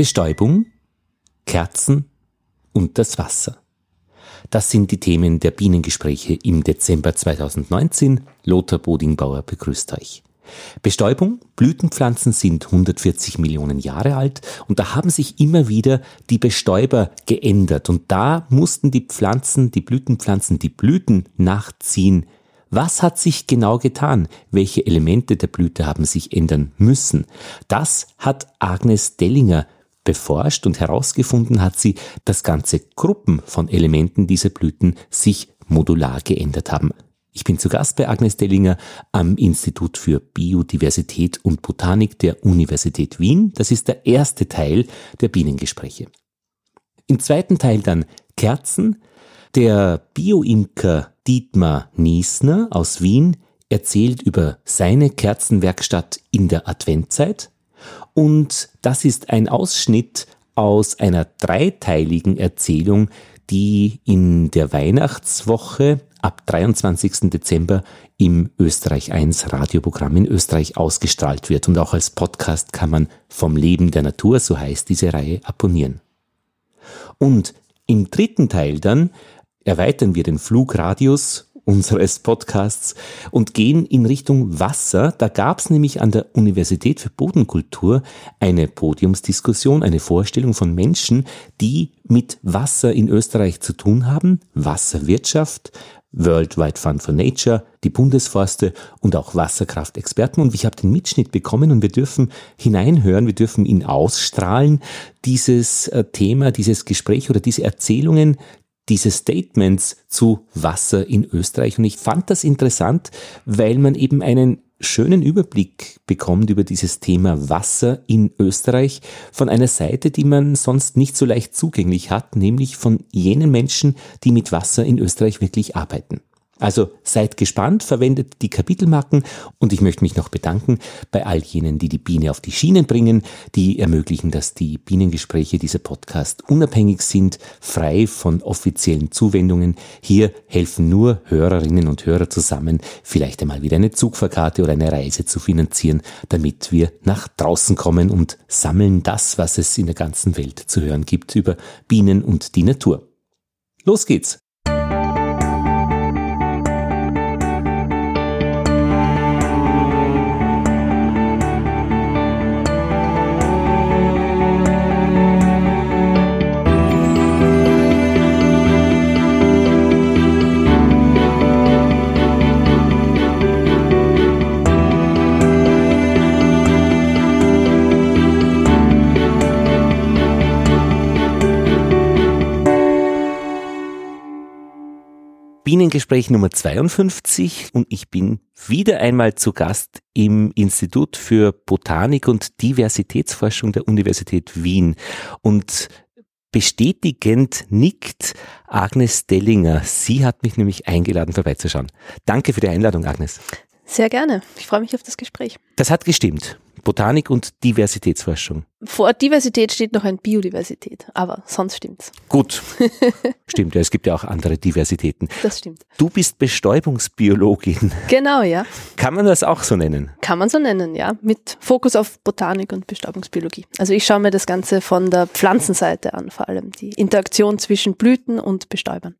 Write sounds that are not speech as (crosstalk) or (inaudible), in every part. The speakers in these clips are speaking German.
Bestäubung, Kerzen und das Wasser. Das sind die Themen der Bienengespräche im Dezember 2019. Lothar Bodingbauer begrüßt euch. Bestäubung, Blütenpflanzen sind 140 Millionen Jahre alt und da haben sich immer wieder die Bestäuber geändert und da mussten die Pflanzen, die Blütenpflanzen, die Blüten nachziehen. Was hat sich genau getan? Welche Elemente der Blüte haben sich ändern müssen? Das hat Agnes Dellinger beforscht und herausgefunden hat sie, dass ganze Gruppen von Elementen dieser Blüten sich modular geändert haben. Ich bin zu Gast bei Agnes Dellinger am Institut für Biodiversität und Botanik der Universität Wien. Das ist der erste Teil der Bienengespräche. Im zweiten Teil dann Kerzen. Der Bioimker Dietmar Niesner aus Wien erzählt über seine Kerzenwerkstatt in der Adventzeit. Und das ist ein Ausschnitt aus einer dreiteiligen Erzählung, die in der Weihnachtswoche ab 23. Dezember im Österreich 1 Radioprogramm in Österreich ausgestrahlt wird und auch als Podcast kann man vom Leben der Natur, so heißt diese Reihe, abonnieren. Und im dritten Teil dann erweitern wir den Flugradius unseres Podcasts und gehen in Richtung Wasser. Da gab es nämlich an der Universität für Bodenkultur eine Podiumsdiskussion, eine Vorstellung von Menschen, die mit Wasser in Österreich zu tun haben, Wasserwirtschaft, Worldwide Fund for Nature, die Bundesforste und auch Wasserkraftexperten. Und ich habe den Mitschnitt bekommen und wir dürfen hineinhören, wir dürfen ihn ausstrahlen, dieses äh, Thema, dieses Gespräch oder diese Erzählungen, diese Statements zu Wasser in Österreich. Und ich fand das interessant, weil man eben einen schönen Überblick bekommt über dieses Thema Wasser in Österreich von einer Seite, die man sonst nicht so leicht zugänglich hat, nämlich von jenen Menschen, die mit Wasser in Österreich wirklich arbeiten. Also seid gespannt, verwendet die Kapitelmarken und ich möchte mich noch bedanken bei all jenen, die die Biene auf die Schienen bringen, die ermöglichen, dass die Bienengespräche dieser Podcast unabhängig sind, frei von offiziellen Zuwendungen. Hier helfen nur Hörerinnen und Hörer zusammen, vielleicht einmal wieder eine Zugfahrkarte oder eine Reise zu finanzieren, damit wir nach draußen kommen und sammeln das, was es in der ganzen Welt zu hören gibt über Bienen und die Natur. Los geht's! Bienengespräch Nummer 52 und ich bin wieder einmal zu Gast im Institut für Botanik und Diversitätsforschung der Universität Wien. Und bestätigend nickt Agnes Dellinger. Sie hat mich nämlich eingeladen, vorbeizuschauen. Danke für die Einladung, Agnes. Sehr gerne. Ich freue mich auf das Gespräch. Das hat gestimmt. Botanik und Diversitätsforschung. Vor Diversität steht noch ein Biodiversität, aber sonst stimmt's. Gut. (laughs) stimmt, ja, es gibt ja auch andere Diversitäten. Das stimmt. Du bist Bestäubungsbiologin. Genau, ja. Kann man das auch so nennen? Kann man so nennen, ja. Mit Fokus auf Botanik und Bestäubungsbiologie. Also ich schaue mir das Ganze von der Pflanzenseite an, vor allem die Interaktion zwischen Blüten und Bestäubern.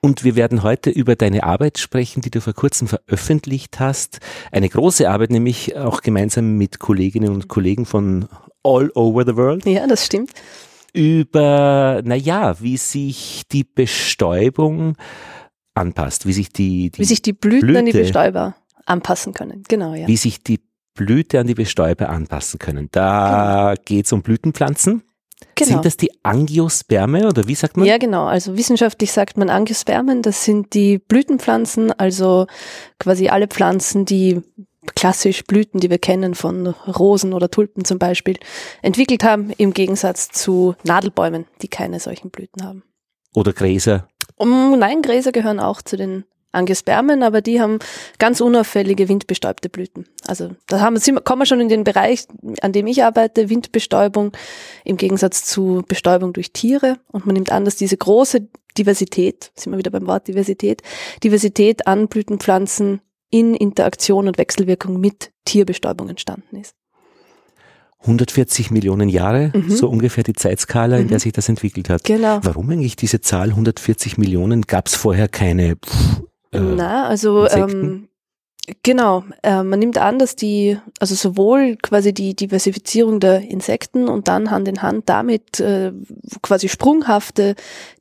Und wir werden heute über deine Arbeit sprechen, die du vor kurzem veröffentlicht hast. Eine große Arbeit, nämlich auch gemeinsam mit Kolleginnen und Kollegen von all over the world. Ja, das stimmt. Über, naja, wie sich die Bestäubung anpasst, wie sich die, die wie sich die Blüten Blüte, an die Bestäuber anpassen können. Genau, ja. Wie sich die Blüte an die Bestäuber anpassen können. Da genau. geht es um Blütenpflanzen. Genau. Sind das die Angiosperme oder wie sagt man? Ja, genau. Also wissenschaftlich sagt man Angiospermen. Das sind die Blütenpflanzen, also quasi alle Pflanzen, die klassisch Blüten, die wir kennen von Rosen oder Tulpen zum Beispiel, entwickelt haben, im Gegensatz zu Nadelbäumen, die keine solchen Blüten haben. Oder Gräser? Um, nein, Gräser gehören auch zu den Angiospermen, aber die haben ganz unauffällige windbestäubte Blüten. Also da haben, kommen wir schon in den Bereich, an dem ich arbeite, Windbestäubung im Gegensatz zu Bestäubung durch Tiere. Und man nimmt an, dass diese große Diversität, sind wir wieder beim Wort Diversität, Diversität an Blütenpflanzen in Interaktion und Wechselwirkung mit Tierbestäubung entstanden ist. 140 Millionen Jahre, mhm. so ungefähr die Zeitskala, in mhm. der sich das entwickelt hat. Genau. Warum eigentlich diese Zahl 140 Millionen? Gab es vorher keine? Pff, äh, Na, also ähm, Genau, äh, man nimmt an, dass die, also sowohl quasi die Diversifizierung der Insekten und dann Hand in Hand damit äh, quasi sprunghafte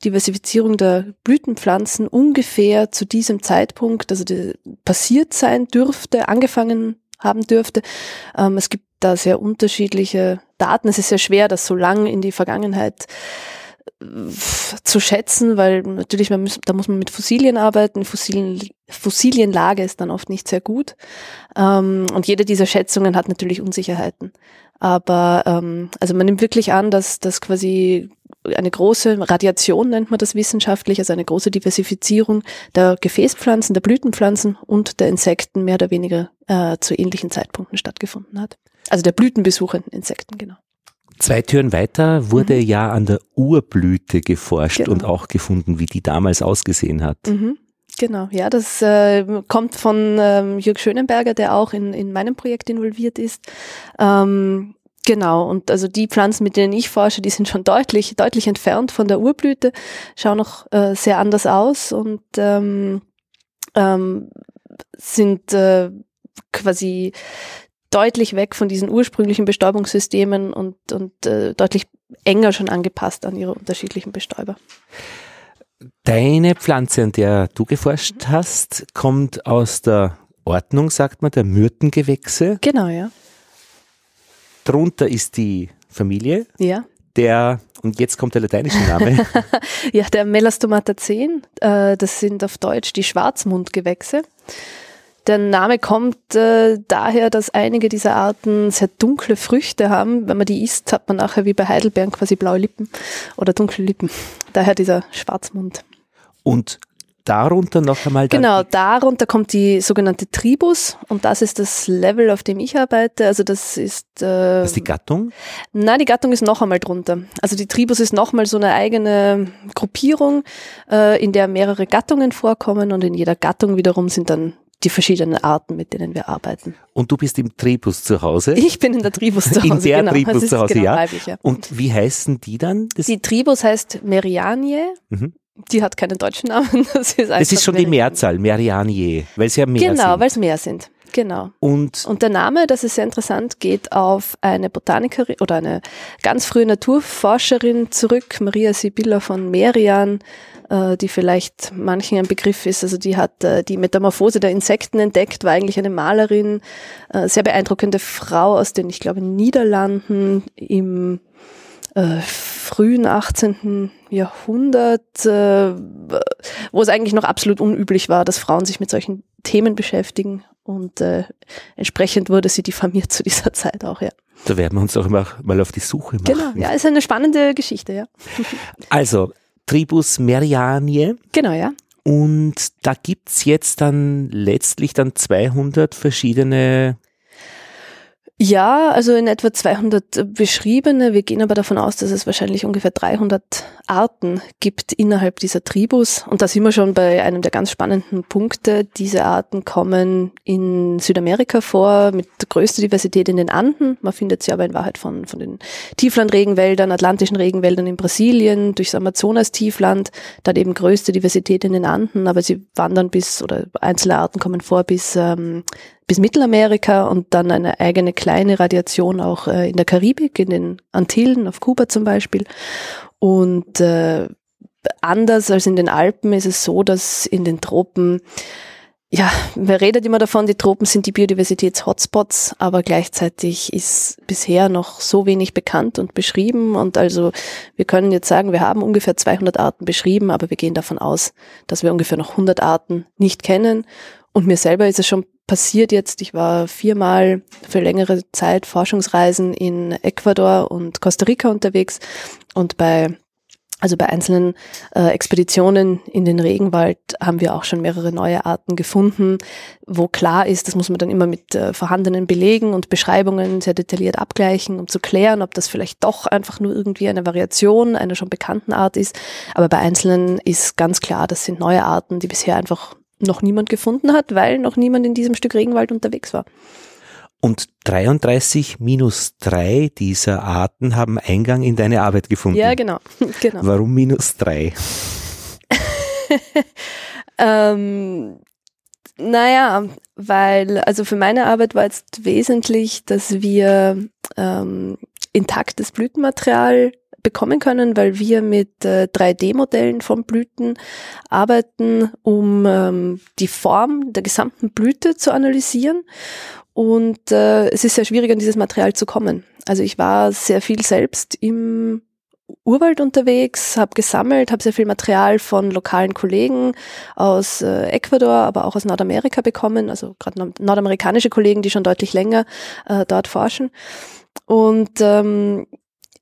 Diversifizierung der Blütenpflanzen ungefähr zu diesem Zeitpunkt, also die, passiert sein dürfte, angefangen haben dürfte. Ähm, es gibt da sehr unterschiedliche Daten. Es ist sehr schwer, das so lang in die Vergangenheit zu schätzen, weil natürlich, man muss, da muss man mit Fossilien arbeiten. Fossilien, Fossilienlage ist dann oft nicht sehr gut. Ähm, und jede dieser Schätzungen hat natürlich Unsicherheiten. Aber ähm, also man nimmt wirklich an, dass das quasi eine große Radiation nennt man das wissenschaftlich, also eine große Diversifizierung der Gefäßpflanzen, der Blütenpflanzen und der Insekten mehr oder weniger äh, zu ähnlichen Zeitpunkten stattgefunden hat. Also der blütenbesuchenden Insekten, genau. Zwei Türen weiter wurde mhm. ja an der Urblüte geforscht genau. und auch gefunden, wie die damals ausgesehen hat. Mhm. Genau, ja, das äh, kommt von ähm, Jörg Schönenberger, der auch in, in meinem Projekt involviert ist. Ähm, genau, und also die Pflanzen, mit denen ich forsche, die sind schon deutlich, deutlich entfernt von der Urblüte, schauen noch äh, sehr anders aus und ähm, ähm, sind äh, quasi deutlich weg von diesen ursprünglichen Bestäubungssystemen und, und äh, deutlich enger schon angepasst an ihre unterschiedlichen Bestäuber. Deine Pflanze, an der du geforscht hast, kommt aus der Ordnung, sagt man, der Myrtengewächse. Genau, ja. Drunter ist die Familie. Ja. Der, und jetzt kommt der lateinische Name. (laughs) ja, der Melastomata 10. Äh, das sind auf Deutsch die Schwarzmundgewächse. Der Name kommt äh, daher, dass einige dieser Arten sehr dunkle Früchte haben. Wenn man die isst, hat man nachher wie bei Heidelbeeren quasi blaue Lippen oder dunkle Lippen. Daher dieser Schwarzmund. Und darunter noch einmal. Genau, darunter kommt die sogenannte Tribus und das ist das Level, auf dem ich arbeite. Also das ist. Äh, das ist die Gattung? Nein, die Gattung ist noch einmal drunter. Also die Tribus ist noch mal so eine eigene Gruppierung, äh, in der mehrere Gattungen vorkommen und in jeder Gattung wiederum sind dann die verschiedenen Arten, mit denen wir arbeiten. Und du bist im Tribus zu Hause? Ich bin in der Tribus zu (laughs) Hause. In der genau. Tribus zu Hause, genau ja. Weiblich, ja. Und wie heißen die dann? Das die Tribus heißt Merianie. Mhm. Die hat keinen deutschen Namen. (laughs) Das ist, das ist schon Merianie. die Mehrzahl, Merianie, weil es ja mehr genau, sind. Genau, weil es mehr sind. Genau. Und, und der Name, das ist sehr interessant, geht auf eine Botanikerin oder eine ganz frühe Naturforscherin zurück, Maria Sibylla von Merian, äh, die vielleicht manchen ein Begriff ist. Also die hat äh, die Metamorphose der Insekten entdeckt, war eigentlich eine Malerin, äh, sehr beeindruckende Frau aus den, ich glaube, Niederlanden im äh, frühen 18. Jahrhundert, äh, wo es eigentlich noch absolut unüblich war, dass Frauen sich mit solchen Themen beschäftigen und äh, entsprechend wurde sie diffamiert zu dieser (laughs) Zeit auch, ja. Da werden wir uns auch immer mal auf die Suche machen. Genau, ja, ist eine spannende Geschichte, ja. (laughs) Also, Tribus Merianie. Genau, ja. Und da gibt's jetzt dann letztlich dann 200 verschiedene ja, also in etwa 200 beschriebene. Wir gehen aber davon aus, dass es wahrscheinlich ungefähr 300 Arten gibt innerhalb dieser Tribus. Und da sind wir schon bei einem der ganz spannenden Punkte. Diese Arten kommen in Südamerika vor, mit größter Diversität in den Anden. Man findet sie aber in Wahrheit von, von den Tieflandregenwäldern, atlantischen Regenwäldern in Brasilien, durchs Amazonas-Tiefland. Da eben größte Diversität in den Anden, aber sie wandern bis, oder einzelne Arten kommen vor bis ähm, bis Mittelamerika und dann eine eigene kleine Radiation auch äh, in der Karibik, in den Antillen, auf Kuba zum Beispiel. Und äh, anders als in den Alpen ist es so, dass in den Tropen ja, man redet immer davon, die Tropen sind die Biodiversitäts-Hotspots, aber gleichzeitig ist bisher noch so wenig bekannt und beschrieben. Und also wir können jetzt sagen, wir haben ungefähr 200 Arten beschrieben, aber wir gehen davon aus, dass wir ungefähr noch 100 Arten nicht kennen. Und mir selber ist es schon passiert jetzt. Ich war viermal für längere Zeit Forschungsreisen in Ecuador und Costa Rica unterwegs und bei also bei einzelnen äh, Expeditionen in den Regenwald haben wir auch schon mehrere neue Arten gefunden, wo klar ist, das muss man dann immer mit äh, vorhandenen Belegen und Beschreibungen sehr detailliert abgleichen, um zu klären, ob das vielleicht doch einfach nur irgendwie eine Variation einer schon bekannten Art ist. Aber bei einzelnen ist ganz klar, das sind neue Arten, die bisher einfach noch niemand gefunden hat, weil noch niemand in diesem Stück Regenwald unterwegs war. Und 33 minus 3 dieser Arten haben Eingang in deine Arbeit gefunden. Ja, genau. (laughs) genau. Warum minus 3? (laughs) ähm, naja, weil, also für meine Arbeit war jetzt wesentlich, dass wir ähm, intaktes Blütenmaterial bekommen können, weil wir mit äh, 3D-Modellen von Blüten arbeiten, um ähm, die Form der gesamten Blüte zu analysieren. Und äh, es ist sehr schwierig, an dieses Material zu kommen. Also ich war sehr viel selbst im Urwald unterwegs, habe gesammelt, habe sehr viel Material von lokalen Kollegen aus äh, Ecuador, aber auch aus Nordamerika bekommen, also gerade nordamerikanische Kollegen, die schon deutlich länger äh, dort forschen. Und ähm,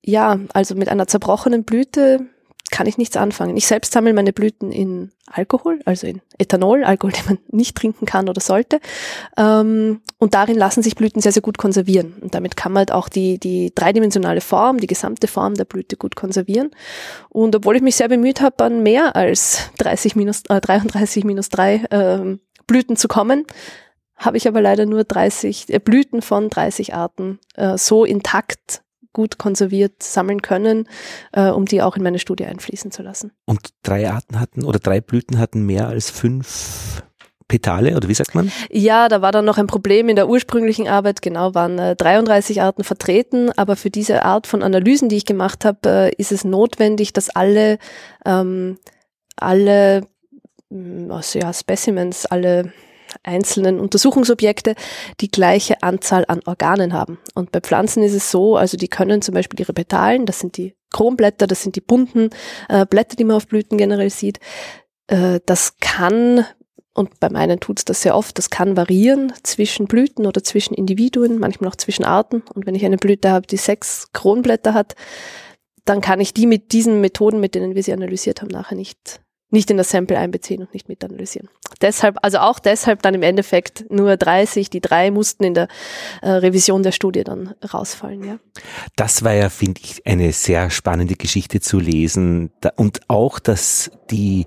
ja, also mit einer zerbrochenen Blüte kann ich nichts anfangen. Ich selbst sammle meine Blüten in Alkohol, also in Ethanol, Alkohol, (laughs) den man nicht trinken kann oder sollte. Ähm, und darin lassen sich Blüten sehr, sehr gut konservieren. Und damit kann man halt auch die, die dreidimensionale Form, die gesamte Form der Blüte gut konservieren. Und obwohl ich mich sehr bemüht habe, an mehr als 30 minus, äh, 33 minus 3 ähm, Blüten zu kommen, habe ich aber leider nur 30 äh, Blüten von 30 Arten äh, so intakt gut konserviert sammeln können, äh, um die auch in meine Studie einfließen zu lassen. Und drei Arten hatten oder drei Blüten hatten mehr als fünf Petale oder wie sagt man? Ja, da war dann noch ein Problem in der ursprünglichen Arbeit. Genau, waren äh, 33 Arten vertreten, aber für diese Art von Analysen, die ich gemacht habe, äh, ist es notwendig, dass alle ähm, alle also ja, Specimens, alle einzelnen Untersuchungsobjekte die gleiche Anzahl an Organen haben. Und bei Pflanzen ist es so, also die können zum Beispiel ihre Petalen, das sind die Kronblätter, das sind die bunten äh, Blätter, die man auf Blüten generell sieht, äh, das kann und bei meinen tut es das sehr oft, das kann variieren zwischen Blüten oder zwischen Individuen, manchmal auch zwischen Arten. Und wenn ich eine Blüte habe, die sechs Kronblätter hat, dann kann ich die mit diesen Methoden, mit denen wir sie analysiert haben, nachher nicht nicht in das Sample einbeziehen und nicht mit analysieren. Deshalb, also auch deshalb dann im Endeffekt nur 30, die drei mussten in der äh, Revision der Studie dann rausfallen, ja. Das war ja, finde ich, eine sehr spannende Geschichte zu lesen und auch, dass die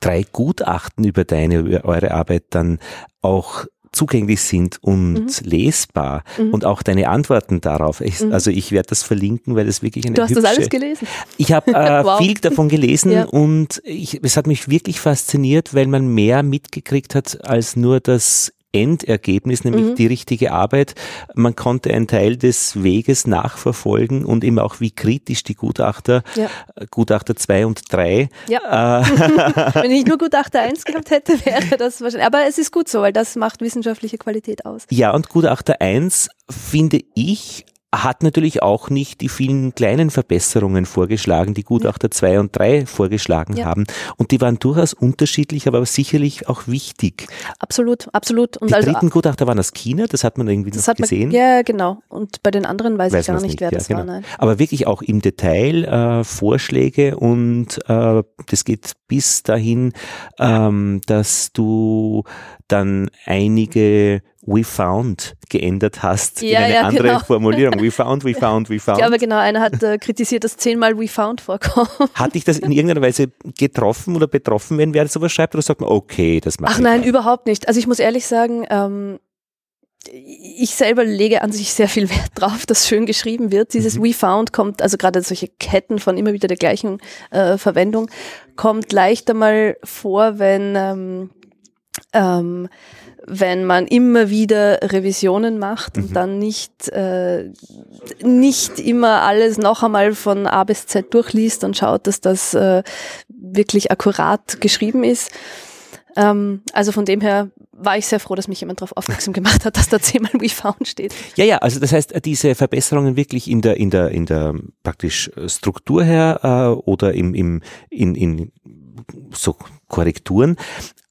drei Gutachten über deine, über eure Arbeit dann auch zugänglich sind und mhm. lesbar mhm. und auch deine Antworten darauf. Ich, mhm. Also ich werde das verlinken, weil es wirklich eine Du hast hübsche, das alles gelesen? Ich habe (laughs) äh, wow. viel davon gelesen ja. und ich, es hat mich wirklich fasziniert, weil man mehr mitgekriegt hat als nur das Endergebnis, nämlich mhm. die richtige Arbeit. Man konnte einen Teil des Weges nachverfolgen und eben auch, wie kritisch die Gutachter, ja. Gutachter 2 und 3. Ja. Äh, (laughs) Wenn ich nur Gutachter 1 (laughs) gehabt hätte, wäre das wahrscheinlich. Aber es ist gut so, weil das macht wissenschaftliche Qualität aus. Ja, und Gutachter 1 finde ich hat natürlich auch nicht die vielen kleinen Verbesserungen vorgeschlagen, die Gutachter 2 ja. und 3 vorgeschlagen ja. haben. Und die waren durchaus unterschiedlich, aber sicherlich auch wichtig. Absolut, absolut. Und die also, dritten Gutachter waren aus China, das hat man irgendwie das noch gesehen. Man, ja, genau. Und bei den anderen weiß, weiß ich gar nicht, wer ja, das genau. war. Nein. Aber wirklich auch im Detail äh, Vorschläge und äh, das geht bis dahin, ähm, dass du dann einige we found geändert hast ja, in eine ja, andere genau. Formulierung. We found, we (laughs) found, we found. Ja, aber genau, einer hat äh, kritisiert, dass zehnmal we found vorkommt. Hat dich das in irgendeiner Weise getroffen oder betroffen, wenn wer sowas schreibt oder sagt man, okay, das macht Ach nein, mal. überhaupt nicht. Also ich muss ehrlich sagen, ähm, ich selber lege an sich sehr viel Wert drauf, dass schön geschrieben wird. Dieses mhm. We Found kommt, also gerade solche Ketten von immer wieder der gleichen äh, Verwendung, kommt leichter mal vor, wenn ähm, ähm, wenn man immer wieder Revisionen macht und mhm. dann nicht, äh, nicht immer alles noch einmal von A bis Z durchliest und schaut, dass das äh, wirklich akkurat geschrieben ist. Ähm, also von dem her war ich sehr froh, dass mich jemand darauf aufmerksam gemacht hat, dass da zehnmal We Found steht. Ja, ja, also das heißt, diese Verbesserungen wirklich in der, in der, in der praktisch Struktur her äh, oder im, im, in, in so Korrekturen,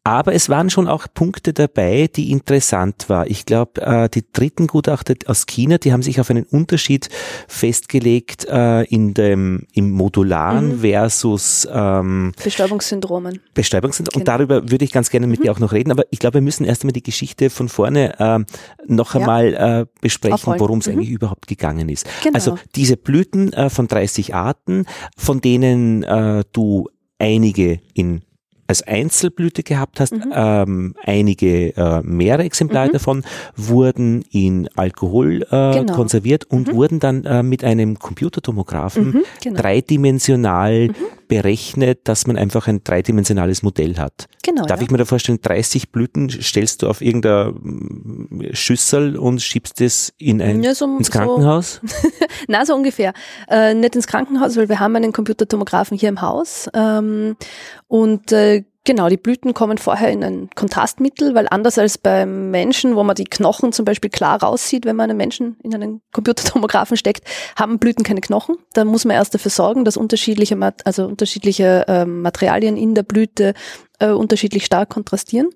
aber es waren schon auch Punkte dabei, die interessant war. Ich glaube, äh, die dritten Gutachter aus China, die haben sich auf einen Unterschied festgelegt äh, in dem im modularen mhm. versus ähm, Bestäubungssyndromen. Bestäubungssyndrom. Genau. Und darüber würde ich ganz gerne mit mhm. dir auch noch reden. Aber ich glaube, wir müssen erst einmal die Geschichte von vorne äh, noch einmal ja. äh, besprechen, worum es mhm. eigentlich überhaupt gegangen ist. Genau. Also diese Blüten äh, von 30 Arten, von denen äh, du einige in als Einzelblüte gehabt hast. Mhm. Ähm, einige, äh, mehrere Exemplare mhm. davon wurden in Alkohol äh, genau. konserviert und mhm. wurden dann äh, mit einem Computertomographen mhm, genau. dreidimensional mhm. berechnet, dass man einfach ein dreidimensionales Modell hat. Genau, Darf ja. ich mir da vorstellen, 30 Blüten stellst du auf irgendeiner mm, Schüssel und schiebst es in ein, ja, so, ins Krankenhaus? So. (laughs) Na, so ungefähr. Äh, nicht ins Krankenhaus, weil wir haben einen Computertomographen hier im Haus. Ähm, und äh, Genau, die Blüten kommen vorher in ein Kontrastmittel, weil anders als beim Menschen, wo man die Knochen zum Beispiel klar raussieht, wenn man einen Menschen in einen Computertomographen steckt, haben Blüten keine Knochen. Da muss man erst dafür sorgen, dass unterschiedliche, also unterschiedliche äh, Materialien in der Blüte äh, unterschiedlich stark kontrastieren.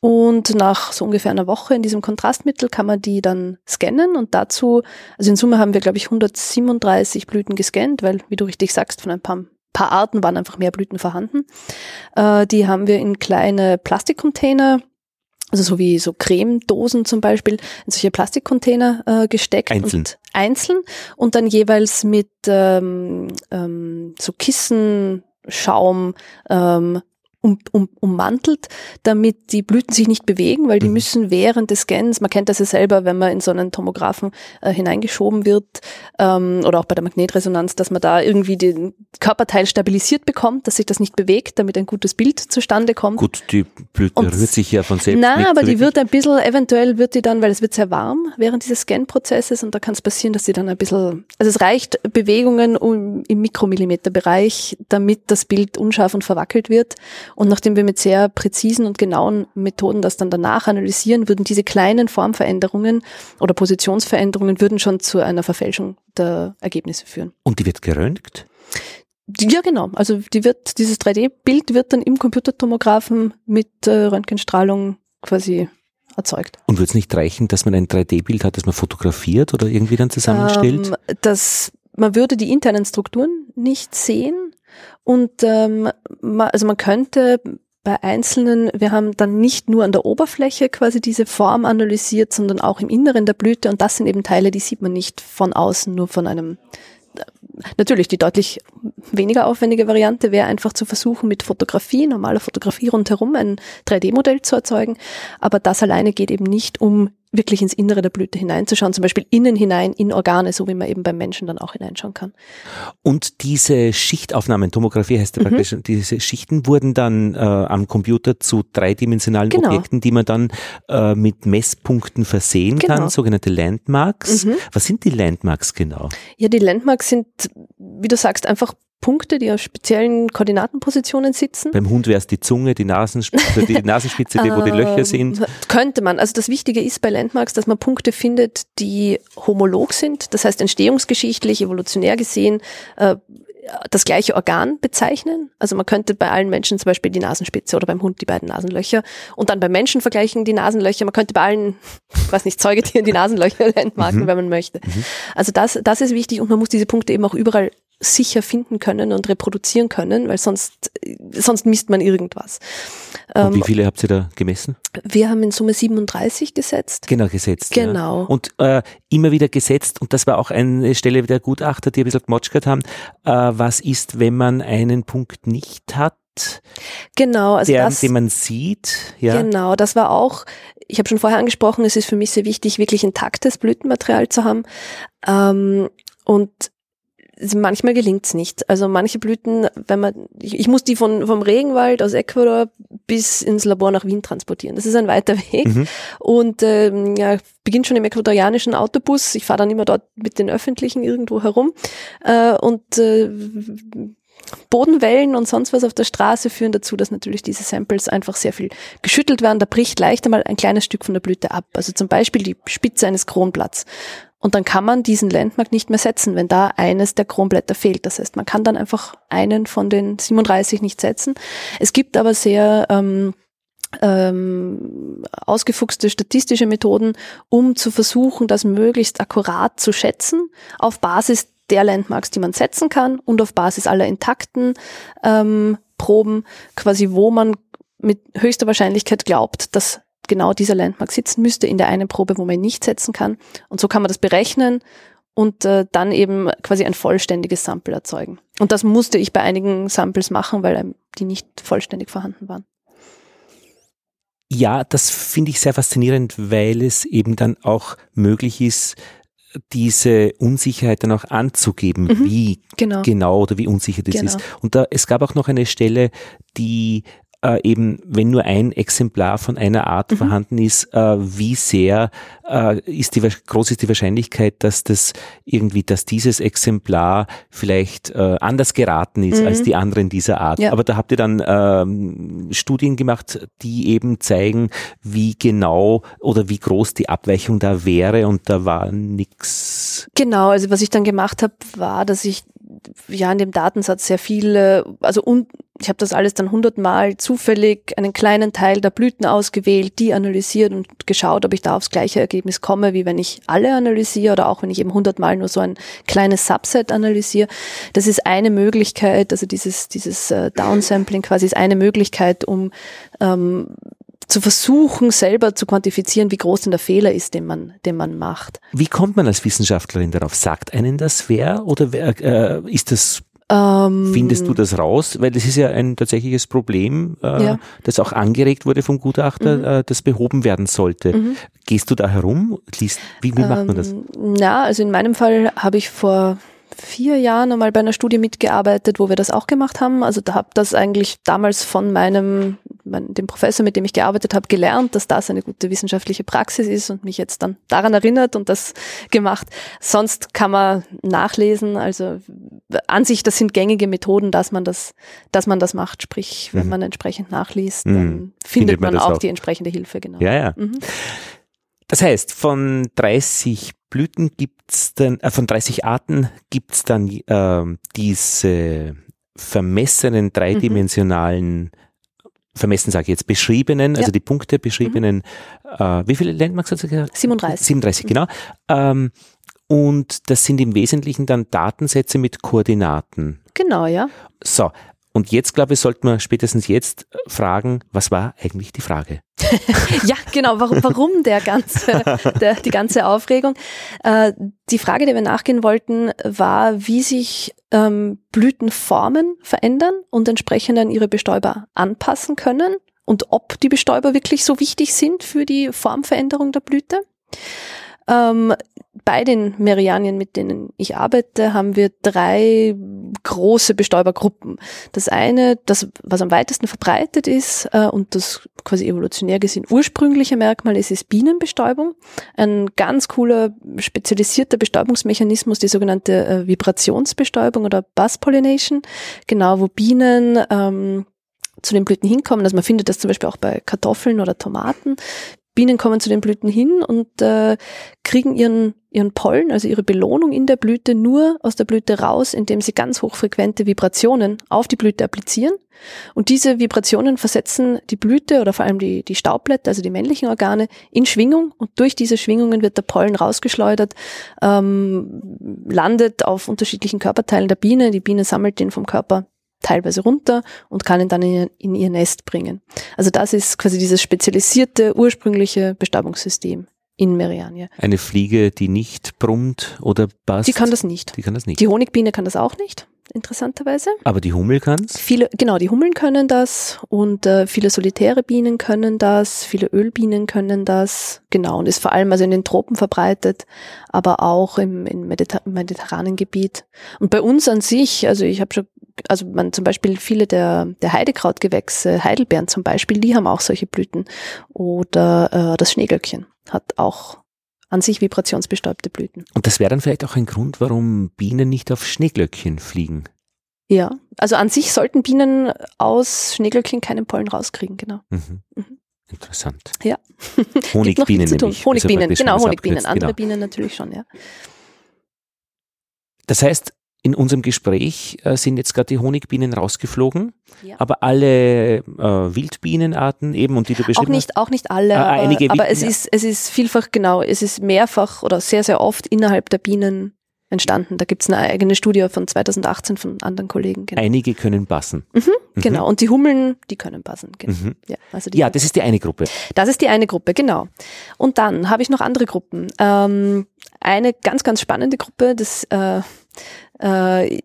Und nach so ungefähr einer Woche in diesem Kontrastmittel kann man die dann scannen und dazu, also in Summe haben wir, glaube ich, 137 Blüten gescannt, weil, wie du richtig sagst, von ein paar paar Arten waren einfach mehr Blüten vorhanden. Äh, die haben wir in kleine Plastikcontainer also so wie so Cremedosen zum Beispiel, in solche Plastikcontainer äh, gesteckt. Einzeln. Und einzeln und dann jeweils mit ähm, ähm, so Kissenschaum ähm, um, um, ummantelt, damit die Blüten sich nicht bewegen, weil die mhm. müssen während des Scans, man kennt das ja selber, wenn man in so einen Tomographen äh, hineingeschoben wird ähm, oder auch bei der Magnetresonanz, dass man da irgendwie den Körperteil stabilisiert bekommt, dass sich das nicht bewegt, damit ein gutes Bild zustande kommt. Gut, die Blüte Und, rührt sich ja von selbst Nein, nicht aber die wird ein bisschen, eventuell wird die dann, weil es wird sehr warm während dieses Scan-Prozesses und da kann es passieren, dass sie dann ein bisschen, also es reicht Bewegungen um, im Mikromillimeterbereich, damit das Bild unscharf und verwackelt wird und nachdem wir mit sehr präzisen und genauen Methoden das dann danach analysieren, würden diese kleinen Formveränderungen oder Positionsveränderungen würden schon zu einer Verfälschung der Ergebnisse führen. Und die wird geröntgt? Ja, genau. Also die wird, dieses 3D-Bild wird dann im Computertomographen mit äh, Röntgenstrahlung quasi erzeugt. Und wird es nicht reichen, dass man ein 3D-Bild hat, das man fotografiert oder irgendwie dann zusammenstellt? Ähm, das, man würde die internen Strukturen nicht sehen. Und ähm, man, also man könnte bei einzelnen, wir haben dann nicht nur an der Oberfläche quasi diese Form analysiert, sondern auch im Inneren der Blüte. Und das sind eben Teile, die sieht man nicht von außen, nur von einem Natürlich, die deutlich weniger aufwendige Variante wäre einfach zu versuchen, mit Fotografie, normaler Fotografie rundherum ein 3D-Modell zu erzeugen. Aber das alleine geht eben nicht, um wirklich ins Innere der Blüte hineinzuschauen, zum Beispiel innen hinein in Organe, so wie man eben beim Menschen dann auch hineinschauen kann. Und diese Schichtaufnahmen, Tomographie heißt ja mhm. praktisch, diese Schichten wurden dann äh, am Computer zu dreidimensionalen genau. Objekten, die man dann äh, mit Messpunkten versehen genau. kann, sogenannte Landmarks. Mhm. Was sind die Landmarks genau? Ja, die Landmarks sind, wie du sagst, einfach Punkte, die auf speziellen Koordinatenpositionen sitzen. Beim Hund wäre es die Zunge, die Nasenspitze, die (laughs) Nasenspitze, die, wo die Löcher ähm, sind. Könnte man. Also das Wichtige ist bei Landmarks, dass man Punkte findet, die homolog sind. Das heißt entstehungsgeschichtlich, evolutionär gesehen, äh, das gleiche Organ bezeichnen. Also man könnte bei allen Menschen zum Beispiel die Nasenspitze oder beim Hund die beiden Nasenlöcher und dann beim Menschen vergleichen die Nasenlöcher. Man könnte bei allen, weiß nicht, Säugetieren die Nasenlöcher (laughs) landmarken, mhm. wenn man möchte. Mhm. Also das, das ist wichtig und man muss diese Punkte eben auch überall sicher finden können und reproduzieren können, weil sonst, sonst misst man irgendwas. Und wie ähm, viele habt ihr da gemessen? Wir haben in Summe 37 gesetzt. Genau, gesetzt. Genau. Ja. Und äh, immer wieder gesetzt, und das war auch eine Stelle der Gutachter, die ein bisschen gemotschert haben, äh, was ist, wenn man einen Punkt nicht hat? Genau, also der, das, den man sieht. Ja. Genau, das war auch, ich habe schon vorher angesprochen, es ist für mich sehr wichtig, wirklich intaktes Blütenmaterial zu haben. Ähm, und manchmal gelingt's nicht. Also manche Blüten, wenn man, ich, ich, muss die von, vom Regenwald aus Ecuador bis ins Labor nach Wien transportieren. Das ist ein weiter Weg. Mhm. Und ähm, ja, beginnt schon im ecuadorianischen Autobus. Ich fahre dann immer dort mit den Öffentlichen irgendwo herum. Äh, und äh, Bodenwellen und sonst was auf der Straße führen dazu, dass natürlich diese Samples einfach sehr viel geschüttelt werden. Da bricht leicht einmal ein kleines Stück von der Blüte ab. Also zum Beispiel die Spitze eines Kronblatts. Und dann kann man diesen Landmark nicht mehr setzen, wenn da eines der Kronblätter fehlt. Das heißt, man kann dann einfach einen von den 37 nicht setzen. Es gibt aber sehr ähm, ähm, ausgefuchste statistische Methoden, um zu versuchen, das möglichst akkurat zu schätzen, auf Basis der Landmarks, die man setzen kann und auf Basis aller intakten ähm, Proben, quasi wo man mit höchster Wahrscheinlichkeit glaubt, dass genau dieser Landmark sitzen müsste in der einen Probe, wo man ihn nicht setzen kann. Und so kann man das berechnen und äh, dann eben quasi ein vollständiges Sample erzeugen. Und das musste ich bei einigen Samples machen, weil die nicht vollständig vorhanden waren. Ja, das finde ich sehr faszinierend, weil es eben dann auch möglich ist, diese Unsicherheit dann auch anzugeben, mhm, wie genau. genau. oder wie unsicher das genau. ist. Und da, es gab auch noch eine Stelle, die äh, eben, wenn nur ein Exemplar von einer Art mhm. vorhanden ist, äh, wie sehr äh, ist die, groß ist die Wahrscheinlichkeit, dass das irgendwie, dass dieses Exemplar vielleicht äh, anders geraten ist mhm. als die anderen dieser Art. Ja. Aber da habt ihr dann ähm, Studien gemacht, die eben zeigen, wie genau oder wie groß die Abweichung da wäre und da war nichts. Genau, also was ich dann gemacht habe, war, dass ich ja in dem Datensatz sehr viele, also un, ich habe das alles dann hundertmal zufällig einen kleinen Teil der Blüten ausgewählt, die analysiert und geschaut, ob ich da aufs gleiche Ergebnis komme, wie wenn ich alle analysiere oder auch wenn ich eben hundertmal nur so ein kleines Subset analysiere. Das ist eine Möglichkeit, also dieses, dieses äh, Downsampling quasi ist eine Möglichkeit, um ähm, zu versuchen, selber zu quantifizieren, wie groß denn der Fehler ist, den man, den man macht. Wie kommt man als Wissenschaftlerin darauf? Sagt einen das wer oder wer, äh, ist das ähm, Findest du das raus? Weil das ist ja ein tatsächliches Problem, äh, ja. das auch angeregt wurde vom Gutachter, mhm. äh, das behoben werden sollte. Mhm. Gehst du da herum? Liest, wie, wie ähm, macht man das? Ähm, ja, also in meinem Fall habe ich vor vier Jahren einmal bei einer Studie mitgearbeitet, wo wir das auch gemacht haben. Also da habe das eigentlich damals von meinem, mein, dem Professor, mit dem ich gearbeitet habe, gelernt, dass das eine gute wissenschaftliche Praxis ist und mich jetzt dann daran erinnert und das gemacht. Sonst kann man nachlesen. Also an sich, das sind gängige Methoden, dass man das, dass man das macht. Sprich, wenn mhm. man entsprechend nachliest, dann mhm. findet, findet, man, man auch, auch, die entsprechende Hilfe. Genau. Ja, ja. Mhm. Das heißt, von 30 Blüten gibt's dann, äh, von 30 Arten gibt's dann äh, diese vermessenen dreidimensionalen mhm. Vermessen sage ich jetzt, beschriebenen, ja. also die Punkte beschriebenen, mhm. äh, wie viele Landmarks hat gesagt? 37. 37, mhm. genau. Ähm, und das sind im Wesentlichen dann Datensätze mit Koordinaten. Genau, ja. So, und jetzt, glaube ich, sollten wir spätestens jetzt fragen, was war eigentlich die Frage? (laughs) ja, genau. Warum, warum der ganze, (laughs) der, die ganze Aufregung? Äh, die Frage, der wir nachgehen wollten, war, wie sich ähm, Blütenformen verändern und entsprechend an ihre Bestäuber anpassen können und ob die Bestäuber wirklich so wichtig sind für die Formveränderung der Blüte. Ähm, bei den Merianien, mit denen ich arbeite, haben wir drei große Bestäubergruppen. Das eine, das, was am weitesten verbreitet ist äh, und das quasi evolutionär gesehen ursprüngliche Merkmal ist, ist Bienenbestäubung. Ein ganz cooler, spezialisierter Bestäubungsmechanismus, die sogenannte äh, Vibrationsbestäubung oder Buzz Pollination, genau wo Bienen ähm, zu den Blüten hinkommen. Also man findet das zum Beispiel auch bei Kartoffeln oder Tomaten. Bienen kommen zu den Blüten hin und äh, kriegen ihren, ihren Pollen, also ihre Belohnung in der Blüte, nur aus der Blüte raus, indem sie ganz hochfrequente Vibrationen auf die Blüte applizieren. Und diese Vibrationen versetzen die Blüte oder vor allem die, die Staubblätter, also die männlichen Organe, in Schwingung und durch diese Schwingungen wird der Pollen rausgeschleudert, ähm, landet auf unterschiedlichen Körperteilen der Biene. Die Biene sammelt den vom Körper teilweise runter und kann ihn dann in, in ihr Nest bringen. Also das ist quasi dieses spezialisierte ursprüngliche Bestäubungssystem in Meriania. Eine Fliege, die nicht brummt oder passt? Die kann das nicht. Die kann das nicht. Die Honigbiene kann das auch nicht, interessanterweise. Aber die Hummel kann's? Viele, genau, die Hummeln können das und äh, viele solitäre Bienen können das, viele Ölbienen können das, genau, und ist vor allem also in den Tropen verbreitet, aber auch im, im Mediter mediterranen Gebiet. Und bei uns an sich, also ich habe schon also man zum Beispiel viele der, der Heidekrautgewächse, Heidelbeeren zum Beispiel, die haben auch solche Blüten. Oder äh, das Schneeglöckchen hat auch an sich vibrationsbestäubte Blüten. Und das wäre dann vielleicht auch ein Grund, warum Bienen nicht auf Schneeglöckchen fliegen. Ja, also an sich sollten Bienen aus Schneeglöckchen keinen Pollen rauskriegen, genau. Mhm. Mhm. Interessant. Ja. (laughs) Honigbienen nämlich. Honigbienen, also genau, Honigbienen. Andere genau. Bienen natürlich schon, ja. Das heißt, in unserem Gespräch äh, sind jetzt gerade die Honigbienen rausgeflogen, ja. aber alle äh, Wildbienenarten eben und die du beschrieben auch nicht, hast, auch nicht alle, äh, einige aber es ist es ist vielfach genau, es ist mehrfach oder sehr sehr oft innerhalb der Bienen entstanden. Da gibt es eine eigene Studie von 2018 von anderen Kollegen. Genau. Einige können passen. Mhm, mhm. Genau, und die Hummeln, die können passen. Genau. Mhm. Ja, also ja, das ist die eine Gruppe. Das ist die eine Gruppe, genau. Und dann habe ich noch andere Gruppen. Ähm, eine ganz, ganz spannende Gruppe, das äh,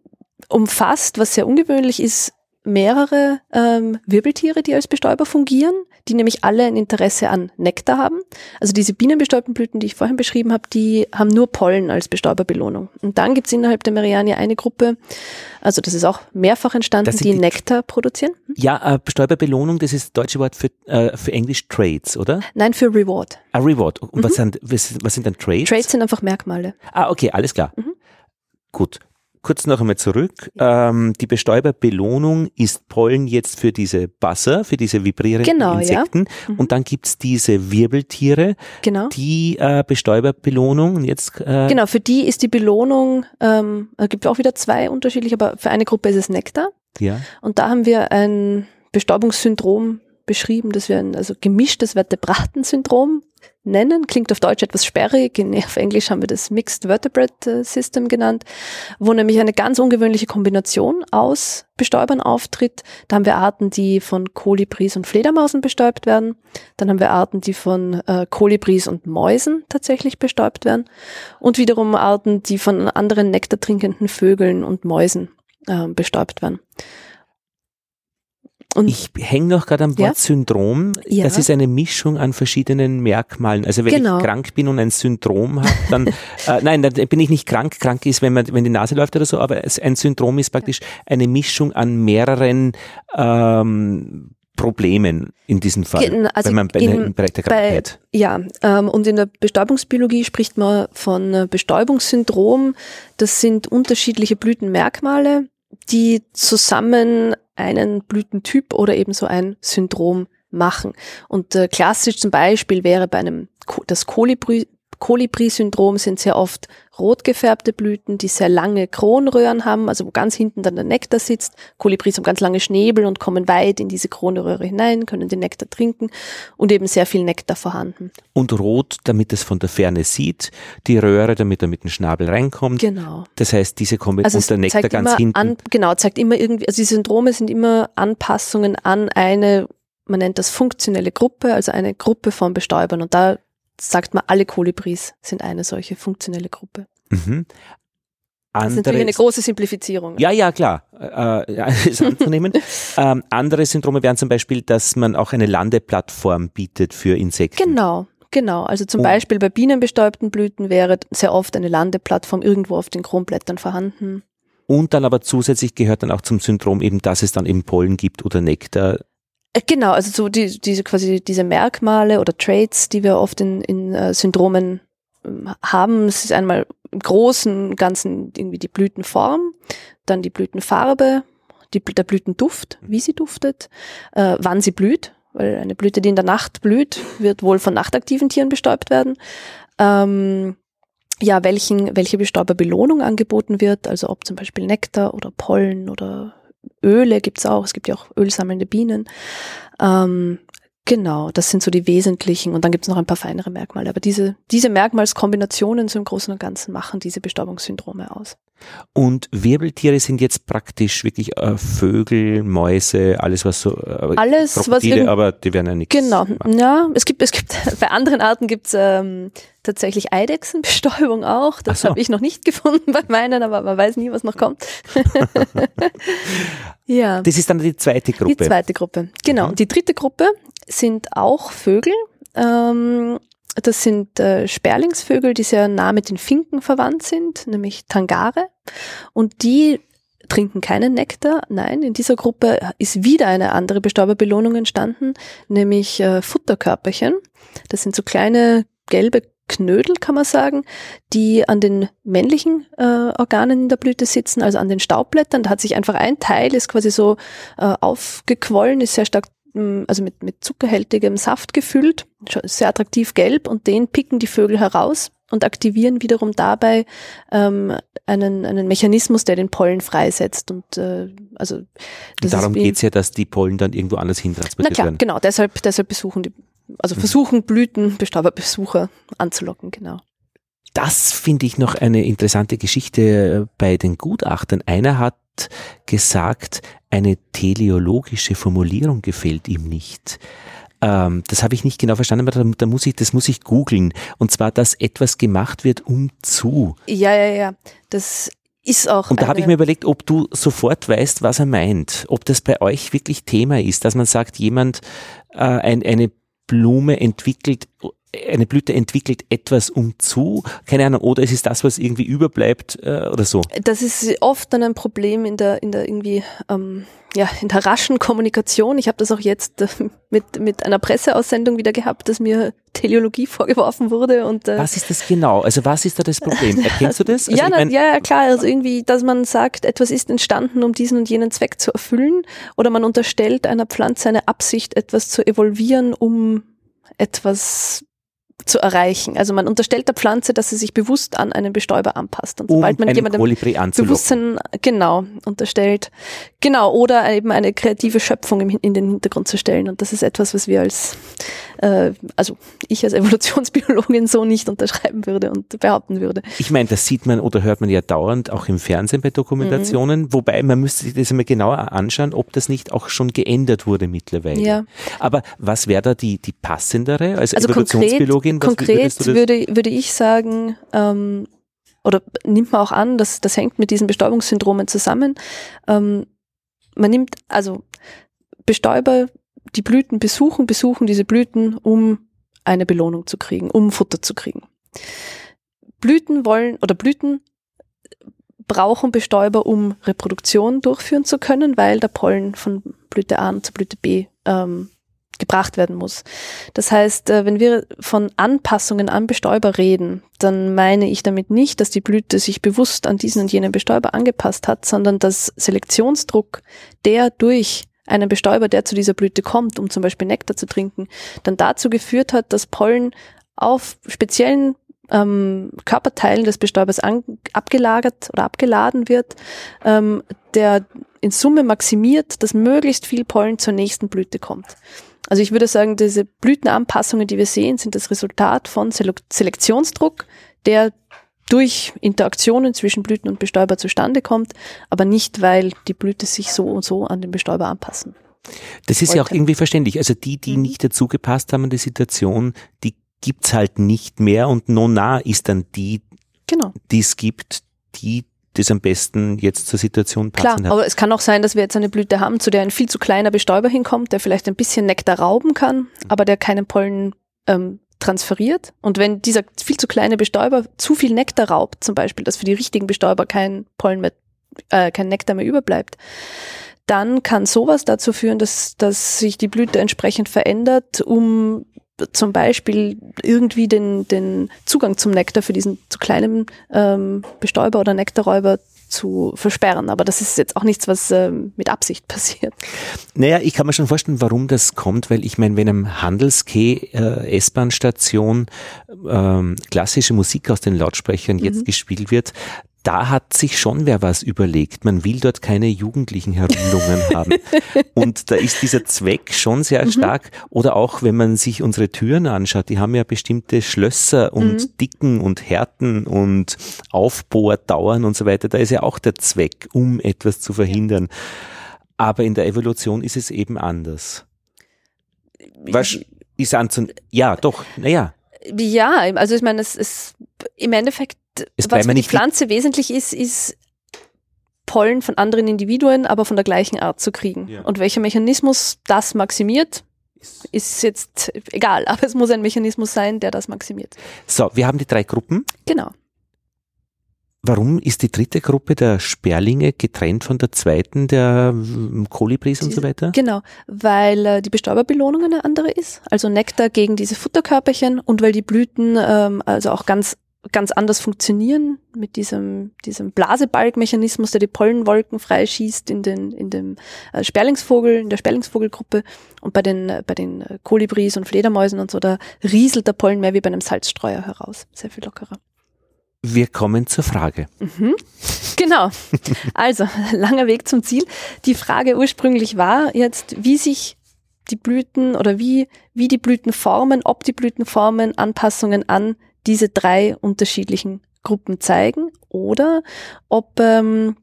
umfasst, was sehr ungewöhnlich ist, mehrere ähm, Wirbeltiere, die als Bestäuber fungieren, die nämlich alle ein Interesse an Nektar haben. Also diese bienenbestäubten Blüten, die ich vorhin beschrieben habe, die haben nur Pollen als Bestäuberbelohnung. Und dann gibt es innerhalb der Meriania eine Gruppe, also das ist auch mehrfach entstanden, die, die, Nektar produzieren. Hm? Ja, äh, Bestäuberbelohnung, das ist das deutsche Wort für, äh, für Englisch Trades, oder? Nein, für Reward. Ah, Reward. Und mhm. was, sind, was, was sind dann Trades? Trades sind einfach Merkmale. Ah, okay, alles klar. Mhm. Gut kurz noch einmal zurück. Ähm, die Bestäuberbelohnung ist Pollen jetzt für diese Buzzer, für diese vibrierenden genau, Insekten. Ja. Mhm. Und dann gibt's diese Wirbeltiere. Genau. Die äh, Bestäuberbelohnung. Jetzt, äh genau, für die ist die Belohnung, ähm, es gibt auch wieder zwei unterschiedliche, aber für eine Gruppe ist es Nektar. Ja. Und da haben wir ein Bestäubungssyndrom beschrieben, das wir ein also gemischtes Vertebraten-Syndrom nennen. Klingt auf Deutsch etwas sperrig. Auf Englisch haben wir das Mixed Vertebrate System genannt, wo nämlich eine ganz ungewöhnliche Kombination aus Bestäubern auftritt. Da haben wir Arten, die von Kolibris und Fledermausen bestäubt werden. Dann haben wir Arten, die von äh, Kolibris und Mäusen tatsächlich bestäubt werden. Und wiederum Arten, die von anderen nektartrinkenden Vögeln und Mäusen äh, bestäubt werden. Und ich hänge noch gerade am Wort ja? Syndrom. Ja. Das ist eine Mischung an verschiedenen Merkmalen. Also wenn genau. ich krank bin und ein Syndrom habe, dann (laughs) äh, nein, dann bin ich nicht krank. Krank ist, wenn man wenn die Nase läuft oder so, aber ein Syndrom ist praktisch eine Mischung an mehreren ähm, Problemen in diesem Fall, also wenn man bei, in, im Bereich der Krankheit. Bei, ja, ähm, und in der Bestäubungsbiologie spricht man von Bestäubungssyndrom. Das sind unterschiedliche Blütenmerkmale, die zusammen einen Blütentyp oder eben so ein Syndrom machen. Und äh, klassisch zum Beispiel wäre bei einem das Kolibri Kolibri-Syndrom sind sehr oft rot gefärbte Blüten, die sehr lange Kronröhren haben, also wo ganz hinten dann der Nektar sitzt. Kolibris haben ganz lange Schnäbel und kommen weit in diese Kronröhre hinein, können den Nektar trinken und eben sehr viel Nektar vorhanden. Und rot, damit es von der Ferne sieht, die Röhre, damit er mit dem Schnabel reinkommt. Genau. Das heißt, diese kommen also unter Nektar ganz hinten. An, genau, zeigt immer irgendwie, also die Syndrome sind immer Anpassungen an eine man nennt das funktionelle Gruppe, also eine Gruppe von Bestäubern. Und da sagt man, alle Kolibris sind eine solche funktionelle Gruppe. Mhm. das ist natürlich eine große Simplifizierung. Ja, ja, klar, äh, ja, (laughs) ist anzunehmen. ähm, andere Syndrome wären zum Beispiel, dass man auch eine Landeplattform bietet für Insekten. Genau, genau. Also zum oh. Beispiel bei bienenbestäubten Blüten wäre sehr oft eine Landeplattform irgendwo auf den Kronblättern vorhanden. Und dann aber zusätzlich gehört dann auch zum Syndrom eben, dass es dann eben Pollen gibt oder Nektar, genau, also so die, diese quasi diese Merkmale oder Traits, die wir oft in, in äh, Syndromen äh, haben. Es ist einmal im großen Ganzen irgendwie die Blütenform, dann die Blütenfarbe, die, der Blütenduft, wie sie duftet, äh, wann sie blüht, weil eine Blüte, die in der Nacht blüht, wird wohl von nachtaktiven Tieren bestäubt werden. Ähm, ja, welchen, welche Bestäuberbelohnung angeboten wird, also ob zum Beispiel Nektar oder Pollen oder Öle gibt's auch, es gibt ja auch ölsammelnde Bienen. Ähm, genau, das sind so die wesentlichen und dann gibt's noch ein paar feinere Merkmale. Aber diese, diese Merkmalskombinationen so im Großen und Ganzen machen diese Bestäubungssyndrome aus. Und Wirbeltiere sind jetzt praktisch wirklich äh, Vögel, Mäuse, alles was so äh, alles, Krokodile, was aber die werden ja nichts. Genau, machen. ja, es gibt, es gibt (laughs) bei anderen Arten gibt's ähm, tatsächlich Eidechsenbestäubung auch. Das so. habe ich noch nicht (laughs) gefunden bei meinen, aber man weiß nie, was noch kommt. (laughs) ja. Das ist dann die zweite Gruppe. Die zweite Gruppe, genau. Mhm. Die dritte Gruppe sind auch Vögel. Ähm, das sind äh, Sperlingsvögel, die sehr nah mit den Finken verwandt sind, nämlich Tangare. Und die trinken keinen Nektar. Nein, in dieser Gruppe ist wieder eine andere Bestäuberbelohnung entstanden, nämlich äh, Futterkörperchen. Das sind so kleine gelbe Knödel, kann man sagen, die an den männlichen äh, Organen in der Blüte sitzen, also an den Staubblättern. Da hat sich einfach ein Teil, ist quasi so äh, aufgequollen, ist sehr stark also mit, mit zuckerhältigem Saft gefüllt, sehr attraktiv gelb und den picken die Vögel heraus und aktivieren wiederum dabei ähm, einen, einen Mechanismus, der den Pollen freisetzt. Und äh, also das darum geht es ja, dass die Pollen dann irgendwo anders hin transportiert Na klar, werden. Genau, deshalb, deshalb besuchen die also versuchen Blütenbestäuberbesucher anzulocken, genau. Das finde ich noch eine interessante Geschichte bei den Gutachtern. Einer hat gesagt, eine teleologische Formulierung gefällt ihm nicht. Ähm, das habe ich nicht genau verstanden, aber da, da muss ich, das muss ich googeln. Und zwar, dass etwas gemacht wird um zu. Ja, ja, ja. Das ist auch. Und da habe ich mir überlegt, ob du sofort weißt, was er meint. Ob das bei euch wirklich Thema ist, dass man sagt, jemand, äh, ein, eine Blume entwickelt eine Blüte entwickelt etwas umzu, keine Ahnung, oder es ist das, was irgendwie überbleibt äh, oder so. Das ist oft dann ein Problem in der, in der irgendwie, ähm, ja, in der raschen Kommunikation. Ich habe das auch jetzt äh, mit, mit einer Presseaussendung wieder gehabt, dass mir Teleologie vorgeworfen wurde. Und, äh, was ist das genau? Also was ist da das Problem? (laughs) Erkennst du das? Also ja, na, ja, ja, klar. Also irgendwie, dass man sagt, etwas ist entstanden, um diesen und jenen Zweck zu erfüllen, oder man unterstellt einer Pflanze eine Absicht, etwas zu evolvieren, um etwas zu erreichen. Also man unterstellt der Pflanze, dass sie sich bewusst an einen Bestäuber anpasst. Und sobald um man jemandem Bewusstsein genau unterstellt, genau oder eben eine kreative Schöpfung im, in den Hintergrund zu stellen. Und das ist etwas, was wir als äh, also ich als (laughs) Evolutionsbiologin so nicht unterschreiben würde und behaupten würde. Ich meine, das sieht man oder hört man ja dauernd auch im Fernsehen bei Dokumentationen, mhm. wobei man müsste sich das einmal genauer anschauen, ob das nicht auch schon geändert wurde mittlerweile. Ja. Aber was wäre da die, die passendere als also Evolutionsbiologin? Konkret, konkret würde, würde ich sagen, ähm, oder nimmt man auch an, dass das hängt mit diesen Bestäubungssyndromen zusammen. Ähm, man nimmt also Bestäuber die Blüten besuchen, besuchen diese Blüten, um eine Belohnung zu kriegen, um Futter zu kriegen. Blüten wollen oder Blüten brauchen Bestäuber, um Reproduktion durchführen zu können, weil der Pollen von Blüte A zu Blüte B ähm, gebracht werden muss. Das heißt, äh, wenn wir von Anpassungen an Bestäuber reden, dann meine ich damit nicht, dass die Blüte sich bewusst an diesen und jenen Bestäuber angepasst hat, sondern dass Selektionsdruck, der durch einen Bestäuber, der zu dieser Blüte kommt, um zum Beispiel Nektar zu trinken, dann dazu geführt hat, dass Pollen auf speziellen ähm, Körperteilen des Bestäubers an, abgelagert oder abgeladen wird, ähm, der in Summe maximiert, dass möglichst viel Pollen zur nächsten Blüte kommt. Also ich würde sagen, diese Blütenanpassungen, die wir sehen, sind das Resultat von Selektionsdruck, der durch Interaktionen zwischen Blüten und Bestäuber zustande kommt, aber nicht, weil die Blüte sich so und so an den Bestäuber anpassen. Das ist wollte. ja auch irgendwie verständlich. Also die, die mhm. nicht dazugepasst haben an die Situation, die gibt's halt nicht mehr und Nona ist dann die, genau. die es gibt, die das am besten jetzt zur Situation passen Klar, hat. aber es kann auch sein, dass wir jetzt eine Blüte haben, zu der ein viel zu kleiner Bestäuber hinkommt, der vielleicht ein bisschen Nektar rauben kann, aber der keinen Pollen ähm, transferiert. Und wenn dieser viel zu kleine Bestäuber zu viel Nektar raubt, zum Beispiel, dass für die richtigen Bestäuber kein Pollen mehr, äh, kein Nektar mehr überbleibt, dann kann sowas dazu führen, dass, dass sich die Blüte entsprechend verändert, um zum Beispiel irgendwie den, den Zugang zum Nektar für diesen zu kleinen ähm, Bestäuber oder Nektarräuber zu versperren. Aber das ist jetzt auch nichts, was ähm, mit Absicht (laughs) passiert. Naja, ich kann mir schon vorstellen, warum das kommt, weil ich meine, wenn am Handelskeh äh, S-Bahn-Station ähm, klassische Musik aus den Lautsprechern mhm. jetzt gespielt wird, da hat sich schon wer was überlegt. Man will dort keine jugendlichen Herumlungen haben. (laughs) Und da ist dieser Zweck schon sehr mhm. stark. Oder auch, wenn man sich unsere Türen anschaut, die haben ja bestimmte Schlösser und mhm. Dicken und Härten und Aufbohrdauern und so weiter. Da ist ja auch der Zweck, um etwas zu verhindern. Aber in der Evolution ist es eben anders. Was ist anzun ja, doch, naja. Ja, also ich meine, es ist im Endeffekt es was für die Pflanze wesentlich ist, ist Pollen von anderen Individuen, aber von der gleichen Art zu kriegen. Ja. Und welcher Mechanismus das maximiert, ist jetzt egal, (laughs) aber es muss ein Mechanismus sein, der das maximiert. So, wir haben die drei Gruppen. Genau. Warum ist die dritte Gruppe der Sperlinge getrennt von der zweiten der Kolibris und so weiter? Genau, weil äh, die Bestäuberbelohnung eine andere ist, also Nektar gegen diese Futterkörperchen und weil die Blüten ähm, also auch ganz ganz anders funktionieren mit diesem, diesem Blasebalgmechanismus, der die Pollenwolken freischießt in den, in dem äh, Sperlingsvogel, in der Sperlingsvogelgruppe und bei den, äh, bei den äh, Kolibris und Fledermäusen und so, da rieselt der Pollen mehr wie bei einem Salzstreuer heraus. Sehr viel lockerer. Wir kommen zur Frage. Mhm. Genau. Also, (laughs) langer Weg zum Ziel. Die Frage ursprünglich war jetzt, wie sich die Blüten oder wie, wie die Blüten formen, ob die Blüten formen, Anpassungen an diese drei unterschiedlichen Gruppen zeigen oder ob ähm,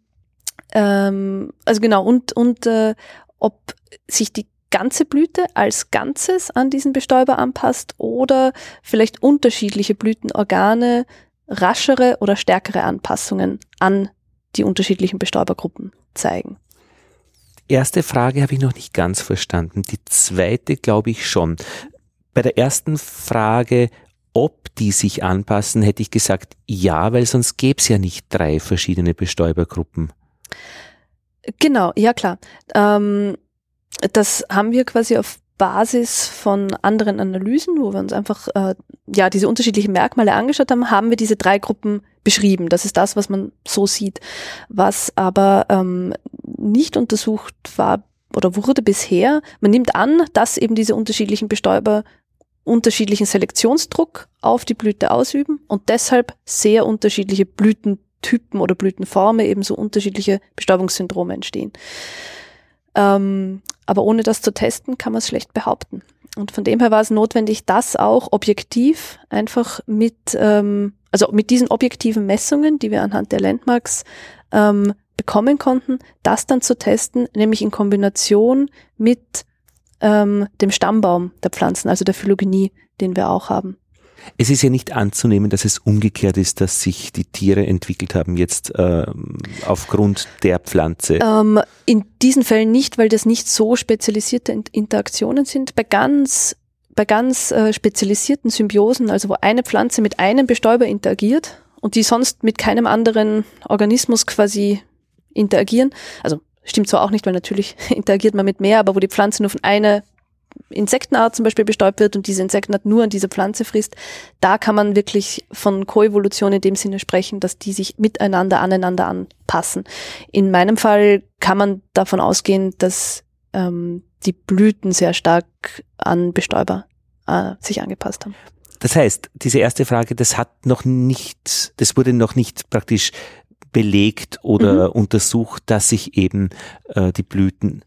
ähm, also genau und und äh, ob sich die ganze Blüte als Ganzes an diesen Bestäuber anpasst oder vielleicht unterschiedliche Blütenorgane raschere oder stärkere Anpassungen an die unterschiedlichen Bestäubergruppen zeigen. Erste Frage habe ich noch nicht ganz verstanden. Die zweite glaube ich schon. Bei der ersten Frage, ob die sich anpassen, hätte ich gesagt, ja, weil sonst gäbe es ja nicht drei verschiedene Bestäubergruppen. Genau, ja klar. Ähm, das haben wir quasi auf Basis von anderen Analysen, wo wir uns einfach äh, ja diese unterschiedlichen Merkmale angeschaut haben, haben wir diese drei Gruppen beschrieben. Das ist das, was man so sieht. Was aber ähm, nicht untersucht war oder wurde bisher, man nimmt an, dass eben diese unterschiedlichen Bestäuber unterschiedlichen Selektionsdruck auf die Blüte ausüben und deshalb sehr unterschiedliche Blütentypen oder Blütenformen, ebenso unterschiedliche Bestäubungssyndrome entstehen. Ähm, aber ohne das zu testen, kann man es schlecht behaupten. Und von dem her war es notwendig, das auch objektiv einfach mit, ähm, also mit diesen objektiven Messungen, die wir anhand der Landmarks ähm, bekommen konnten, das dann zu testen, nämlich in Kombination mit ähm, dem Stammbaum der Pflanzen, also der Phylogenie, den wir auch haben. Es ist ja nicht anzunehmen, dass es umgekehrt ist, dass sich die Tiere entwickelt haben jetzt äh, aufgrund der Pflanze. Ähm, in diesen Fällen nicht, weil das nicht so spezialisierte Interaktionen sind. Bei ganz bei ganz äh, spezialisierten Symbiosen, also wo eine Pflanze mit einem Bestäuber interagiert und die sonst mit keinem anderen Organismus quasi interagieren, also Stimmt zwar auch nicht, weil natürlich (laughs) interagiert man mit mehr, aber wo die Pflanze nur von einer Insektenart zum Beispiel bestäubt wird und diese Insektenart nur an dieser Pflanze frisst, da kann man wirklich von Koevolution in dem Sinne sprechen, dass die sich miteinander aneinander anpassen. In meinem Fall kann man davon ausgehen, dass ähm, die Blüten sehr stark an Bestäuber äh, sich angepasst haben. Das heißt, diese erste Frage, das hat noch nicht, das wurde noch nicht praktisch belegt oder mhm. untersucht, dass sich eben äh, die Blüten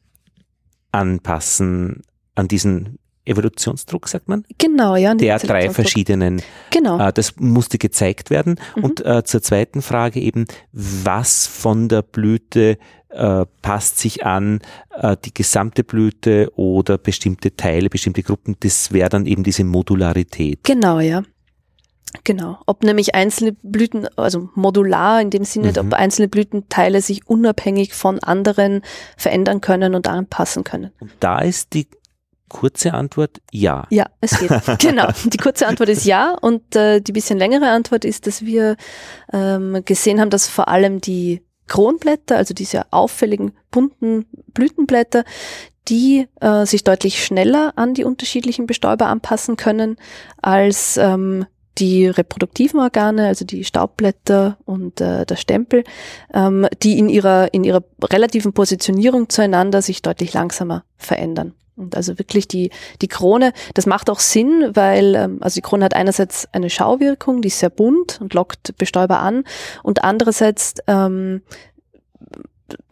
anpassen an diesen Evolutionsdruck, sagt man? Genau, ja. Der drei verschiedenen. Genau. Äh, das musste gezeigt werden. Mhm. Und äh, zur zweiten Frage eben, was von der Blüte äh, passt sich an, äh, die gesamte Blüte oder bestimmte Teile, bestimmte Gruppen, das wäre dann eben diese Modularität. Genau, ja. Genau. Ob nämlich einzelne Blüten, also modular in dem Sinne, mhm. ob einzelne Blütenteile sich unabhängig von anderen verändern können und anpassen können. Und da ist die kurze Antwort ja. Ja, es geht. (laughs) genau. Die kurze Antwort ist ja und äh, die bisschen längere Antwort ist, dass wir ähm, gesehen haben, dass vor allem die Kronblätter, also diese auffälligen bunten Blütenblätter, die äh, sich deutlich schneller an die unterschiedlichen Bestäuber anpassen können als ähm, die reproduktiven Organe, also die Staubblätter und äh, der Stempel, ähm, die in ihrer, in ihrer relativen Positionierung zueinander sich deutlich langsamer verändern. Und also wirklich die, die Krone, das macht auch Sinn, weil ähm, also die Krone hat einerseits eine Schauwirkung, die ist sehr bunt und lockt Bestäuber an und andererseits ähm,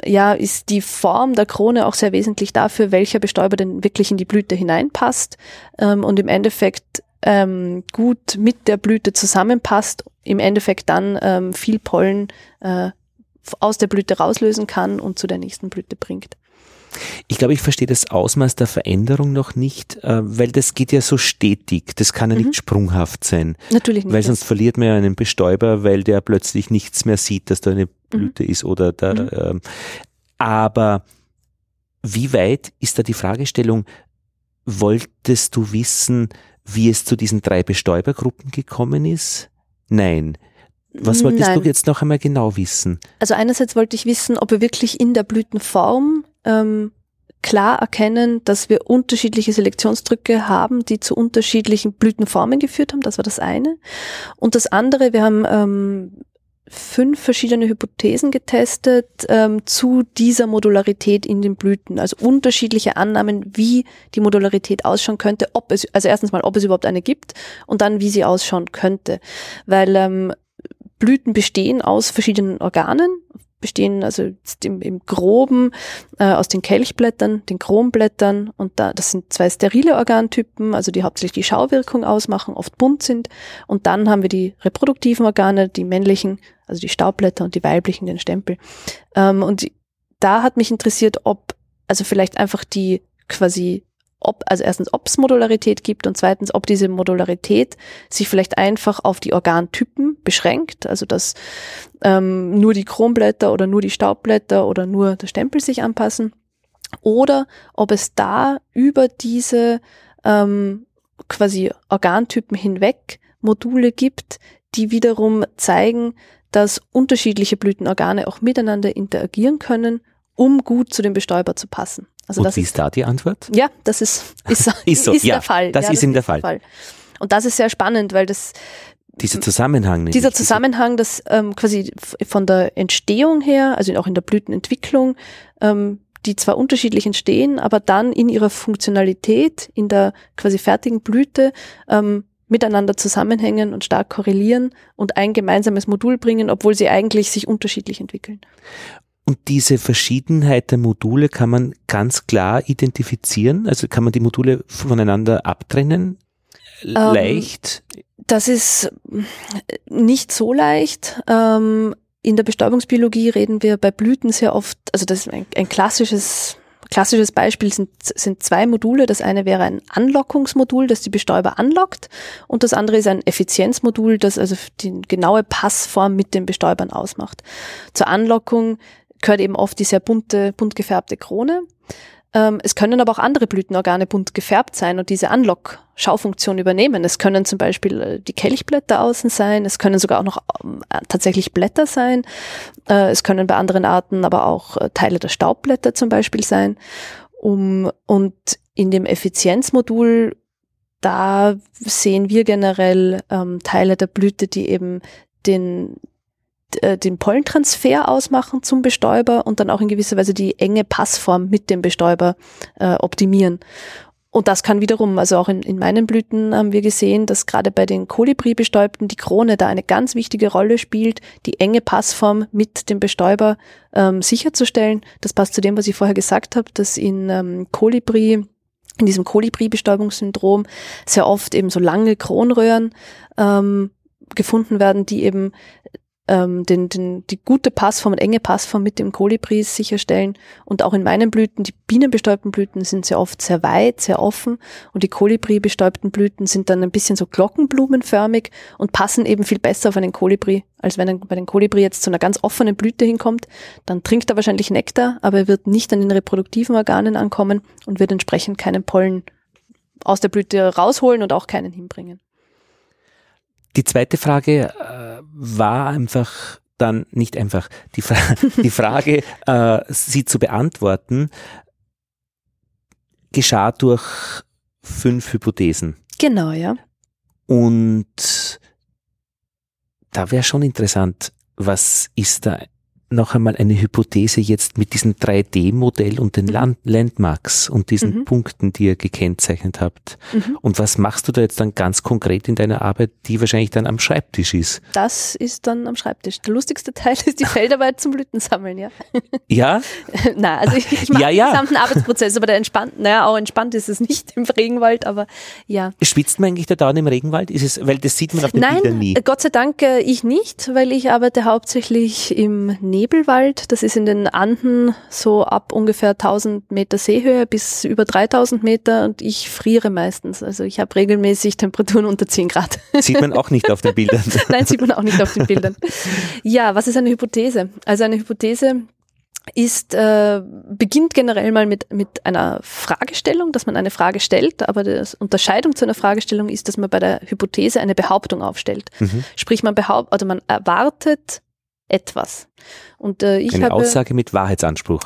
ja, ist die Form der Krone auch sehr wesentlich dafür, welcher Bestäuber denn wirklich in die Blüte hineinpasst ähm, und im Endeffekt ähm, gut mit der Blüte zusammenpasst, im Endeffekt dann ähm, viel Pollen äh, aus der Blüte rauslösen kann und zu der nächsten Blüte bringt. Ich glaube, ich verstehe das Ausmaß der Veränderung noch nicht, äh, weil das geht ja so stetig. Das kann ja mhm. nicht sprunghaft sein. Natürlich nicht. Weil sonst verliert man ja einen Bestäuber, weil der plötzlich nichts mehr sieht, dass da eine Blüte mhm. ist oder da. Mhm. Ähm, aber wie weit ist da die Fragestellung? Wolltest du wissen, wie es zu diesen drei Bestäubergruppen gekommen ist? Nein. Was wolltest Nein. du jetzt noch einmal genau wissen? Also einerseits wollte ich wissen, ob wir wirklich in der Blütenform ähm, klar erkennen, dass wir unterschiedliche Selektionsdrücke haben, die zu unterschiedlichen Blütenformen geführt haben. Das war das eine. Und das andere, wir haben ähm, fünf verschiedene Hypothesen getestet ähm, zu dieser Modularität in den Blüten. Also unterschiedliche Annahmen, wie die Modularität ausschauen könnte, ob es, also erstens mal, ob es überhaupt eine gibt und dann, wie sie ausschauen könnte. Weil ähm, Blüten bestehen aus verschiedenen Organen, bestehen also im, im Groben äh, aus den Kelchblättern, den Kronblättern und da, das sind zwei sterile Organtypen, also die hauptsächlich die Schauwirkung ausmachen, oft bunt sind. Und dann haben wir die reproduktiven Organe, die männlichen, also die Staubblätter und die weiblichen, den Stempel. Ähm, und da hat mich interessiert, ob also vielleicht einfach die quasi ob, also erstens, ob es Modularität gibt und zweitens, ob diese Modularität sich vielleicht einfach auf die Organtypen beschränkt, also dass ähm, nur die Kronblätter oder nur die Staubblätter oder nur der Stempel sich anpassen oder ob es da über diese ähm, quasi Organtypen hinweg Module gibt, die wiederum zeigen, dass unterschiedliche Blütenorgane auch miteinander interagieren können, um gut zu dem Bestäuber zu passen. Also Und wie ist da die Antwort? Ja, das ist, (laughs) ist, ist, so, ist ja, der Fall. Das ja, ist ihm der Fall. Fall. Und das ist sehr spannend, weil das dieser Zusammenhang. Dieser Zusammenhang, das ähm, quasi von der Entstehung her, also auch in der Blütenentwicklung, ähm, die zwar unterschiedlich entstehen, aber dann in ihrer Funktionalität, in der quasi fertigen Blüte ähm, miteinander zusammenhängen und stark korrelieren und ein gemeinsames Modul bringen, obwohl sie eigentlich sich unterschiedlich entwickeln. Und diese Verschiedenheit der Module kann man ganz klar identifizieren? Also kann man die Module voneinander abtrennen? Ähm, leicht? Das ist nicht so leicht. Ähm, in der Bestäubungsbiologie reden wir bei Blüten sehr oft, also das ist ein, ein klassisches klassisches Beispiel sind, sind zwei Module. Das eine wäre ein Anlockungsmodul, das die Bestäuber anlockt und das andere ist ein Effizienzmodul, das also die genaue Passform mit den Bestäubern ausmacht. Zur Anlockung gehört eben oft die sehr bunte, bunt gefärbte Krone. Ähm, es können aber auch andere Blütenorgane bunt gefärbt sein und diese Unlock-Schaufunktion übernehmen. Es können zum Beispiel äh, die Kelchblätter außen sein, es können sogar auch noch ähm, tatsächlich Blätter sein. Äh, es können bei anderen Arten aber auch äh, Teile der Staubblätter zum Beispiel sein. Um, und in dem Effizienzmodul da sehen wir generell ähm, Teile der Blüte, die eben den, äh, den Pollentransfer ausmachen zum Bestäuber und dann auch in gewisser Weise die enge Passform mit dem Bestäuber äh, optimieren. Und das kann wiederum, also auch in, in meinen Blüten haben wir gesehen, dass gerade bei den Kolibri-Bestäubten die Krone da eine ganz wichtige Rolle spielt, die enge Passform mit dem Bestäuber ähm, sicherzustellen. Das passt zu dem, was ich vorher gesagt habe, dass in ähm, Kolibri in diesem Kolibri-Bestäubungssyndrom sehr oft eben so lange Kronröhren ähm, gefunden werden, die eben ähm, den, den, die gute Passform und enge Passform mit dem Kolibris sicherstellen. Und auch in meinen Blüten, die bienenbestäubten Blüten sind sehr oft sehr weit, sehr offen und die Kolibri-bestäubten Blüten sind dann ein bisschen so glockenblumenförmig und passen eben viel besser auf einen Kolibri, als wenn er bei den Kolibri jetzt zu einer ganz offenen Blüte hinkommt. Dann trinkt er wahrscheinlich Nektar, aber er wird nicht an den reproduktiven Organen ankommen und wird entsprechend keinen Pollen aus der Blüte rausholen und auch keinen hinbringen. Die zweite Frage äh, war einfach dann nicht einfach die, Fra (laughs) die Frage, äh, sie zu beantworten, geschah durch fünf Hypothesen. Genau, ja. Und da wäre schon interessant, was ist da noch einmal eine Hypothese jetzt mit diesem 3D-Modell und den mhm. Land Landmarks und diesen mhm. Punkten, die ihr gekennzeichnet habt. Mhm. Und was machst du da jetzt dann ganz konkret in deiner Arbeit, die wahrscheinlich dann am Schreibtisch ist? Das ist dann am Schreibtisch. Der lustigste Teil ist die (laughs) Feldarbeit zum Blütensammeln, ja. Ja? (laughs) Na, also ich, ich mache ja, ja. den gesamten Arbeitsprozess, aber der entspannt, naja, auch entspannt ist es nicht im Regenwald, aber ja. Schwitzt man eigentlich da dauernd im Regenwald? Ist es, weil das sieht man auf den Nein, Bildern nie. Gott sei Dank äh, ich nicht, weil ich arbeite hauptsächlich im Nebelwald. Das ist in den Anden so ab ungefähr 1000 Meter Seehöhe bis über 3000 Meter und ich friere meistens. Also ich habe regelmäßig Temperaturen unter 10 Grad. Sieht man auch nicht auf den Bildern. (laughs) Nein, sieht man auch nicht auf den Bildern. Ja, was ist eine Hypothese? Also eine Hypothese ist, äh, beginnt generell mal mit, mit einer Fragestellung, dass man eine Frage stellt, aber die Unterscheidung zu einer Fragestellung ist, dass man bei der Hypothese eine Behauptung aufstellt. Mhm. Sprich, man behauptet, oder man erwartet etwas. Und äh, ich Eine habe, Aussage mit Wahrheitsanspruch.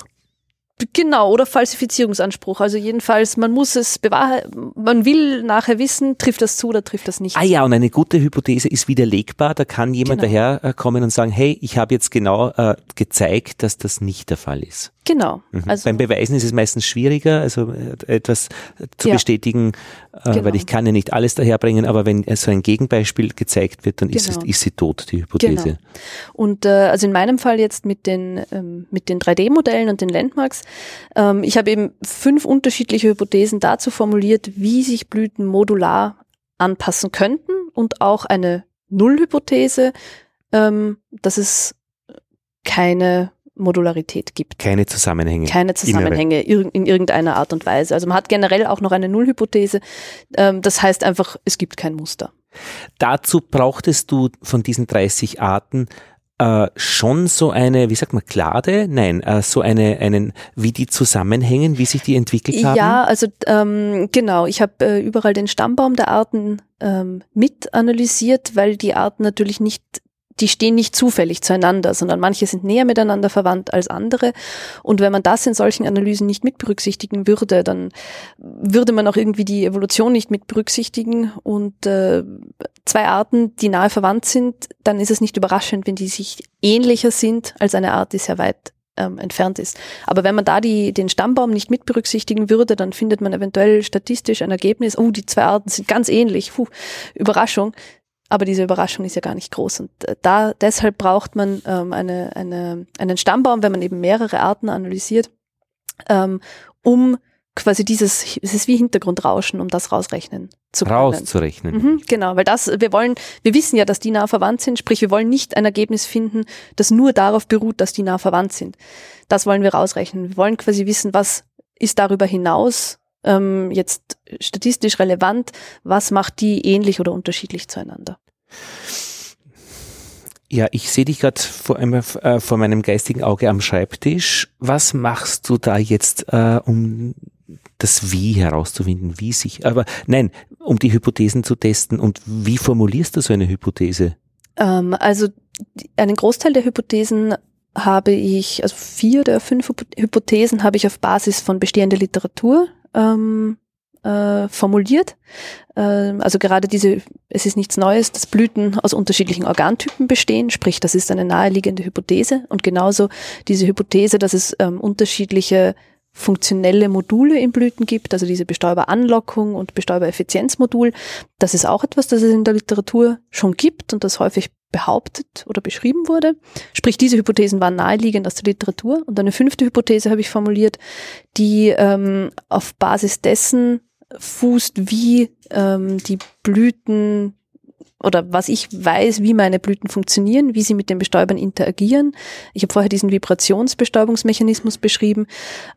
Genau, oder Falsifizierungsanspruch. Also jedenfalls, man muss es bewahren, man will nachher wissen, trifft das zu oder trifft das nicht. Ah ja, und eine gute Hypothese ist widerlegbar. Da kann jemand genau. daherkommen und sagen, hey, ich habe jetzt genau äh, gezeigt, dass das nicht der Fall ist. Genau. Mhm. Also Beim Beweisen ist es meistens schwieriger, also äh, etwas zu ja. bestätigen, äh, genau. weil ich kann ja nicht alles daherbringen, aber wenn so ein Gegenbeispiel gezeigt wird, dann genau. ist, es, genau. ist sie tot, die Hypothese. Genau. Und äh, also in meinem Fall jetzt mit den, ähm, mit den 3D-Modellen und den Landmarks, ähm, ich habe eben fünf unterschiedliche Hypothesen dazu formuliert, wie sich Blüten modular anpassen könnten und auch eine Nullhypothese, ähm, dass es keine Modularität gibt. Keine Zusammenhänge. Keine Zusammenhänge in irgendeiner Art und Weise. Also man hat generell auch noch eine Nullhypothese. Ähm, das heißt einfach, es gibt kein Muster. Dazu brauchtest du von diesen 30 Arten äh, schon so eine, wie sagt man, Klade? Nein, äh, so eine, einen, wie die zusammenhängen, wie sich die entwickelt haben? Ja, also ähm, genau, ich habe äh, überall den Stammbaum der Arten ähm, mit analysiert, weil die Arten natürlich nicht die stehen nicht zufällig zueinander, sondern manche sind näher miteinander verwandt als andere. Und wenn man das in solchen Analysen nicht mit berücksichtigen würde, dann würde man auch irgendwie die Evolution nicht mit berücksichtigen. Und äh, zwei Arten, die nahe verwandt sind, dann ist es nicht überraschend, wenn die sich ähnlicher sind als eine Art, die sehr weit ähm, entfernt ist. Aber wenn man da die, den Stammbaum nicht mit berücksichtigen würde, dann findet man eventuell statistisch ein Ergebnis, oh, die zwei Arten sind ganz ähnlich, Puh, Überraschung. Aber diese Überraschung ist ja gar nicht groß. Und äh, da deshalb braucht man ähm, eine, eine, einen Stammbaum, wenn man eben mehrere Arten analysiert, ähm, um quasi dieses, es ist wie Hintergrundrauschen, um das rausrechnen zu können. Rauszurechnen. Mhm, genau, weil das, wir wollen, wir wissen ja, dass die nah verwandt sind, sprich, wir wollen nicht ein Ergebnis finden, das nur darauf beruht, dass die nah verwandt sind. Das wollen wir rausrechnen. Wir wollen quasi wissen, was ist darüber hinaus ähm, jetzt statistisch relevant, was macht die ähnlich oder unterschiedlich zueinander? Ja, ich sehe dich gerade vor, äh, vor meinem geistigen Auge am Schreibtisch. Was machst du da jetzt, äh, um das Wie herauszufinden, wie sich, aber nein, um die Hypothesen zu testen und wie formulierst du so eine Hypothese? Ähm, also einen Großteil der Hypothesen habe ich, also vier der fünf Hypothesen habe ich auf Basis von bestehender Literatur ähm, äh, formuliert. Ähm, also gerade diese, es ist nichts Neues, dass Blüten aus unterschiedlichen Organtypen bestehen, sprich, das ist eine naheliegende Hypothese und genauso diese Hypothese, dass es ähm, unterschiedliche funktionelle Module in Blüten gibt, also diese Bestäuberanlockung und Bestäubereffizienzmodul. Das ist auch etwas, das es in der Literatur schon gibt und das häufig behauptet oder beschrieben wurde. Sprich, diese Hypothesen waren naheliegend aus der Literatur. Und eine fünfte Hypothese habe ich formuliert, die ähm, auf Basis dessen fußt, wie ähm, die Blüten oder was ich weiß, wie meine Blüten funktionieren, wie sie mit den Bestäubern interagieren. Ich habe vorher diesen Vibrationsbestäubungsmechanismus beschrieben.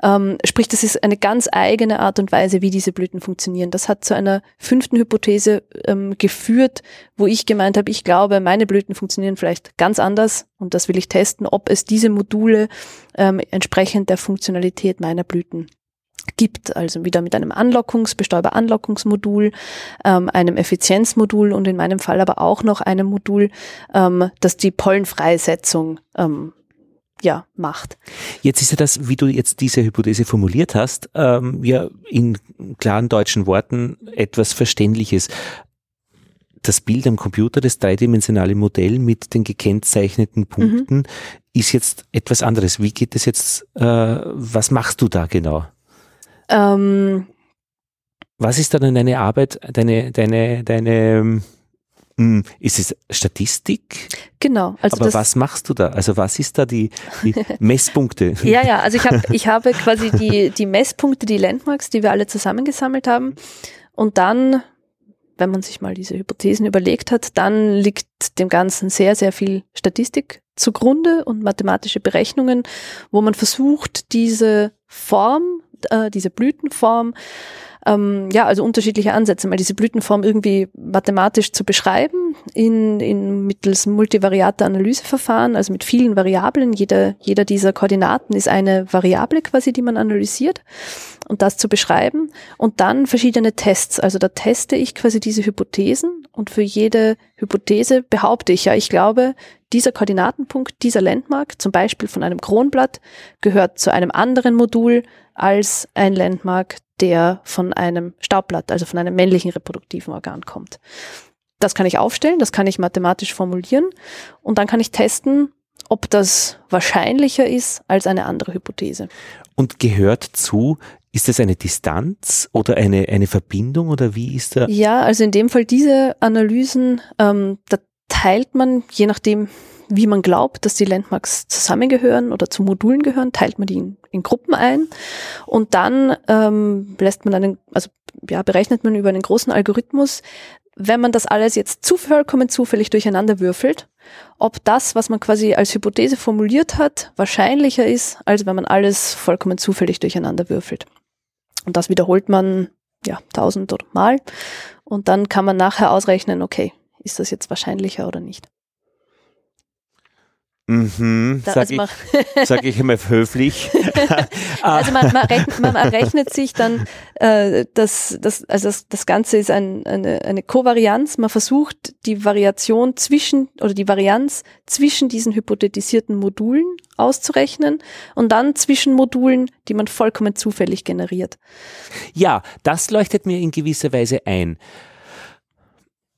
Ähm, sprich, das ist eine ganz eigene Art und Weise, wie diese Blüten funktionieren. Das hat zu einer fünften Hypothese ähm, geführt, wo ich gemeint habe, ich glaube, meine Blüten funktionieren vielleicht ganz anders und das will ich testen, ob es diese Module ähm, entsprechend der Funktionalität meiner Blüten gibt, also wieder mit einem Anlockungs-, Bestäuber-Anlockungsmodul, ähm, einem Effizienzmodul und in meinem Fall aber auch noch einem Modul, ähm, das die Pollenfreisetzung ähm, ja, macht. Jetzt ist ja das, wie du jetzt diese Hypothese formuliert hast, ähm, ja in klaren deutschen Worten etwas Verständliches. Das Bild am Computer, das dreidimensionale Modell mit den gekennzeichneten Punkten, mhm. ist jetzt etwas anderes. Wie geht es jetzt, äh, was machst du da genau? Ähm, Was ist dann deine Arbeit, deine, deine, deine, hm, ist es Statistik? Genau. Also Aber was machst du da? Also was ist da die, die (laughs) Messpunkte? ja, ja, also ich, hab, ich habe quasi die, die Messpunkte, die Landmarks, die wir alle zusammengesammelt haben. Und dann, wenn man sich mal diese Hypothesen überlegt hat, dann liegt dem Ganzen sehr, sehr viel Statistik zugrunde und mathematische Berechnungen, wo man versucht, diese Form äh, diese Blütenform, ähm, ja, also unterschiedliche Ansätze, mal diese Blütenform irgendwie mathematisch zu beschreiben, in, in mittels multivariater Analyseverfahren, also mit vielen Variablen. Jeder, jeder dieser Koordinaten ist eine Variable quasi, die man analysiert und das zu beschreiben. Und dann verschiedene Tests. Also da teste ich quasi diese Hypothesen und für jede Hypothese behaupte ich, ja, ich glaube, dieser Koordinatenpunkt, dieser Landmark, zum Beispiel von einem Kronblatt, gehört zu einem anderen Modul als ein Landmark, der von einem Staubblatt, also von einem männlichen reproduktiven Organ kommt. Das kann ich aufstellen, das kann ich mathematisch formulieren und dann kann ich testen, ob das wahrscheinlicher ist als eine andere Hypothese. Und gehört zu, ist das eine Distanz oder eine, eine Verbindung oder wie ist da? Ja, also in dem Fall diese Analysen, ähm, da teilt man, je nachdem, wie man glaubt, dass die Landmarks zusammengehören oder zu Modulen gehören, teilt man die in, in Gruppen ein und dann ähm, lässt man einen, also ja, berechnet man über einen großen Algorithmus, wenn man das alles jetzt vollkommen zufällig durcheinander würfelt, ob das, was man quasi als Hypothese formuliert hat, wahrscheinlicher ist, als wenn man alles vollkommen zufällig durcheinander würfelt. Und das wiederholt man ja tausend oder mal und dann kann man nachher ausrechnen, okay, ist das jetzt wahrscheinlicher oder nicht. Mhm, da, sag, also ich, (laughs) sag ich immer höflich. (laughs) also man, man, rechnet, man errechnet sich dann, äh, dass das, also das, das Ganze ist ein, eine, eine Kovarianz. Man versucht die Variation zwischen oder die Varianz zwischen diesen hypothetisierten Modulen auszurechnen und dann zwischen Modulen, die man vollkommen zufällig generiert. Ja, das leuchtet mir in gewisser Weise ein.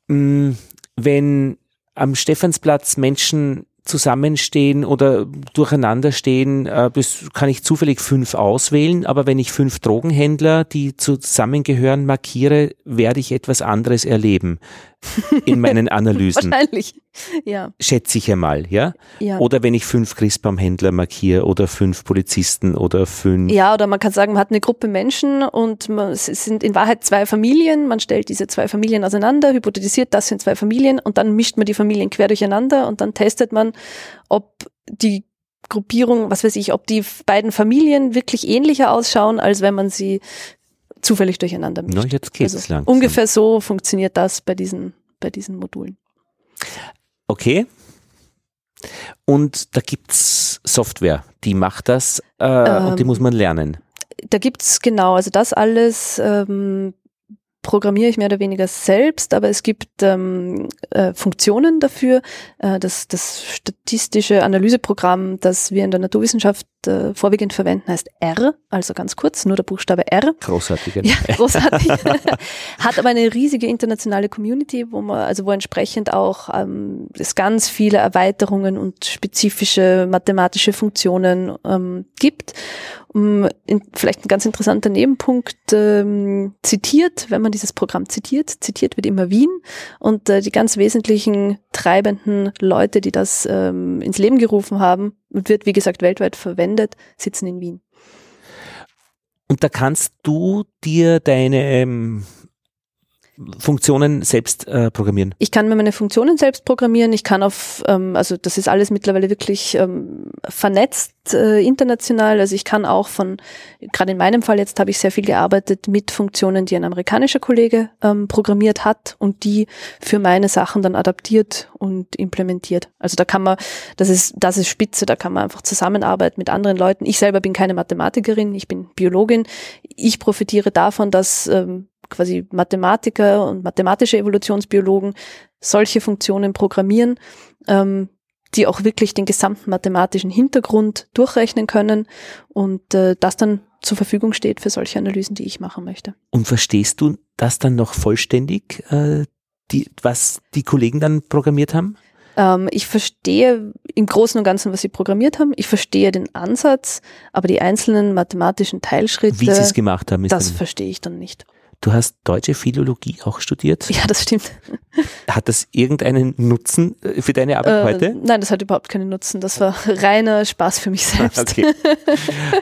Mm, wenn am Stephansplatz Menschen zusammenstehen oder durcheinander stehen, äh, kann ich zufällig fünf auswählen, aber wenn ich fünf Drogenhändler, die zusammengehören, markiere, werde ich etwas anderes erleben in meinen (laughs) Analysen. Wahrscheinlich, ja. Schätze ich einmal, ja? ja. Oder wenn ich fünf Christbaumhändler markiere oder fünf Polizisten oder fünf. Ja, oder man kann sagen, man hat eine Gruppe Menschen und man, es sind in Wahrheit zwei Familien. Man stellt diese zwei Familien auseinander, hypothetisiert, das sind zwei Familien und dann mischt man die Familien quer durcheinander und dann testet man, ob die Gruppierung, was weiß ich, ob die beiden Familien wirklich ähnlicher ausschauen, als wenn man sie zufällig durcheinander mischt. No, jetzt geht's also langsam. Ungefähr so funktioniert das bei diesen, bei diesen Modulen. Okay. Und da gibt's Software, die macht das äh, ähm, und die ähm, muss man lernen. Da gibt's genau, also das alles ähm, programmiere ich mehr oder weniger selbst, aber es gibt ähm, äh, Funktionen dafür. Äh, das, das statistische Analyseprogramm, das wir in der Naturwissenschaft äh, vorwiegend verwenden, heißt R, also ganz kurz, nur der Buchstabe R. Großartig. Ja, großartig. (laughs) Hat aber eine riesige internationale Community, wo man, also wo entsprechend auch ähm, es ganz viele Erweiterungen und spezifische mathematische Funktionen ähm, gibt. Um, in, vielleicht ein ganz interessanter Nebenpunkt ähm, zitiert, wenn man dieses Programm zitiert, zitiert wird immer Wien und äh, die ganz wesentlichen treibenden Leute, die das ähm, ins Leben gerufen haben, wird wie gesagt weltweit verwendet, sitzen in Wien. Und da kannst du dir deine ähm, Funktionen selbst äh, programmieren? Ich kann mir meine Funktionen selbst programmieren. Ich kann auf, ähm, also das ist alles mittlerweile wirklich ähm, vernetzt äh, international. Also ich kann auch von, gerade in meinem Fall jetzt habe ich sehr viel gearbeitet mit Funktionen, die ein amerikanischer Kollege ähm, programmiert hat und die für meine Sachen dann adaptiert und implementiert. Also da kann man, das ist, das ist spitze, da kann man einfach zusammenarbeiten mit anderen Leuten. Ich selber bin keine Mathematikerin, ich bin Biologin. Ich profitiere davon, dass ähm, quasi Mathematiker und mathematische Evolutionsbiologen solche Funktionen programmieren, ähm, die auch wirklich den gesamten mathematischen Hintergrund durchrechnen können und äh, das dann zur Verfügung steht für solche Analysen, die ich machen möchte. Und verstehst du das dann noch vollständig, äh, die, was die Kollegen dann programmiert haben? Ähm, ich verstehe im Großen und Ganzen, was sie programmiert haben. Ich verstehe den Ansatz, aber die einzelnen mathematischen Teilschritte, wie sie es gemacht haben, das verstehe ich dann nicht. Du hast deutsche Philologie auch studiert? Ja, das stimmt. Hat das irgendeinen Nutzen äh, für deine Arbeit äh, heute? Nein, das hat überhaupt keinen Nutzen. Das war (laughs) reiner Spaß für mich selbst. Okay.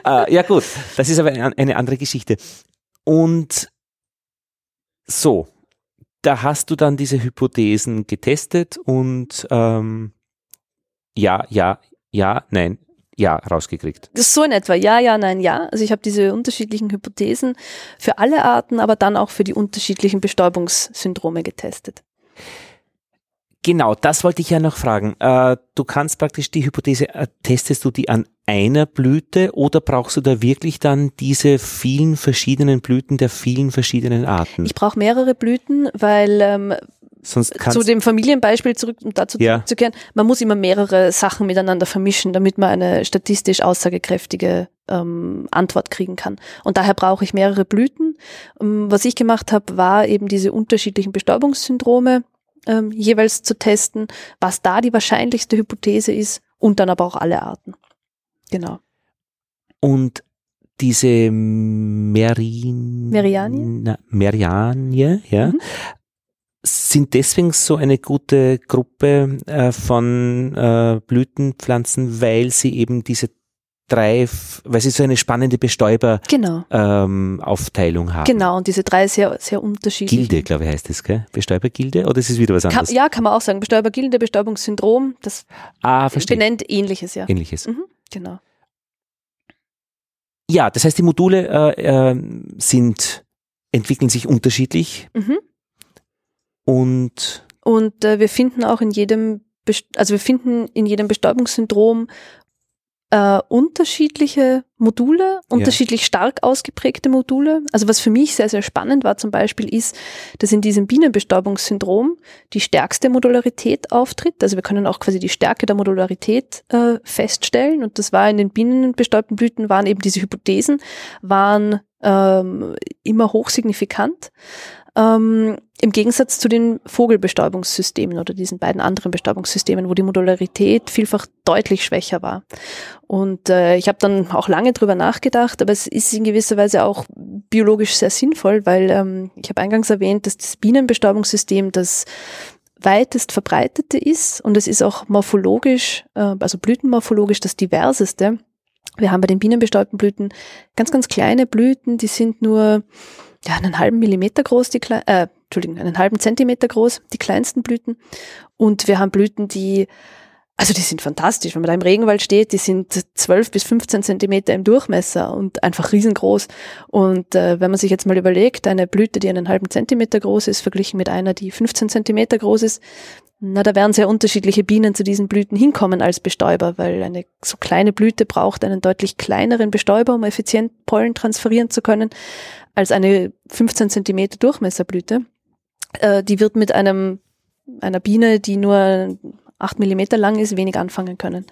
äh, (laughs) ja gut, das ist aber eine andere Geschichte. Und so, da hast du dann diese Hypothesen getestet und ähm, ja, ja, ja, nein, ja rausgekriegt. Das ist so in etwa. Ja, ja, nein, ja. Also ich habe diese unterschiedlichen Hypothesen für alle Arten, aber dann auch für die unterschiedlichen Bestäubungssyndrome getestet. Genau, das wollte ich ja noch fragen. Äh, du kannst praktisch die Hypothese, äh, testest du die an einer Blüte oder brauchst du da wirklich dann diese vielen verschiedenen Blüten der vielen verschiedenen Arten? Ich brauche mehrere Blüten, weil ähm, Sonst zu dem Familienbeispiel zurück, um dazu ja. zurückzukehren, man muss immer mehrere Sachen miteinander vermischen, damit man eine statistisch aussagekräftige ähm, Antwort kriegen kann. Und daher brauche ich mehrere Blüten. Ähm, was ich gemacht habe, war eben diese unterschiedlichen Bestäubungssyndrome ähm, jeweils zu testen, was da die wahrscheinlichste Hypothese ist und dann aber auch alle Arten. Genau. Und diese Merin Merianie, Merianie ja, mhm sind deswegen so eine gute Gruppe äh, von äh, Blütenpflanzen, weil sie eben diese drei, weil sie so eine spannende Bestäuber-Aufteilung genau. ähm, haben. Genau, und diese drei sehr, sehr unterschiedlichen. Gilde, glaube ich, heißt das, gell? Bestäubergilde? Oder ist es wieder was anderes? Kann, ja, kann man auch sagen. Bestäubergilde, Bestäubungssyndrom, das ah, verstehe. benennt ähnliches, ja. Ähnliches. Mhm, genau. Ja, das heißt, die Module äh, äh, sind, entwickeln sich unterschiedlich Mhm. Und Und äh, wir finden auch in jedem, Best- also wir finden in jedem Bestäubungssyndrom äh, unterschiedliche Module, unterschiedlich stark ausgeprägte Module. Also was für mich sehr, sehr spannend war zum Beispiel ist, dass in diesem Bienenbestäubungssyndrom die stärkste Modularität auftritt. Also wir können auch quasi die Stärke der Modularität äh, feststellen. Und das war in den bienenbestäubten Blüten, waren eben diese Hypothesen, waren ähm, immer hochsignifikant. Ähm, Im Gegensatz zu den Vogelbestäubungssystemen oder diesen beiden anderen Bestäubungssystemen, wo die Modularität vielfach deutlich schwächer war. Und äh, ich habe dann auch lange drüber nachgedacht, aber es ist in gewisser Weise auch biologisch sehr sinnvoll, weil ähm, ich habe eingangs erwähnt, dass das Bienenbestäubungssystem das weitest verbreitete ist und es ist auch morphologisch, äh, also blütenmorphologisch das diverseste. Wir haben bei den bienenbestäubten Blüten ganz, ganz kleine Blüten, die sind nur ja, einen halben Millimeter groß, die Kle äh, Entschuldigung, einen halben Zentimeter groß, die kleinsten Blüten. Und wir haben Blüten, die, also die sind fantastisch. Wenn man da im Regenwald steht, die sind 12 bis 15 Zentimeter im Durchmesser und einfach riesengroß. Und äh, wenn man sich jetzt mal überlegt, eine Blüte, die einen halben Zentimeter groß ist, verglichen mit einer, die 15 Zentimeter groß ist, na, da werden sehr unterschiedliche Bienen zu diesen Blüten hinkommen als Bestäuber, weil eine so kleine Blüte braucht einen deutlich kleineren Bestäuber, um effizient Pollen transferieren zu können, als eine 15 Zentimeter Durchmesserblüte. Äh, die wird mit einem, einer Biene, die nur acht Millimeter lang ist, wenig anfangen können.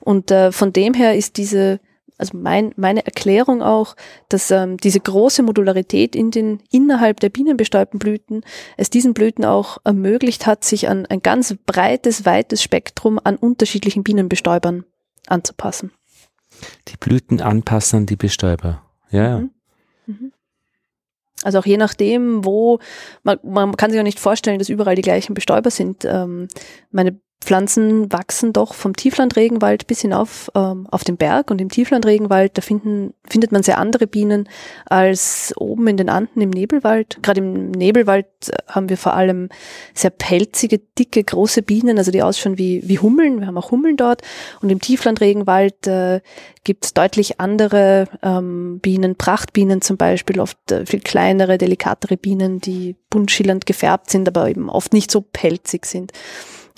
Und äh, von dem her ist diese, also mein, meine Erklärung auch, dass ähm, diese große Modularität in den innerhalb der bienenbestäubten Blüten es diesen Blüten auch ermöglicht hat, sich an ein ganz breites, weites Spektrum an unterschiedlichen Bienenbestäubern anzupassen. die Blüten anpassen an die Bestäuber. Ja, ja. Mhm. Mhm. Also auch je nachdem, wo, man, man kann sich auch nicht vorstellen, dass überall die gleichen Bestäuber sind. Ähm, meine Pflanzen wachsen doch vom Tieflandregenwald bis hinauf ähm, auf den Berg und im Tieflandregenwald, da finden, findet man sehr andere Bienen als oben in den Anden im Nebelwald. Gerade im Nebelwald äh, haben wir vor allem sehr pelzige, dicke, große Bienen, also die ausschauen wie, wie Hummeln. Wir haben auch Hummeln dort. Und im Tieflandregenwald äh, gibt es deutlich andere ähm, Bienen, Prachtbienen zum Beispiel, oft äh, viel kleinere, delikatere Bienen, die bunt schillernd gefärbt sind, aber eben oft nicht so pelzig sind.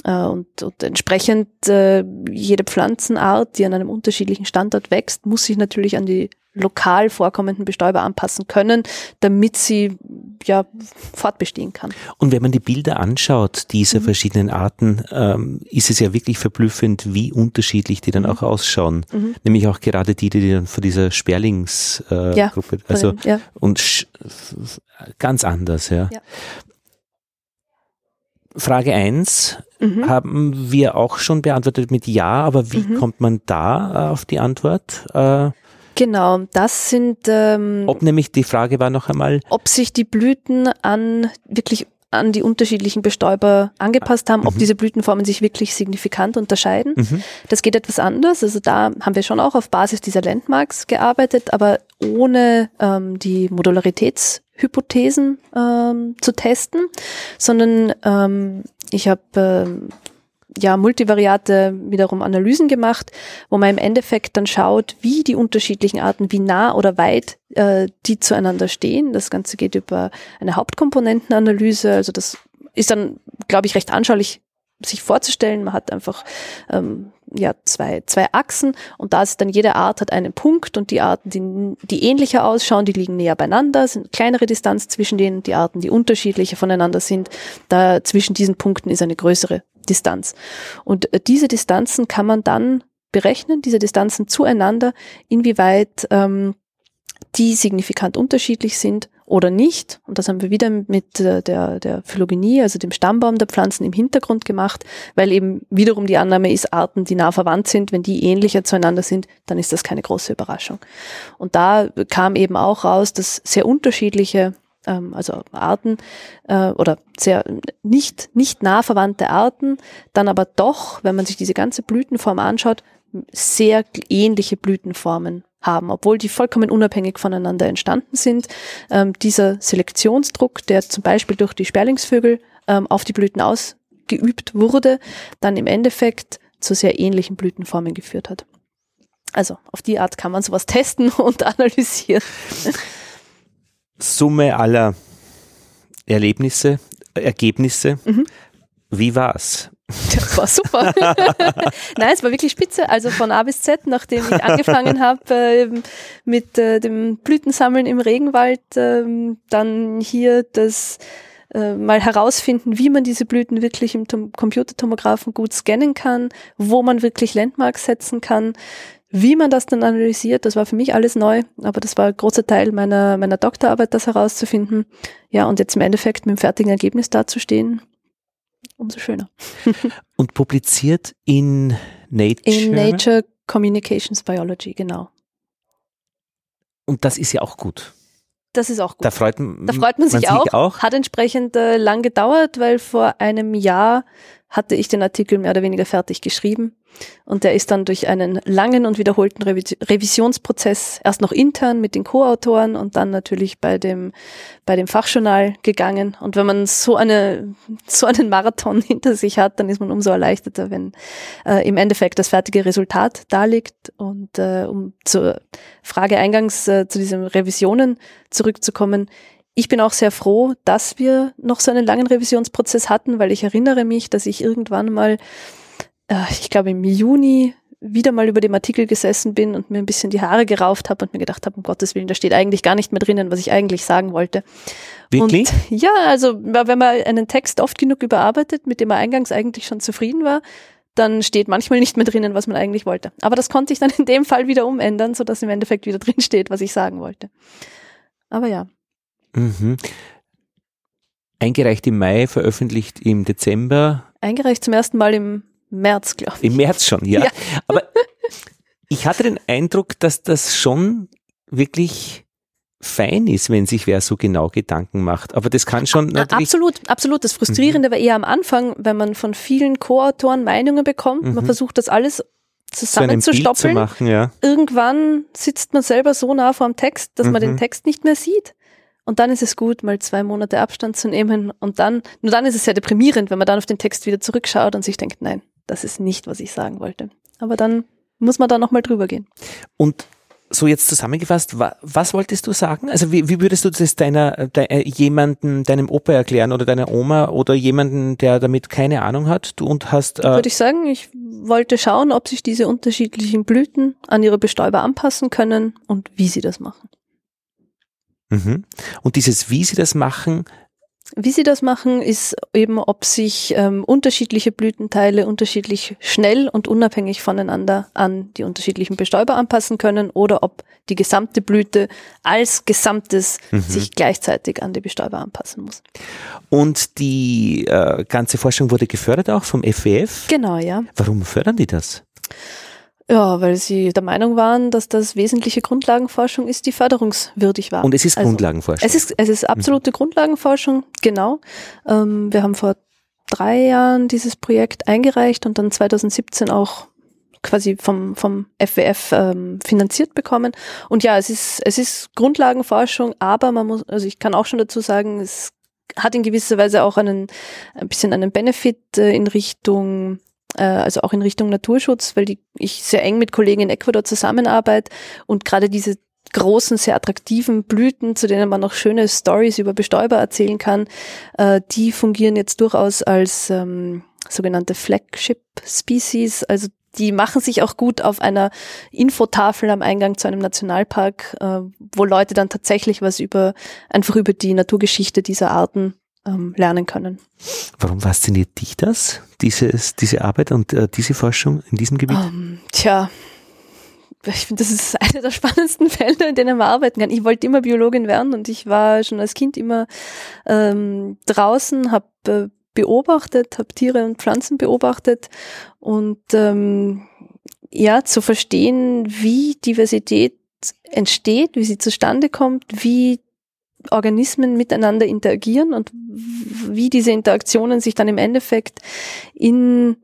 Äh, Und, und entsprechend äh, jede Pflanzenart, die an einem unterschiedlichen Standort wächst, muss sich natürlich an die lokal vorkommenden Bestäuber anpassen können, damit sie ja fortbestehen kann. Und wenn man die Bilder anschaut, dieser Mhm. verschiedenen Arten, ähm, ist es ja wirklich verblüffend, wie unterschiedlich die dann Mhm. auch ausschauen. Mhm. Nämlich auch gerade die, die dann von dieser Sperlingsgruppe, äh, Ja, also ja. und ganz anders, ja. Ja. Frage eins Mhm. haben wir auch schon beantwortet mit Ja, aber wie Mhm. kommt man da äh, auf die Antwort? Äh, Genau, das sind, ähm, ob nämlich die Frage war noch einmal, ob sich die Blüten an wirklich an die unterschiedlichen Bestäuber angepasst haben, ob Mhm. diese Blütenformen sich wirklich signifikant unterscheiden. mhm, Das geht etwas anders. Also da haben wir schon auch auf Basis dieser Landmarks gearbeitet, aber ohne ähm, die Modularitätshypothesen ähm, zu testen, sondern ähm, ich habe ähm, ja multivariate wiederum Analysen gemacht, wo man im Endeffekt dann schaut, wie die unterschiedlichen Arten, wie nah oder weit äh, die zueinander stehen. Das Ganze geht über eine Hauptkomponentenanalyse. Also das ist dann, glaube ich, recht anschaulich sich vorzustellen. Man hat einfach ähm, ja zwei, zwei Achsen und da ist dann jede Art hat einen Punkt und die Arten, die, die ähnlicher ausschauen, die liegen näher beieinander, sind kleinere Distanz zwischen denen, die Arten, die unterschiedlicher voneinander sind, da zwischen diesen Punkten ist eine größere Distanz. Und äh, diese Distanzen kann man dann berechnen, diese Distanzen zueinander, inwieweit ähm, die signifikant unterschiedlich sind oder nicht. Und das haben wir wieder mit äh, der, der Phylogenie, also dem Stammbaum der Pflanzen im Hintergrund gemacht, weil eben wiederum die Annahme ist, Arten, die nah verwandt sind, wenn die ähnlicher zueinander sind, dann ist das keine große Überraschung. Und da kam eben auch raus, dass sehr unterschiedliche ähm, also Arten äh, oder sehr nicht, nicht nah verwandte Arten, dann aber doch, wenn man sich diese ganze Blütenform anschaut, sehr ähnliche Blütenformen haben, obwohl die vollkommen unabhängig voneinander entstanden sind. Ähm, dieser Selektionsdruck, der zum Beispiel durch die Sperlingsvögel ähm, auf die Blüten ausgeübt wurde, dann im Endeffekt zu sehr ähnlichen Blütenformen geführt hat. Also auf die Art kann man sowas testen (laughs) und analysieren. Summe aller Erlebnisse, Ergebnisse. Mhm. Wie war's? Das war super. (laughs) Nein, es war wirklich spitze. Also von A bis Z, nachdem ich angefangen habe äh, mit äh, dem Blütensammeln im Regenwald, äh, dann hier das äh, mal herausfinden, wie man diese Blüten wirklich im Tom Computertomographen gut scannen kann, wo man wirklich Landmarks setzen kann, wie man das dann analysiert, das war für mich alles neu, aber das war ein großer Teil meiner, meiner Doktorarbeit, das herauszufinden. Ja, und jetzt im Endeffekt mit dem fertigen Ergebnis dazustehen, umso schöner. (laughs) Und publiziert in Nature? In Nature Communications Biology, genau. Und das ist ja auch gut. Das ist auch gut. Da freut, da freut man, sich, man auch. sich auch. Hat entsprechend äh, lang gedauert, weil vor einem Jahr hatte ich den Artikel mehr oder weniger fertig geschrieben. Und der ist dann durch einen langen und wiederholten Revisionsprozess erst noch intern mit den Co-Autoren und dann natürlich bei dem, bei dem Fachjournal gegangen. Und wenn man so eine, so einen Marathon (laughs) hinter sich hat, dann ist man umso erleichterter, wenn äh, im Endeffekt das fertige Resultat da liegt. Und äh, um zur Frage eingangs äh, zu diesen Revisionen zurückzukommen, ich bin auch sehr froh, dass wir noch so einen langen Revisionsprozess hatten, weil ich erinnere mich, dass ich irgendwann mal, ich glaube im Juni, wieder mal über dem Artikel gesessen bin und mir ein bisschen die Haare gerauft habe und mir gedacht habe, um Gottes Willen, da steht eigentlich gar nicht mehr drinnen, was ich eigentlich sagen wollte. Wirklich? Und, ja, also wenn man einen Text oft genug überarbeitet, mit dem man eingangs eigentlich schon zufrieden war, dann steht manchmal nicht mehr drinnen, was man eigentlich wollte. Aber das konnte ich dann in dem Fall wieder umändern, sodass im Endeffekt wieder (laughs) drin steht, was ich sagen wollte. Aber ja. Mhm. Eingereicht im Mai, veröffentlicht im Dezember. Eingereicht zum ersten Mal im März, glaube ich. Im März schon, ja. ja. Aber ich hatte den Eindruck, dass das schon wirklich fein ist, wenn sich wer so genau Gedanken macht. Aber das kann schon natürlich. Absolut, absolut. Das Frustrierende mhm. war eher am Anfang, wenn man von vielen Co-Autoren Meinungen bekommt. Mhm. Man versucht das alles zusammenzustoppeln. Zu machen, ja. Irgendwann sitzt man selber so nah vor dem Text, dass mhm. man den mhm. Text nicht mehr sieht. Und dann ist es gut, mal zwei Monate Abstand zu nehmen. Und dann, nur dann ist es sehr deprimierend, wenn man dann auf den Text wieder zurückschaut und sich denkt, nein, das ist nicht, was ich sagen wollte. Aber dann muss man da nochmal drüber gehen. Und so jetzt zusammengefasst, wa, was wolltest du sagen? Also wie, wie würdest du das deiner, de, äh, jemanden, deinem Opa erklären oder deiner Oma oder jemanden, der damit keine Ahnung hat? Du und hast. Äh Würde ich sagen, ich wollte schauen, ob sich diese unterschiedlichen Blüten an ihre Bestäuber anpassen können und wie sie das machen. Mhm. Und dieses, wie sie das machen, wie sie das machen, ist eben, ob sich ähm, unterschiedliche Blütenteile unterschiedlich schnell und unabhängig voneinander an die unterschiedlichen Bestäuber anpassen können oder ob die gesamte Blüte als Gesamtes mhm. sich gleichzeitig an die Bestäuber anpassen muss. Und die äh, ganze Forschung wurde gefördert auch vom FWF? Genau, ja. Warum fördern die das? Ja, weil sie der Meinung waren, dass das wesentliche Grundlagenforschung ist, die förderungswürdig war. Und es ist also, Grundlagenforschung. Es ist, es ist absolute mhm. Grundlagenforschung, genau. Ähm, wir haben vor drei Jahren dieses Projekt eingereicht und dann 2017 auch quasi vom, vom FWF ähm, finanziert bekommen. Und ja, es ist, es ist Grundlagenforschung, aber man muss, also ich kann auch schon dazu sagen, es hat in gewisser Weise auch einen, ein bisschen einen Benefit äh, in Richtung also auch in Richtung Naturschutz, weil die, ich sehr eng mit Kollegen in Ecuador zusammenarbeite und gerade diese großen, sehr attraktiven Blüten, zu denen man noch schöne Stories über Bestäuber erzählen kann, äh, die fungieren jetzt durchaus als ähm, sogenannte Flagship Species, also die machen sich auch gut auf einer Infotafel am Eingang zu einem Nationalpark, äh, wo Leute dann tatsächlich was über einfach über die Naturgeschichte dieser Arten ähm, lernen können. Warum fasziniert dich das, dieses, diese Arbeit und äh, diese Forschung in diesem Gebiet? Um, ähm, tja, ich finde, das ist eine der spannendsten (laughs) Felder, in denen man arbeiten kann. Ich wollte immer Biologin werden und ich war schon als Kind immer ähm, draußen, habe äh, beobachtet, habe Tiere und Pflanzen beobachtet und ähm, ja, zu verstehen, wie Diversität entsteht, wie sie zustande kommt, wie Organismen miteinander interagieren und wie diese Interaktionen sich dann im Endeffekt in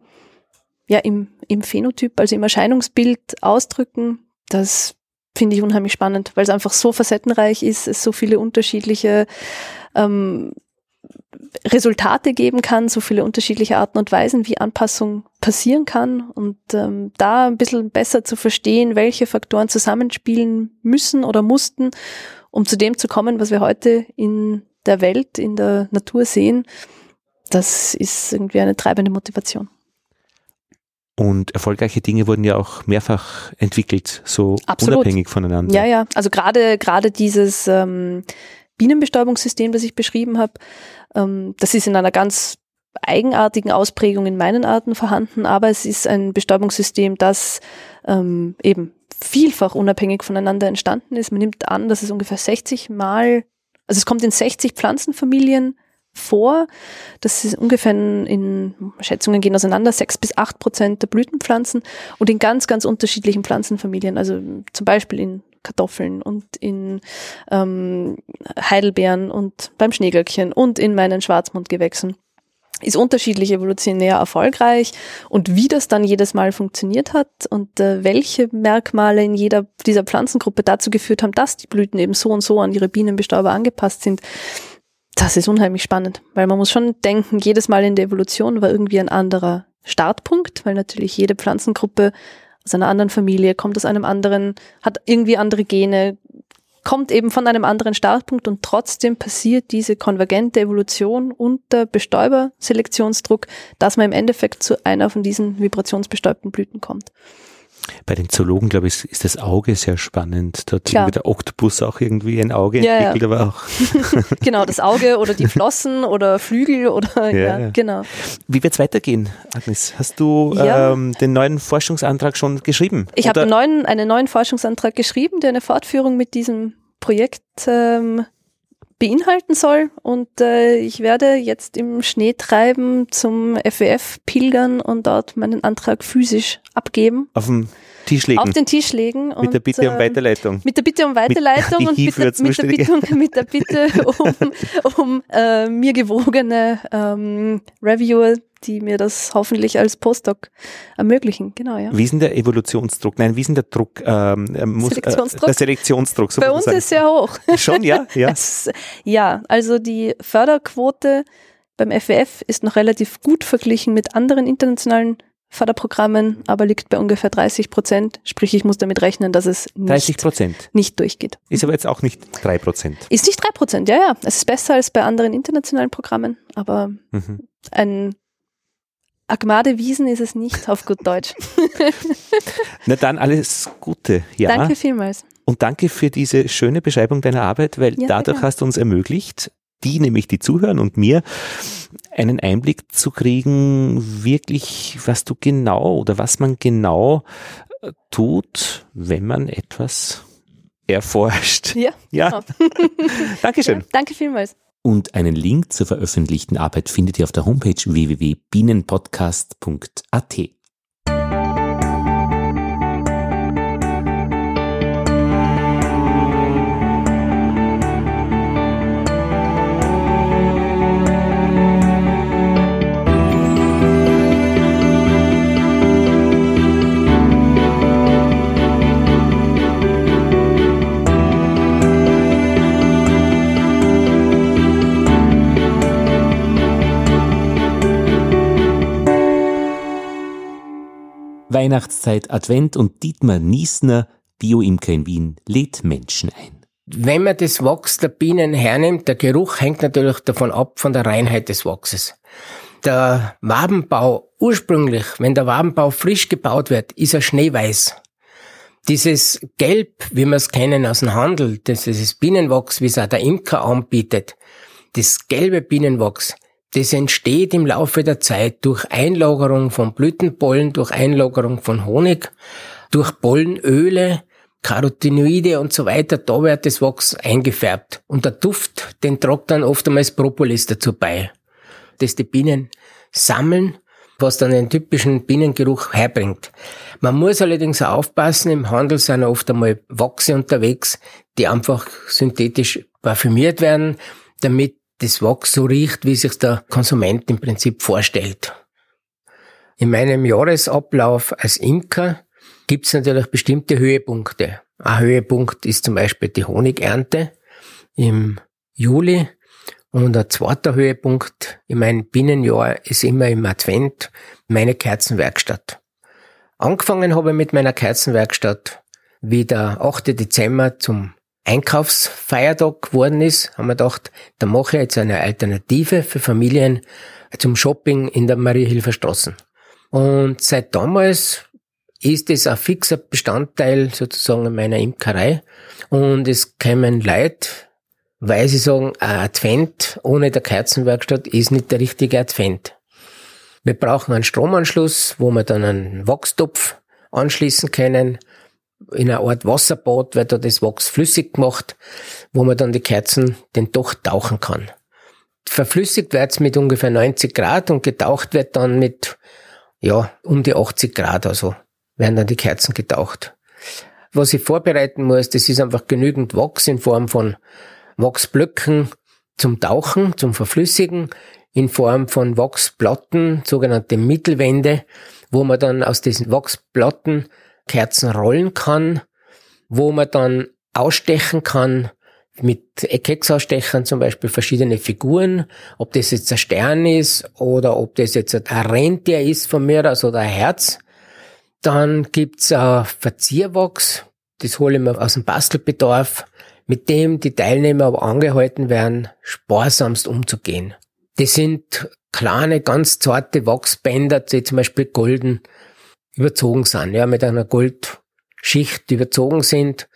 ja, im, im Phänotyp, also im Erscheinungsbild ausdrücken, das finde ich unheimlich spannend, weil es einfach so facettenreich ist, es so viele unterschiedliche ähm, Resultate geben kann, so viele unterschiedliche Arten und Weisen, wie Anpassung passieren kann. Und ähm, da ein bisschen besser zu verstehen, welche Faktoren zusammenspielen müssen oder mussten, um zu dem zu kommen, was wir heute in der Welt, in der Natur sehen, das ist irgendwie eine treibende Motivation. Und erfolgreiche Dinge wurden ja auch mehrfach entwickelt, so Absolut. unabhängig voneinander. Ja, ja. Also gerade gerade dieses ähm, Bienenbestäubungssystem, das ich beschrieben habe, ähm, das ist in einer ganz eigenartigen Ausprägung in meinen Arten vorhanden, aber es ist ein Bestäubungssystem, das ähm, eben vielfach unabhängig voneinander entstanden ist. Man nimmt an, dass es ungefähr 60 Mal, also es kommt in 60 Pflanzenfamilien vor. Das ist ungefähr in, Schätzungen gehen auseinander, sechs bis acht Prozent der Blütenpflanzen und in ganz, ganz unterschiedlichen Pflanzenfamilien. Also zum Beispiel in Kartoffeln und in ähm, Heidelbeeren und beim Schneeglöckchen und in meinen Schwarzmundgewächsen ist unterschiedlich evolutionär erfolgreich und wie das dann jedes Mal funktioniert hat und äh, welche Merkmale in jeder dieser Pflanzengruppe dazu geführt haben, dass die Blüten eben so und so an ihre Bienenbestäuber angepasst sind, das ist unheimlich spannend, weil man muss schon denken, jedes Mal in der Evolution war irgendwie ein anderer Startpunkt, weil natürlich jede Pflanzengruppe aus einer anderen Familie, kommt aus einem anderen, hat irgendwie andere Gene, kommt eben von einem anderen Startpunkt und trotzdem passiert diese konvergente Evolution unter Bestäuberselektionsdruck, dass man im Endeffekt zu einer von diesen vibrationsbestäubten Blüten kommt. Bei den Zoologen, glaube ich, ist das Auge sehr spannend. Dort hat der Oktopus auch irgendwie ein Auge ja, entwickelt, ja. aber auch. (laughs) genau, das Auge oder die Flossen oder Flügel oder ja, ja genau. Wie wird es weitergehen, Agnes? Hast du ähm, den neuen Forschungsantrag schon geschrieben? Ich habe einen neuen, einen neuen Forschungsantrag geschrieben, der eine Fortführung mit diesem Projekt ähm, beinhalten soll. Und äh, ich werde jetzt im Schneetreiben zum FWF pilgern und dort meinen Antrag physisch abgeben. Auf dem Tisch legen. Auf den Tisch legen. Mit und, der Bitte um ähm, Weiterleitung. Mit der Bitte um Weiterleitung mit, (laughs) und mit der, mit der, Bitte, (laughs) mit der Bitte um, um äh, mir gewogene ähm, Reviewer die mir das hoffentlich als Postdoc ermöglichen. Genau, ja. Wie ist denn der Evolutionsdruck? Nein, wie ist denn der Druck? Ähm, muss, Selektionsdruck? Äh, der Selektionsdruck. So Bei uns ist sehr hoch. (laughs) Schon, ja? Ja. es, ja, also die Förderquote beim FWF ist noch relativ gut verglichen mit anderen internationalen Förderprogrammen, aber liegt bei ungefähr 30 Prozent. Sprich, ich muss damit rechnen, dass es nicht, nicht durchgeht. Ist aber jetzt auch nicht drei Prozent. Ist nicht drei Prozent, ja, ja. Es ist besser als bei anderen internationalen Programmen, aber mhm. ein Agmade Wiesen ist es nicht, auf gut Deutsch. (laughs) Na dann alles Gute. Ja. Danke vielmals. Und danke für diese schöne Beschreibung deiner Arbeit, weil ja, dadurch hast du uns ermöglicht, die, nämlich die zuhören und mir, einen Einblick zu kriegen, wirklich, was du genau oder was man genau äh, tut, wenn man etwas erforscht. Ja. (laughs) Ja. (laughs) Dankeschön. Ja, danke vielmals. Und einen Link zur veröffentlichten Arbeit findet ihr auf der Homepage www.bienenpodcast.at. Weihnachtszeit, Advent und Dietmar Niesner, Bioimker in Wien, lädt Menschen ein. Wenn man das Wachs der Bienen hernimmt, der Geruch hängt natürlich davon ab, von der Reinheit des Wachses. Der Wabenbau ursprünglich, wenn der Wabenbau frisch gebaut wird, ist er schneeweiß. Dieses Gelb, wie wir es kennen aus dem Handel, das Bienenwachs, wie es auch der Imker anbietet, das gelbe Bienenwachs, das entsteht im Laufe der Zeit durch Einlagerung von Blütenpollen, durch Einlagerung von Honig, durch Pollenöle, Carotinoide und so weiter, da wird das Wachs eingefärbt. Und der Duft, den tragt dann oftmals Propolis dazu bei, das die Bienen sammeln, was dann den typischen Bienengeruch herbringt. Man muss allerdings auch aufpassen, im Handel sind oft einmal Wachse unterwegs, die einfach synthetisch parfümiert werden, damit das Wachs so riecht, wie sich der Konsument im Prinzip vorstellt. In meinem Jahresablauf als Imker gibt es natürlich bestimmte Höhepunkte. Ein Höhepunkt ist zum Beispiel die Honigernte im Juli und ein zweiter Höhepunkt in meinem Binnenjahr ist immer im Advent meine Kerzenwerkstatt. Angefangen habe ich mit meiner Kerzenwerkstatt, wie der 8. Dezember zum Einkaufsfeiertag geworden ist, haben wir gedacht, da mache ich jetzt eine Alternative für Familien zum Shopping in der Mariehilfer Straßen. Und seit damals ist es ein fixer Bestandteil sozusagen meiner Imkerei. Und es kämen Leute, weil sie sagen, ein Advent ohne der Kerzenwerkstatt ist nicht der richtige Advent. Wir brauchen einen Stromanschluss, wo wir dann einen Wachstopf anschließen können. In einer Art Wasserbad wird da das Wachs flüssig gemacht, wo man dann die Kerzen den Doch tauchen kann. Verflüssigt wird's mit ungefähr 90 Grad und getaucht wird dann mit, ja, um die 80 Grad, also werden dann die Kerzen getaucht. Was ich vorbereiten muss, das ist einfach genügend Wachs in Form von Wachsblöcken zum Tauchen, zum Verflüssigen, in Form von Wachsplatten, sogenannte Mittelwände, wo man dann aus diesen Wachsplatten Kerzen rollen kann, wo man dann ausstechen kann, mit Eckhecksausstechern zum Beispiel verschiedene Figuren, ob das jetzt ein Stern ist oder ob das jetzt ein Rentier ist von mir also oder ein Herz. Dann gibt's ein Verzierwachs, das hole ich mir aus dem Bastelbedarf, mit dem die Teilnehmer aber angehalten werden, sparsamst umzugehen. Das sind kleine, ganz zarte Wachsbänder, die zum Beispiel golden überzogen sind, ja, mit einer Goldschicht überzogen sind.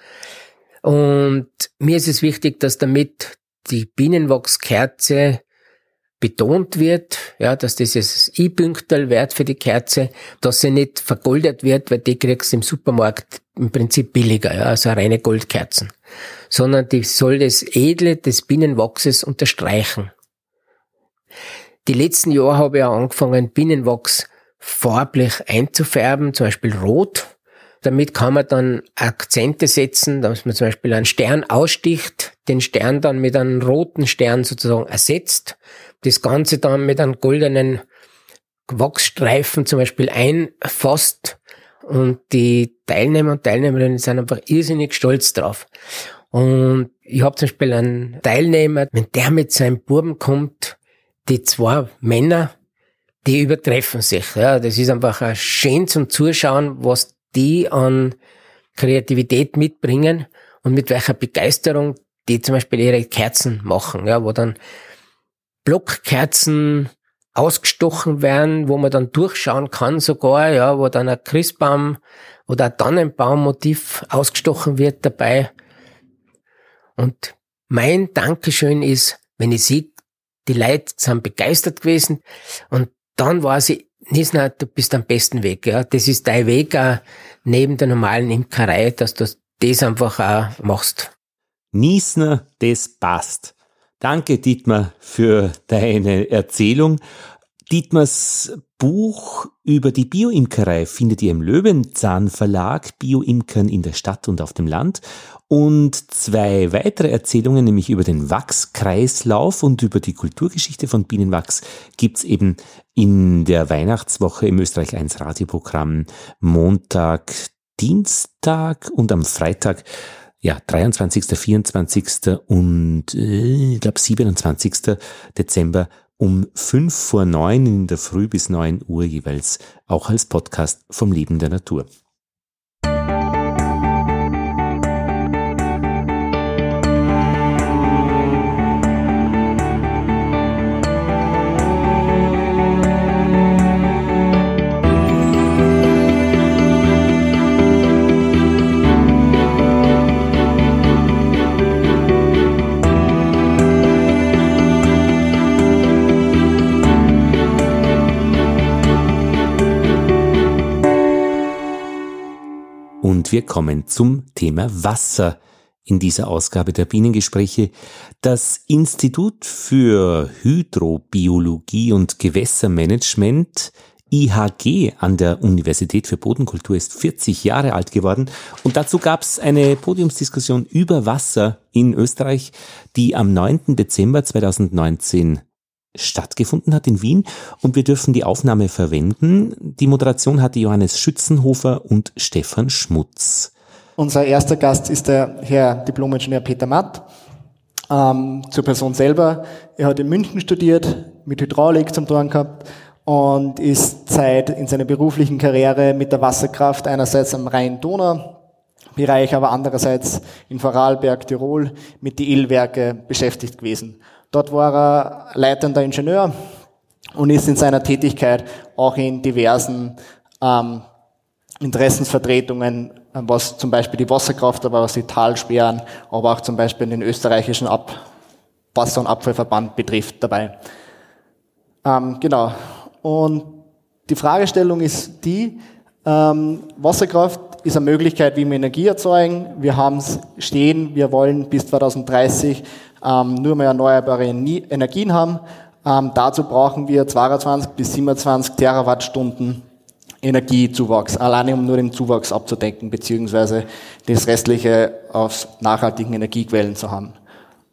Und mir ist es wichtig, dass damit die Bienenwachskerze betont wird, ja, dass dieses I-Pünktel wert für die Kerze, dass sie nicht vergoldet wird, weil die kriegst du im Supermarkt im Prinzip billiger, ja, also reine Goldkerzen, sondern die soll das Edle des Bienenwachses unterstreichen. Die letzten Jahre habe ich auch angefangen, Bienenwachs farblich einzufärben, zum Beispiel rot. Damit kann man dann Akzente setzen, dass man zum Beispiel einen Stern aussticht, den Stern dann mit einem roten Stern sozusagen ersetzt, das Ganze dann mit einem goldenen Wachsstreifen zum Beispiel einfasst und die Teilnehmer und Teilnehmerinnen sind einfach irrsinnig stolz drauf. Und ich habe zum Beispiel einen Teilnehmer, wenn der mit seinem Buben kommt, die zwei Männer, die übertreffen sich. Ja, das ist einfach ein schön zum Zuschauen, was die an Kreativität mitbringen und mit welcher Begeisterung die zum Beispiel ihre Kerzen machen, ja, wo dann Blockkerzen ausgestochen werden, wo man dann durchschauen kann sogar, ja, wo dann ein Christbaum oder ein Tannenbaummotiv ausgestochen wird dabei. Und mein Dankeschön ist, wenn ich sehe, die Leute sind begeistert gewesen und dann war sie, Nisna, du bist am besten Weg. Ja. Das ist dein Weg auch neben der normalen Imkerei, dass du das einfach auch machst. Niesner, das passt. Danke, Dietmar, für deine Erzählung. Dietmars Buch über die Bioimkerei findet ihr im Löwenzahn Verlag, Bioimkern in der Stadt und auf dem Land. Und zwei weitere Erzählungen, nämlich über den Wachskreislauf und über die Kulturgeschichte von Bienenwachs, gibt's eben in der Weihnachtswoche im Österreich 1 Radioprogramm Montag, Dienstag und am Freitag ja, 23., 24. und äh, ich glaube 27. Dezember um fünf vor neun in der Früh bis neun Uhr jeweils auch als Podcast vom Leben der Natur. Wir kommen zum Thema Wasser in dieser Ausgabe der Bienengespräche. Das Institut für Hydrobiologie und Gewässermanagement IHG an der Universität für Bodenkultur ist 40 Jahre alt geworden und dazu gab es eine Podiumsdiskussion über Wasser in Österreich, die am 9. Dezember 2019 stattgefunden hat in Wien und wir dürfen die Aufnahme verwenden. Die Moderation hatte Johannes Schützenhofer und Stefan Schmutz. Unser erster Gast ist der Herr Diplomingenieur Peter Matt. Ähm, zur Person selber. Er hat in München studiert, mit Hydraulik zum Tun gehabt und ist seit in seiner beruflichen Karriere mit der Wasserkraft einerseits am Rhein-Donau-Bereich, aber andererseits in Vorarlberg, Tirol mit die Illwerke beschäftigt gewesen. Dort war er leitender Ingenieur und ist in seiner Tätigkeit auch in diversen ähm, Interessensvertretungen, was zum Beispiel die Wasserkraft, aber was die Talsperren, aber auch zum Beispiel den österreichischen Ab Wasser- und Abfallverband betrifft dabei. Ähm, genau. Und die Fragestellung ist die, ähm, Wasserkraft ist eine Möglichkeit, wie wir Energie erzeugen. Wir haben es stehen, wir wollen bis 2030 ähm, nur mehr erneuerbare Energien haben. Ähm, dazu brauchen wir 22 bis 27 Terawattstunden Energiezuwachs, alleine um nur den Zuwachs abzudecken, beziehungsweise das restliche aus nachhaltigen Energiequellen zu haben.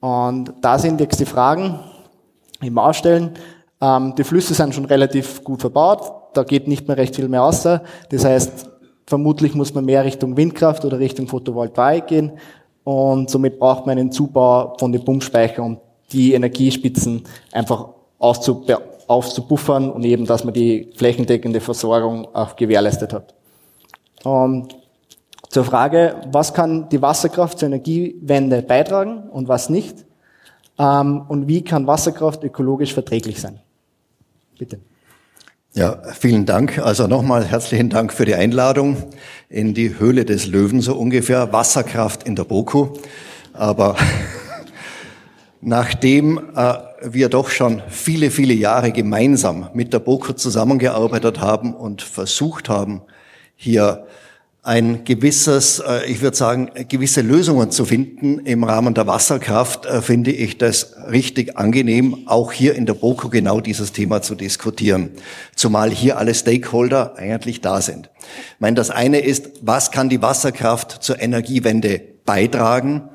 Und da sind jetzt die Fragen im Ausstellen. Ähm, die Flüsse sind schon relativ gut verbaut, da geht nicht mehr recht viel mehr außer. Das heißt, vermutlich muss man mehr Richtung Windkraft oder Richtung Photovoltaik gehen und somit braucht man einen Zubau von den Pumpspeichern, um die Energiespitzen einfach aufzubuffern und eben, dass man die flächendeckende Versorgung auch gewährleistet hat. Und zur Frage, was kann die Wasserkraft zur Energiewende beitragen und was nicht? Ähm, und wie kann Wasserkraft ökologisch verträglich sein? Bitte. Ja, vielen Dank. Also nochmal herzlichen Dank für die Einladung in die Höhle des Löwen so ungefähr. Wasserkraft in der BOKU. Aber (laughs) nachdem äh, wir doch schon viele, viele Jahre gemeinsam mit der BOKU zusammengearbeitet haben und versucht haben, hier ein gewisses, äh, ich würde sagen, gewisse Lösungen zu finden im Rahmen der Wasserkraft, äh, finde ich das richtig angenehm, auch hier in der BOKU genau dieses Thema zu diskutieren. Zumal hier alle Stakeholder eigentlich da sind. Ich meine, das eine ist, was kann die Wasserkraft zur Energiewende beitragen?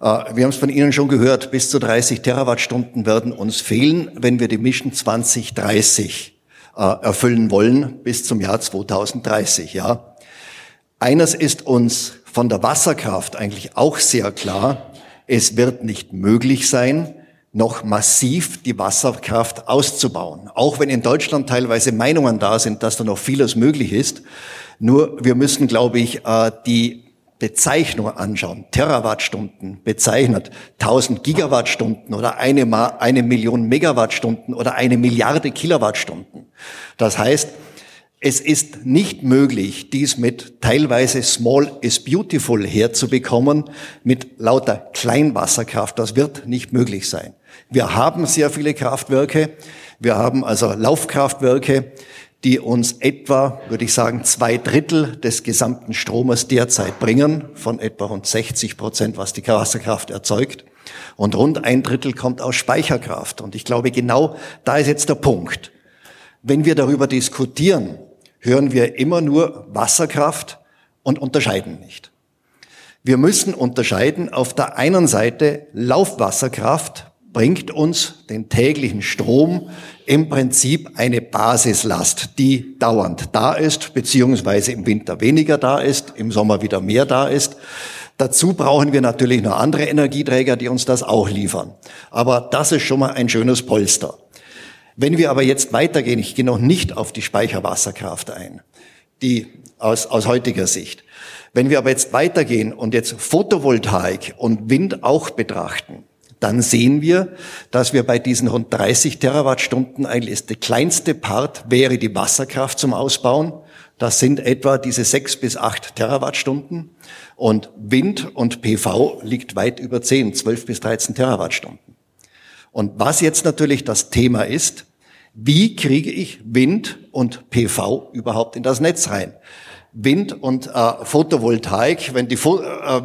Äh, wir haben es von Ihnen schon gehört, bis zu 30 Terawattstunden werden uns fehlen, wenn wir die Mission 2030 erfüllen wollen bis zum Jahr 2030, ja. Eines ist uns von der Wasserkraft eigentlich auch sehr klar. Es wird nicht möglich sein, noch massiv die Wasserkraft auszubauen. Auch wenn in Deutschland teilweise Meinungen da sind, dass da noch vieles möglich ist. Nur wir müssen, glaube ich, äh, die Bezeichnung anschauen. Terawattstunden bezeichnet 1000 Gigawattstunden oder eine, eine Million Megawattstunden oder eine Milliarde Kilowattstunden. Das heißt, es ist nicht möglich, dies mit teilweise Small is Beautiful herzubekommen, mit lauter Kleinwasserkraft. Das wird nicht möglich sein. Wir haben sehr viele Kraftwerke. Wir haben also Laufkraftwerke, die uns etwa, würde ich sagen, zwei Drittel des gesamten Stromes derzeit bringen, von etwa rund 60 Prozent, was die Wasserkraft erzeugt. Und rund ein Drittel kommt aus Speicherkraft. Und ich glaube, genau da ist jetzt der Punkt. Wenn wir darüber diskutieren, hören wir immer nur Wasserkraft und unterscheiden nicht. Wir müssen unterscheiden, auf der einen Seite Laufwasserkraft bringt uns den täglichen Strom im Prinzip eine Basislast, die dauernd da ist, beziehungsweise im Winter weniger da ist, im Sommer wieder mehr da ist. Dazu brauchen wir natürlich noch andere Energieträger, die uns das auch liefern. Aber das ist schon mal ein schönes Polster. Wenn wir aber jetzt weitergehen, ich gehe noch nicht auf die Speicherwasserkraft ein, die aus, aus heutiger Sicht. Wenn wir aber jetzt weitergehen und jetzt Photovoltaik und Wind auch betrachten, dann sehen wir, dass wir bei diesen rund 30 Terawattstunden eigentlich ist der kleinste Part wäre die Wasserkraft zum Ausbauen. Das sind etwa diese sechs bis acht Terawattstunden. Und Wind und PV liegt weit über zehn, zwölf bis 13 Terawattstunden. Und was jetzt natürlich das Thema ist, wie kriege ich Wind und PV überhaupt in das Netz rein? Wind und äh, Photovoltaik, wenn, die äh,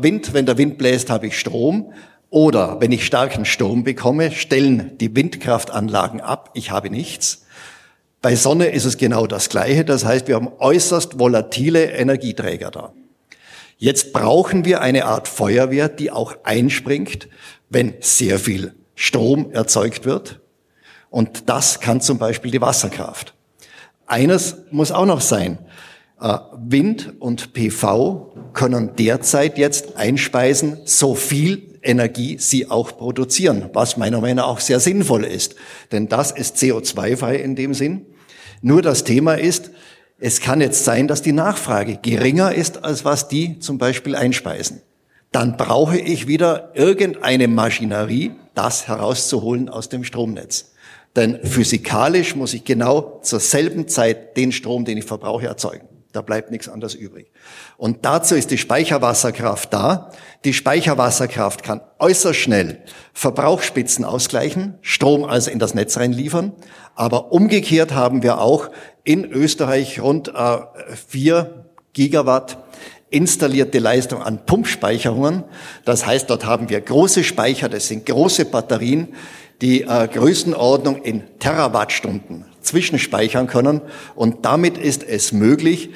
Wind, wenn der Wind bläst, habe ich Strom. Oder wenn ich starken Strom bekomme, stellen die Windkraftanlagen ab, ich habe nichts. Bei Sonne ist es genau das Gleiche. Das heißt, wir haben äußerst volatile Energieträger da. Jetzt brauchen wir eine Art Feuerwehr, die auch einspringt, wenn sehr viel Strom erzeugt wird. Und das kann zum Beispiel die Wasserkraft. Eines muss auch noch sein. Äh, Wind und PV können derzeit jetzt einspeisen, so viel Energie sie auch produzieren, was meiner Meinung nach auch sehr sinnvoll ist. Denn das ist CO2-frei in dem Sinn. Nur das Thema ist, es kann jetzt sein, dass die Nachfrage geringer ist, als was die zum Beispiel einspeisen. Dann brauche ich wieder irgendeine Maschinerie, das herauszuholen aus dem Stromnetz. Denn physikalisch muss ich genau zur selben Zeit den Strom, den ich verbrauche, erzeugen. Da bleibt nichts anderes übrig. Und dazu ist die Speicherwasserkraft da. Die Speicherwasserkraft kann äußerst schnell Verbrauchsspitzen ausgleichen, Strom also in das Netz reinliefern. Aber umgekehrt haben wir auch in Österreich rund äh, vier Gigawatt installierte Leistung an Pumpspeicherungen. Das heißt, dort haben wir große Speicher, das sind große Batterien, die äh, Größenordnung in Terawattstunden zwischenspeichern können. Und damit ist es möglich,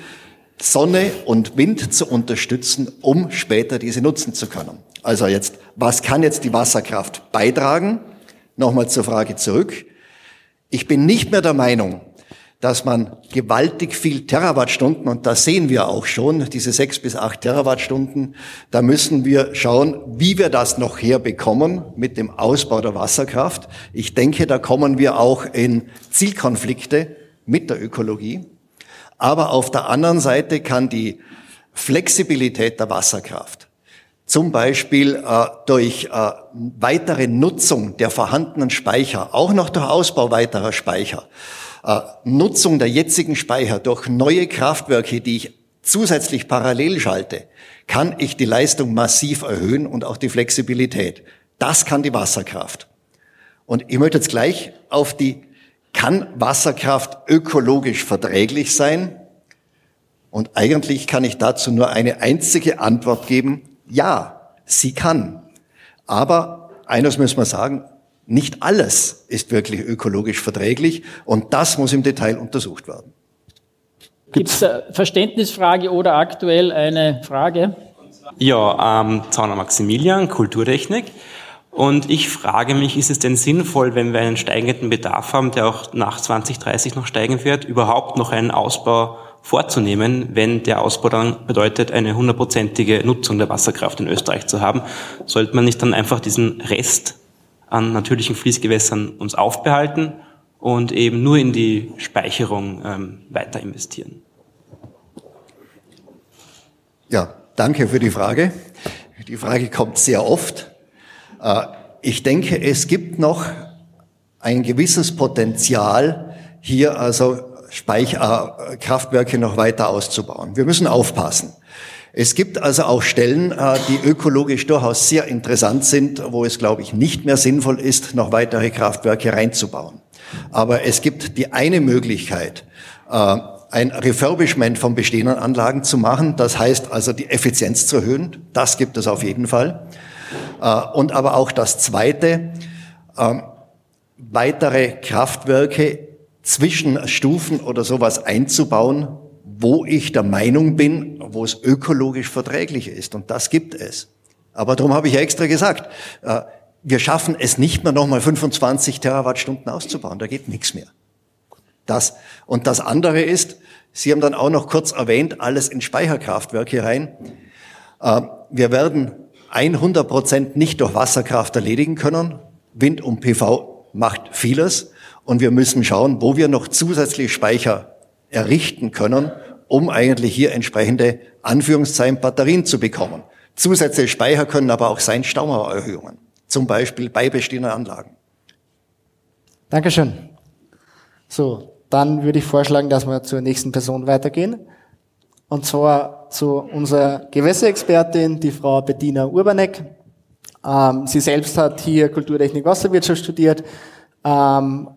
Sonne und Wind zu unterstützen, um später diese nutzen zu können. Also jetzt, was kann jetzt die Wasserkraft beitragen? Nochmal zur Frage zurück. Ich bin nicht mehr der Meinung, dass man gewaltig viel Terawattstunden, und das sehen wir auch schon, diese sechs bis acht Terawattstunden, da müssen wir schauen, wie wir das noch herbekommen mit dem Ausbau der Wasserkraft. Ich denke, da kommen wir auch in Zielkonflikte mit der Ökologie. Aber auf der anderen Seite kann die Flexibilität der Wasserkraft zum Beispiel äh, durch äh, weitere Nutzung der vorhandenen Speicher, auch noch durch Ausbau weiterer Speicher, Nutzung der jetzigen Speicher durch neue Kraftwerke, die ich zusätzlich parallel schalte, kann ich die Leistung massiv erhöhen und auch die Flexibilität. Das kann die Wasserkraft. Und ich möchte jetzt gleich auf die, kann Wasserkraft ökologisch verträglich sein? Und eigentlich kann ich dazu nur eine einzige Antwort geben. Ja, sie kann. Aber eines müssen wir sagen, nicht alles ist wirklich ökologisch verträglich und das muss im Detail untersucht werden. Gibt es eine Verständnisfrage oder aktuell eine Frage? Ja, ähm, Zauner Maximilian, Kulturtechnik. Und ich frage mich, ist es denn sinnvoll, wenn wir einen steigenden Bedarf haben, der auch nach 2030 noch steigen wird, überhaupt noch einen Ausbau vorzunehmen, wenn der Ausbau dann bedeutet, eine hundertprozentige Nutzung der Wasserkraft in Österreich zu haben? Sollte man nicht dann einfach diesen Rest an natürlichen Fließgewässern uns aufbehalten und eben nur in die Speicherung ähm, weiter investieren. Ja, danke für die Frage. Die Frage kommt sehr oft. Äh, ich denke, es gibt noch ein gewisses Potenzial, hier also Speicherkraftwerke noch weiter auszubauen. Wir müssen aufpassen. Es gibt also auch Stellen, äh, die ökologisch durchaus sehr interessant sind, wo es, glaube ich, nicht mehr sinnvoll ist, noch weitere Kraftwerke reinzubauen. Aber es gibt die eine Möglichkeit, äh, ein Refurbishment von bestehenden Anlagen zu machen. Das heißt also, die Effizienz zu erhöhen. Das gibt es auf jeden Fall. Äh, und aber auch das zweite, weitere Kraftwerke zwischen Stufen oder sowas einzubauen, wo ich der Meinung bin, wo es ökologisch verträglich ist. Und das gibt es. Aber darum habe ich extra gesagt, äh, wir schaffen es nicht mehr nochmal 25 Terawattstunden auszubauen. Da geht nichts mehr. Das. Und das andere ist, Sie haben dann auch noch kurz erwähnt, alles in Speicherkraftwerke rein. Äh, wir werden 100 Prozent nicht durch Wasserkraft erledigen können. Wind und PV macht vieles. Und wir müssen schauen, wo wir noch zusätzlich Speicher errichten können, um eigentlich hier entsprechende Anführungszeichen Batterien zu bekommen. Zusätzliche Speicher können aber auch sein Staumauererhöhungen, zum Beispiel bei bestehenden Anlagen. Dankeschön. So, dann würde ich vorschlagen, dass wir zur nächsten Person weitergehen. Und zwar zu unserer Gewässerexpertin, die Frau Bettina Urbanek. Ähm, sie selbst hat hier Kulturtechnik Wasserwirtschaft studiert, ähm,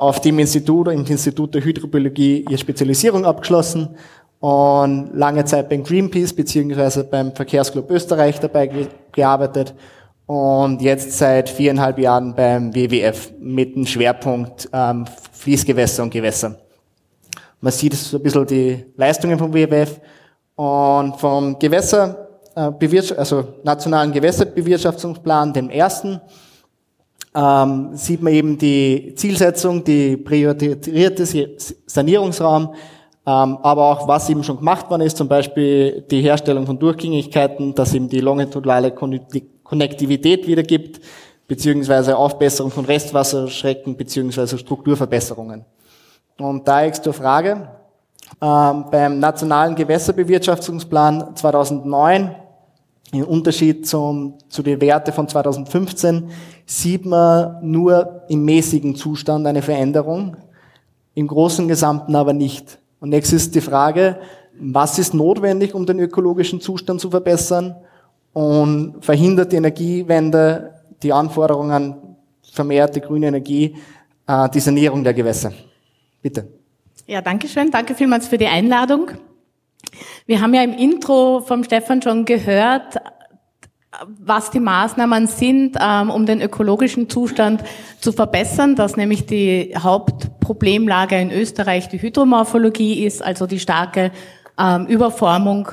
auf dem Institut, im Institut der Hydrobiologie ihre Spezialisierung abgeschlossen und lange Zeit beim Greenpeace beziehungsweise beim Verkehrsclub Österreich dabei gearbeitet und jetzt seit viereinhalb Jahren beim WWF mit dem Schwerpunkt ähm, Fließgewässer und Gewässer. Man sieht so ein bisschen die Leistungen vom WWF und vom Gewässer, äh, also nationalen Gewässerbewirtschaftungsplan, dem ersten, ähm, sieht man eben die Zielsetzung, die priorisierte Sanierungsraum, ähm, aber auch was eben schon gemacht worden ist, zum Beispiel die Herstellung von Durchgängigkeiten, dass eben die longitudinale Konnektivität wieder gibt, beziehungsweise Aufbesserung von Restwasserschrecken, beziehungsweise Strukturverbesserungen. Und da ist zur Frage, ähm, beim Nationalen Gewässerbewirtschaftungsplan 2009, im Unterschied zum, zu den Werten von 2015, sieht man nur im mäßigen Zustand eine Veränderung, im großen Gesamten aber nicht. Und jetzt ist die Frage, was ist notwendig, um den ökologischen Zustand zu verbessern? Und verhindert die Energiewende die Anforderungen vermehrte grüne Energie, äh, die Sanierung der Gewässer? Bitte. Ja, danke schön. Danke vielmals für die Einladung. Wir haben ja im Intro vom Stefan schon gehört, was die Maßnahmen sind, ähm, um den ökologischen Zustand zu verbessern, dass nämlich die Hauptproblemlage in Österreich die Hydromorphologie ist, also die starke ähm, Überformung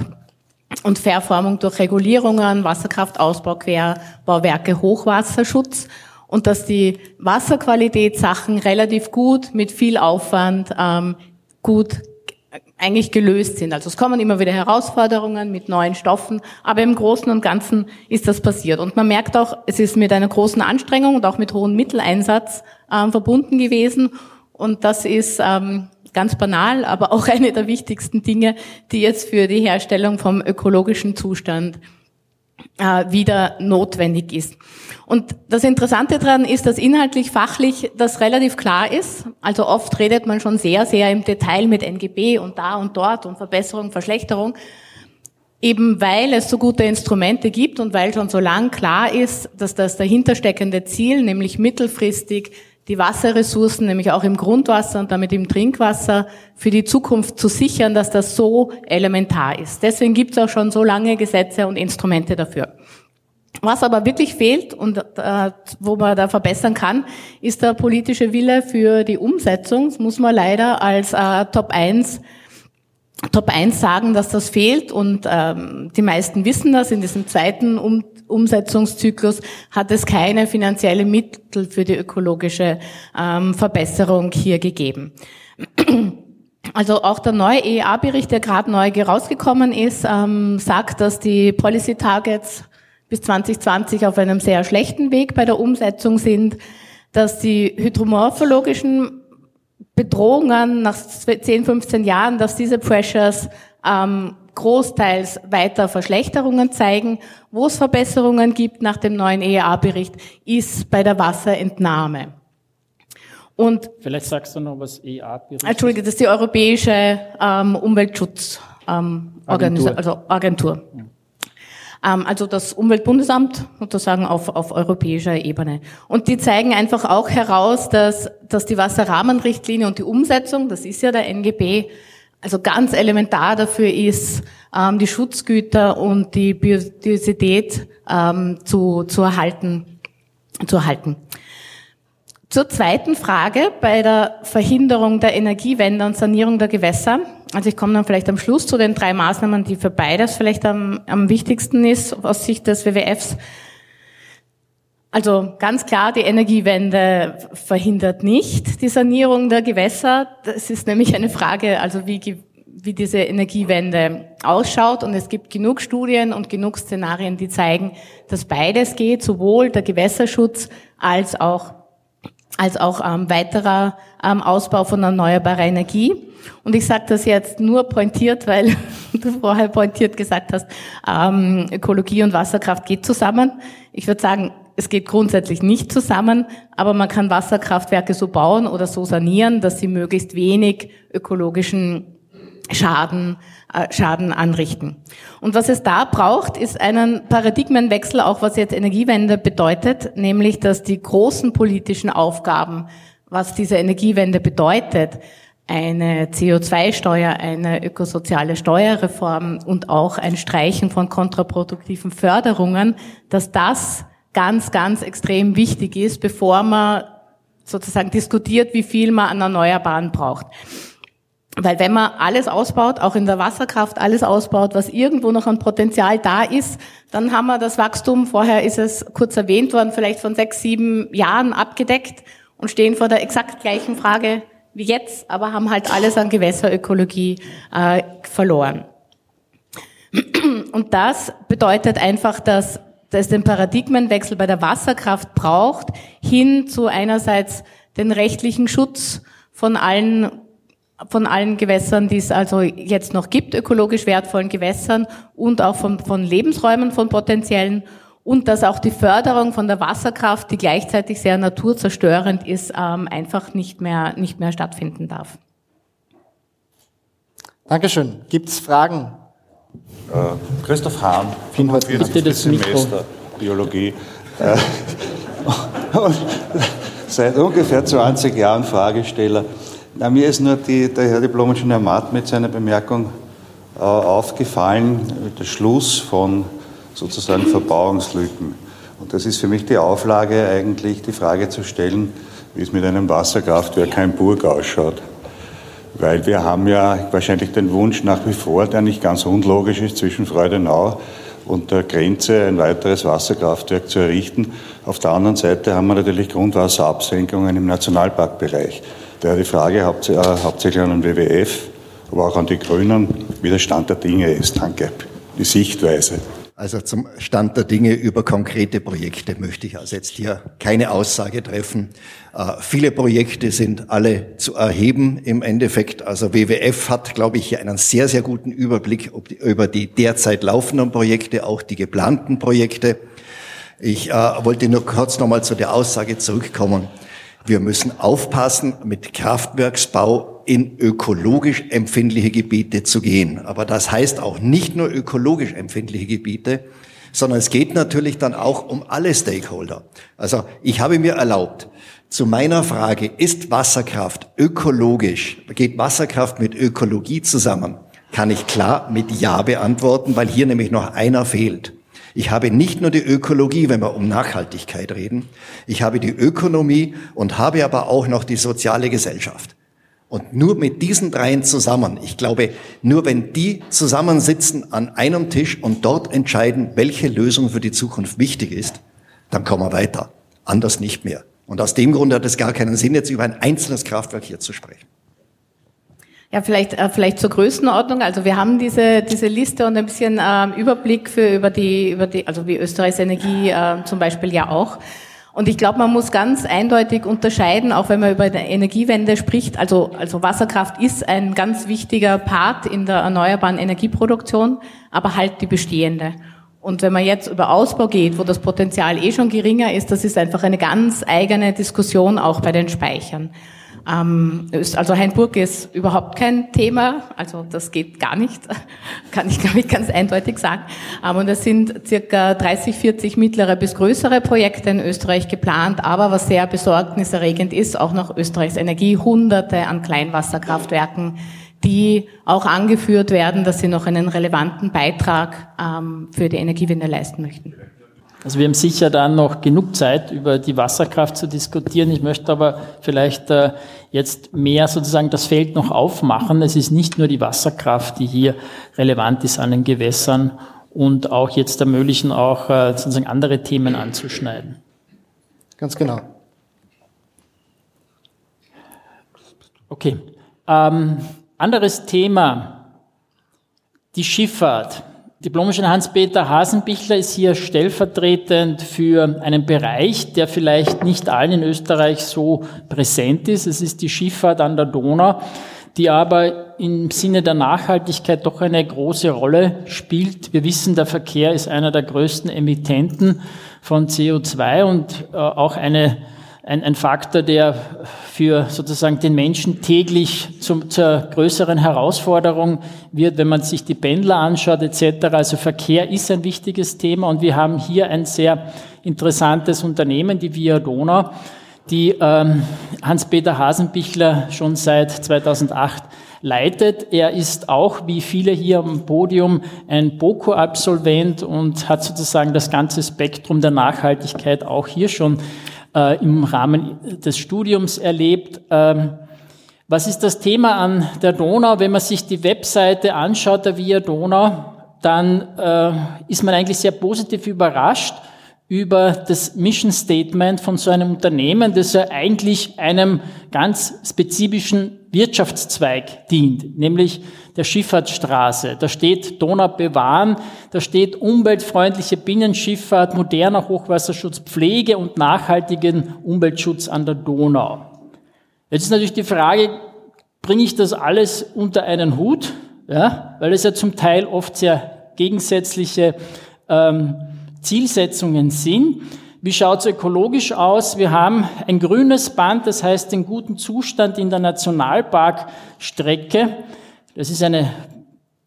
und Verformung durch Regulierungen, Wasserkraftausbau, Querbauwerke, Hochwasserschutz. Und dass die Wasserqualitätssachen relativ gut mit viel Aufwand ähm, gut eigentlich gelöst sind. Also es kommen immer wieder Herausforderungen mit neuen Stoffen, aber im Großen und Ganzen ist das passiert. Und man merkt auch, es ist mit einer großen Anstrengung und auch mit hohem Mitteleinsatz ähm, verbunden gewesen. Und das ist ähm, ganz banal, aber auch (laughs) eine der wichtigsten Dinge, die jetzt für die Herstellung vom ökologischen Zustand äh, wieder notwendig ist. Und das Interessante daran ist, dass inhaltlich, fachlich das relativ klar ist. Also oft redet man schon sehr, sehr im Detail mit NGB und da und dort und Verbesserung, Verschlechterung. Eben weil es so gute Instrumente gibt und weil schon so lang klar ist, dass das dahintersteckende Ziel, nämlich mittelfristig die Wasserressourcen, nämlich auch im Grundwasser und damit im Trinkwasser, für die Zukunft zu sichern, dass das so elementar ist. Deswegen gibt es auch schon so lange Gesetze und Instrumente dafür. Was aber wirklich fehlt und äh, wo man da verbessern kann, ist der politische Wille für die Umsetzung. Das muss man leider als äh, Top 1 Top 1 sagen, dass das fehlt und ähm, die meisten wissen das. In diesem zweiten um Umsetzungszyklus hat es keine finanzielle Mittel für die ökologische ähm, Verbesserung hier gegeben. Also auch der neue EEA-Bericht, der gerade neu rausgekommen ist, ähm, sagt, dass die Policy Targets bis 2020 auf einem sehr schlechten Weg bei der Umsetzung sind, dass die hydromorphologischen Bedrohungen nach 10, 15 Jahren, dass diese Pressures ähm, großteils weiter Verschlechterungen zeigen. Wo es Verbesserungen gibt nach dem neuen EEA-Bericht, ist bei der Wasserentnahme. Und Vielleicht sagst du noch, was EEA-Bericht ist. Entschuldige, das ist die Europäische ähm, Umweltschutzagentur. Ähm, Agentur. Also Agentur. Ähm, also das Umweltbundesamt sozusagen auf, auf europäischer Ebene. Und die zeigen einfach auch heraus, dass, dass die Wasserrahmenrichtlinie und die Umsetzung, das ist ja der NGB, also ganz elementar dafür ist, ähm, die Schutzgüter und die Biodiversität ähm, zu, zu erhalten. Zu erhalten. Zur zweiten Frage bei der Verhinderung der Energiewende und Sanierung der Gewässer. Also ich komme dann vielleicht am Schluss zu den drei Maßnahmen, die für beides vielleicht am, am wichtigsten ist aus Sicht des WWFs. Also ganz klar, die Energiewende verhindert nicht die Sanierung der Gewässer. Das ist nämlich eine Frage, also wie, wie diese Energiewende ausschaut. Und es gibt genug Studien und genug Szenarien, die zeigen, dass beides geht, sowohl der Gewässerschutz als auch als auch ähm, weiterer ähm, Ausbau von erneuerbarer Energie. Und ich sage das jetzt nur pointiert, weil (laughs) du vorher pointiert gesagt hast, ähm, Ökologie und Wasserkraft geht zusammen. Ich würde sagen, es geht grundsätzlich nicht zusammen, aber man kann Wasserkraftwerke so bauen oder so sanieren, dass sie möglichst wenig ökologischen Schaden, äh, Schaden anrichten. Und was es da braucht, ist einen Paradigmenwechsel, auch was jetzt Energiewende bedeutet, nämlich dass die großen politischen Aufgaben, was diese Energiewende bedeutet, eine CO2-Steuer, eine ökosoziale Steuerreform und auch ein Streichen von kontraproduktiven Förderungen, dass das ganz, ganz extrem wichtig ist, bevor man sozusagen diskutiert, wie viel man an Erneuerbaren braucht. Weil wenn man alles ausbaut, auch in der Wasserkraft alles ausbaut, was irgendwo noch an Potenzial da ist, dann haben wir das Wachstum, vorher ist es kurz erwähnt worden, vielleicht von sechs, sieben Jahren abgedeckt und stehen vor der exakt gleichen Frage wie jetzt, aber haben halt alles an Gewässerökologie äh, verloren. Und das bedeutet einfach, dass es den Paradigmenwechsel bei der Wasserkraft braucht, hin zu einerseits den rechtlichen Schutz von allen von allen Gewässern, die es also jetzt noch gibt, ökologisch wertvollen Gewässern und auch von, von Lebensräumen, von potenziellen und dass auch die Förderung von der Wasserkraft, die gleichzeitig sehr naturzerstörend ist, ähm, einfach nicht mehr, nicht mehr stattfinden darf. Dankeschön. Gibt es Fragen? Äh, Christoph Hahn, 45. Semester Biologie. Äh, (laughs) seit ungefähr 20 Jahren Fragesteller. Na, mir ist nur die, der Herr Diplom-Ingenieur mit seiner Bemerkung äh, aufgefallen, der Schluss von sozusagen Verbauungslücken. Und das ist für mich die Auflage, eigentlich die Frage zu stellen, wie es mit einem Wasserkraftwerk Heimburg ausschaut. Weil wir haben ja wahrscheinlich den Wunsch nach wie vor, der nicht ganz unlogisch ist, zwischen Freudenau und der Grenze ein weiteres Wasserkraftwerk zu errichten. Auf der anderen Seite haben wir natürlich Grundwasserabsenkungen im Nationalparkbereich. Daher die Frage äh, hauptsächlich an den WWF, aber auch an die Grünen, wie der Stand der Dinge ist. Danke. Die Sichtweise. Also zum Stand der Dinge über konkrete Projekte möchte ich also jetzt hier keine Aussage treffen. Äh, viele Projekte sind alle zu erheben im Endeffekt. Also WWF hat, glaube ich, hier einen sehr, sehr guten Überblick über die derzeit laufenden Projekte, auch die geplanten Projekte. Ich äh, wollte nur kurz nochmal zu der Aussage zurückkommen. Wir müssen aufpassen, mit Kraftwerksbau in ökologisch empfindliche Gebiete zu gehen. Aber das heißt auch nicht nur ökologisch empfindliche Gebiete, sondern es geht natürlich dann auch um alle Stakeholder. Also ich habe mir erlaubt, zu meiner Frage, ist Wasserkraft ökologisch, geht Wasserkraft mit Ökologie zusammen, kann ich klar mit Ja beantworten, weil hier nämlich noch einer fehlt. Ich habe nicht nur die Ökologie, wenn wir um Nachhaltigkeit reden, ich habe die Ökonomie und habe aber auch noch die soziale Gesellschaft. Und nur mit diesen dreien zusammen, ich glaube, nur wenn die zusammensitzen an einem Tisch und dort entscheiden, welche Lösung für die Zukunft wichtig ist, dann kommen wir weiter. Anders nicht mehr. Und aus dem Grund hat es gar keinen Sinn, jetzt über ein einzelnes Kraftwerk hier zu sprechen. Ja, vielleicht, äh, vielleicht zur Größenordnung. Also wir haben diese, diese Liste und ein bisschen ähm, Überblick für, über die, über die, also wie Österreichs Energie äh, zum Beispiel ja auch. Und ich glaube, man muss ganz eindeutig unterscheiden, auch wenn man über eine Energiewende spricht. Also, also Wasserkraft ist ein ganz wichtiger Part in der erneuerbaren Energieproduktion, aber halt die bestehende. Und wenn man jetzt über Ausbau geht, wo das Potenzial eh schon geringer ist, das ist einfach eine ganz eigene Diskussion auch bei den Speichern. Ähm, also Hainburg ist überhaupt kein Thema, also das geht gar nicht, (laughs) kann ich glaube ich ganz eindeutig sagen. Ähm, und es sind circa 30, 40 mittlere bis größere Projekte in Österreich geplant, aber was sehr besorgniserregend ist, auch nach Österreichs Energie, hunderte an Kleinwasserkraftwerken, die auch angeführt werden, dass sie noch einen relevanten Beitrag ähm, für die Energiewende leisten möchten. Also wir haben sicher dann noch genug Zeit, über die Wasserkraft zu diskutieren. Ich möchte aber vielleicht äh, jetzt mehr sozusagen das Feld noch aufmachen. Es ist nicht nur die Wasserkraft, die hier relevant ist an den Gewässern und auch jetzt ermöglichen, auch äh, sozusagen andere Themen anzuschneiden. Ganz genau. Okay. Ähm, anderes Thema, die Schifffahrt. Diplomingenieur Hans-Peter Hasenbichler ist hier stellvertretend für einen Bereich, der vielleicht nicht allen in Österreich so präsent ist. Es ist die Schifffahrt an der Donau, die aber im Sinne der Nachhaltigkeit doch eine große Rolle spielt. Wir wissen, der Verkehr ist einer der größten Emittenten von CO2 und äh, auch eine ein, ein Faktor, der für sozusagen den Menschen täglich zum, zur größeren Herausforderung wird, wenn man sich die Pendler anschaut etc. Also Verkehr ist ein wichtiges Thema und wir haben hier ein sehr interessantes Unternehmen, die Via Donau, die ähm, Hans-Peter Hasenbichler schon seit 2008 leitet. Er ist auch, wie viele hier am Podium, ein BOKU-Absolvent und hat sozusagen das ganze Spektrum der Nachhaltigkeit auch hier schon äh, im Rahmen des Studiums erlebt. Ähm, Was ist das Thema an der Donau? Wenn man sich die Webseite anschaut, der Via Donau, dann äh, ist man eigentlich sehr positiv überrascht über das Mission Statement von so einem Unternehmen, das ja eigentlich einem ganz spezifischen Wirtschaftszweig dient, nämlich der Schifffahrtsstraße. Da steht Donau bewahren, da steht umweltfreundliche Binnenschifffahrt, moderner Hochwasserschutz, Pflege und nachhaltigen Umweltschutz an der Donau. Jetzt ist natürlich die Frage, bringe ich das alles unter einen Hut? Ja, weil es ja zum Teil oft sehr gegensätzliche ähm, Zielsetzungen sind. Wie schaut es ökologisch aus? Wir haben ein grünes Band, das heißt den guten Zustand in der Nationalparkstrecke. Das ist eine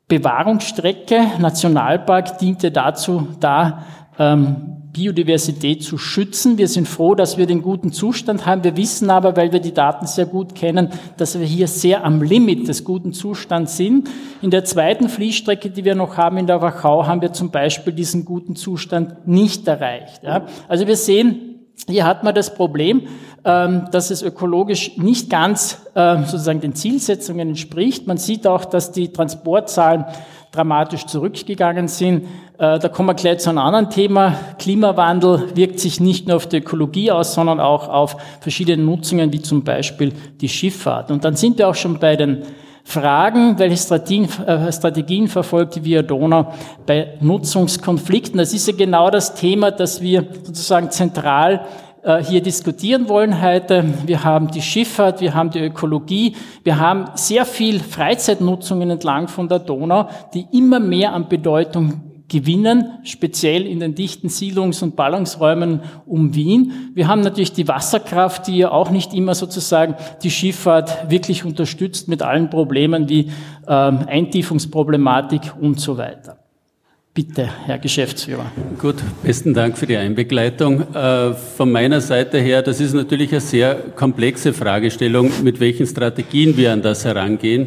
Bewahrungsstrecke. Nationalpark diente dazu, da ähm, Biodiversität zu schützen. Wir sind froh, dass wir den guten Zustand haben. Wir wissen aber, weil wir die Daten sehr gut kennen, dass wir hier sehr am Limit des guten Zustands sind. In der zweiten Fließstrecke, die wir noch haben in der Wachau, haben wir zum Beispiel diesen guten Zustand nicht erreicht. Also wir sehen, hier hat man das Problem, ähm, dass es ökologisch nicht ganz ähm, sozusagen den Zielsetzungen entspricht. Man sieht auch, dass die Transportzahlen dramatisch zurückgegangen sind. Äh, da kommen wir gleich zu einem anderen Thema. Klimawandel wirkt sich nicht nur auf die Ökologie aus, sondern auch auf verschiedene Nutzungen, wie zum Beispiel die Schifffahrt. Und dann sind wir auch schon bei den Fragen, welche Strategien, äh, Strategien verfolgt die Via Donau bei Nutzungskonflikten. Das ist ja genau das Thema, das wir sozusagen zentral hier diskutieren wollen heute. Wir haben die Schifffahrt, wir haben die Ökologie, wir haben sehr viel Freizeitnutzungen entlang von der Donau, die immer mehr an Bedeutung gewinnen, speziell in den dichten Siedlungs- und Ballungsräumen um Wien. Wir haben natürlich die Wasserkraft, die ja auch nicht immer sozusagen die Schifffahrt wirklich unterstützt mit allen Problemen wie ähm, Eintiefungsproblematik und so weiter. Bitte, Herr Geschäftsführer. Gut, besten Dank für die Einbegleitung. Äh, von meiner Seite her, das ist natürlich eine sehr komplexe Fragestellung, mit welchen Strategien wir an das herangehen.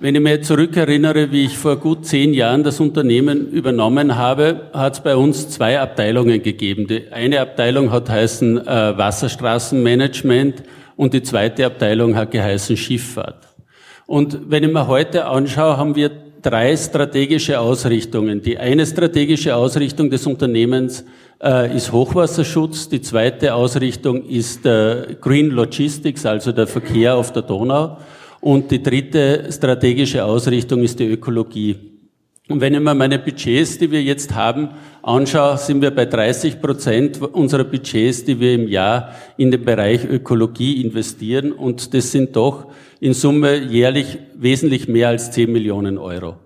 Wenn ich mir zurückerinnere, wie ich vor gut zehn Jahren das Unternehmen übernommen habe, hat es bei uns zwei Abteilungen gegeben. Die eine Abteilung hat heißen äh, Wasserstraßenmanagement und die zweite Abteilung hat geheißen Schifffahrt. Und wenn ich mir heute anschaue, haben wir drei strategische Ausrichtungen. Die eine strategische Ausrichtung des Unternehmens äh, ist Hochwasserschutz, die zweite Ausrichtung ist äh, Green Logistics, also der Verkehr auf der Donau. Und die dritte strategische Ausrichtung ist die Ökologie. Und wenn ich mir meine Budgets, die wir jetzt haben, anschaue, sind wir bei 30 Prozent unserer Budgets, die wir im Jahr in den Bereich Ökologie investieren. Und das sind doch in Summe jährlich wesentlich mehr als 10 Millionen Euro.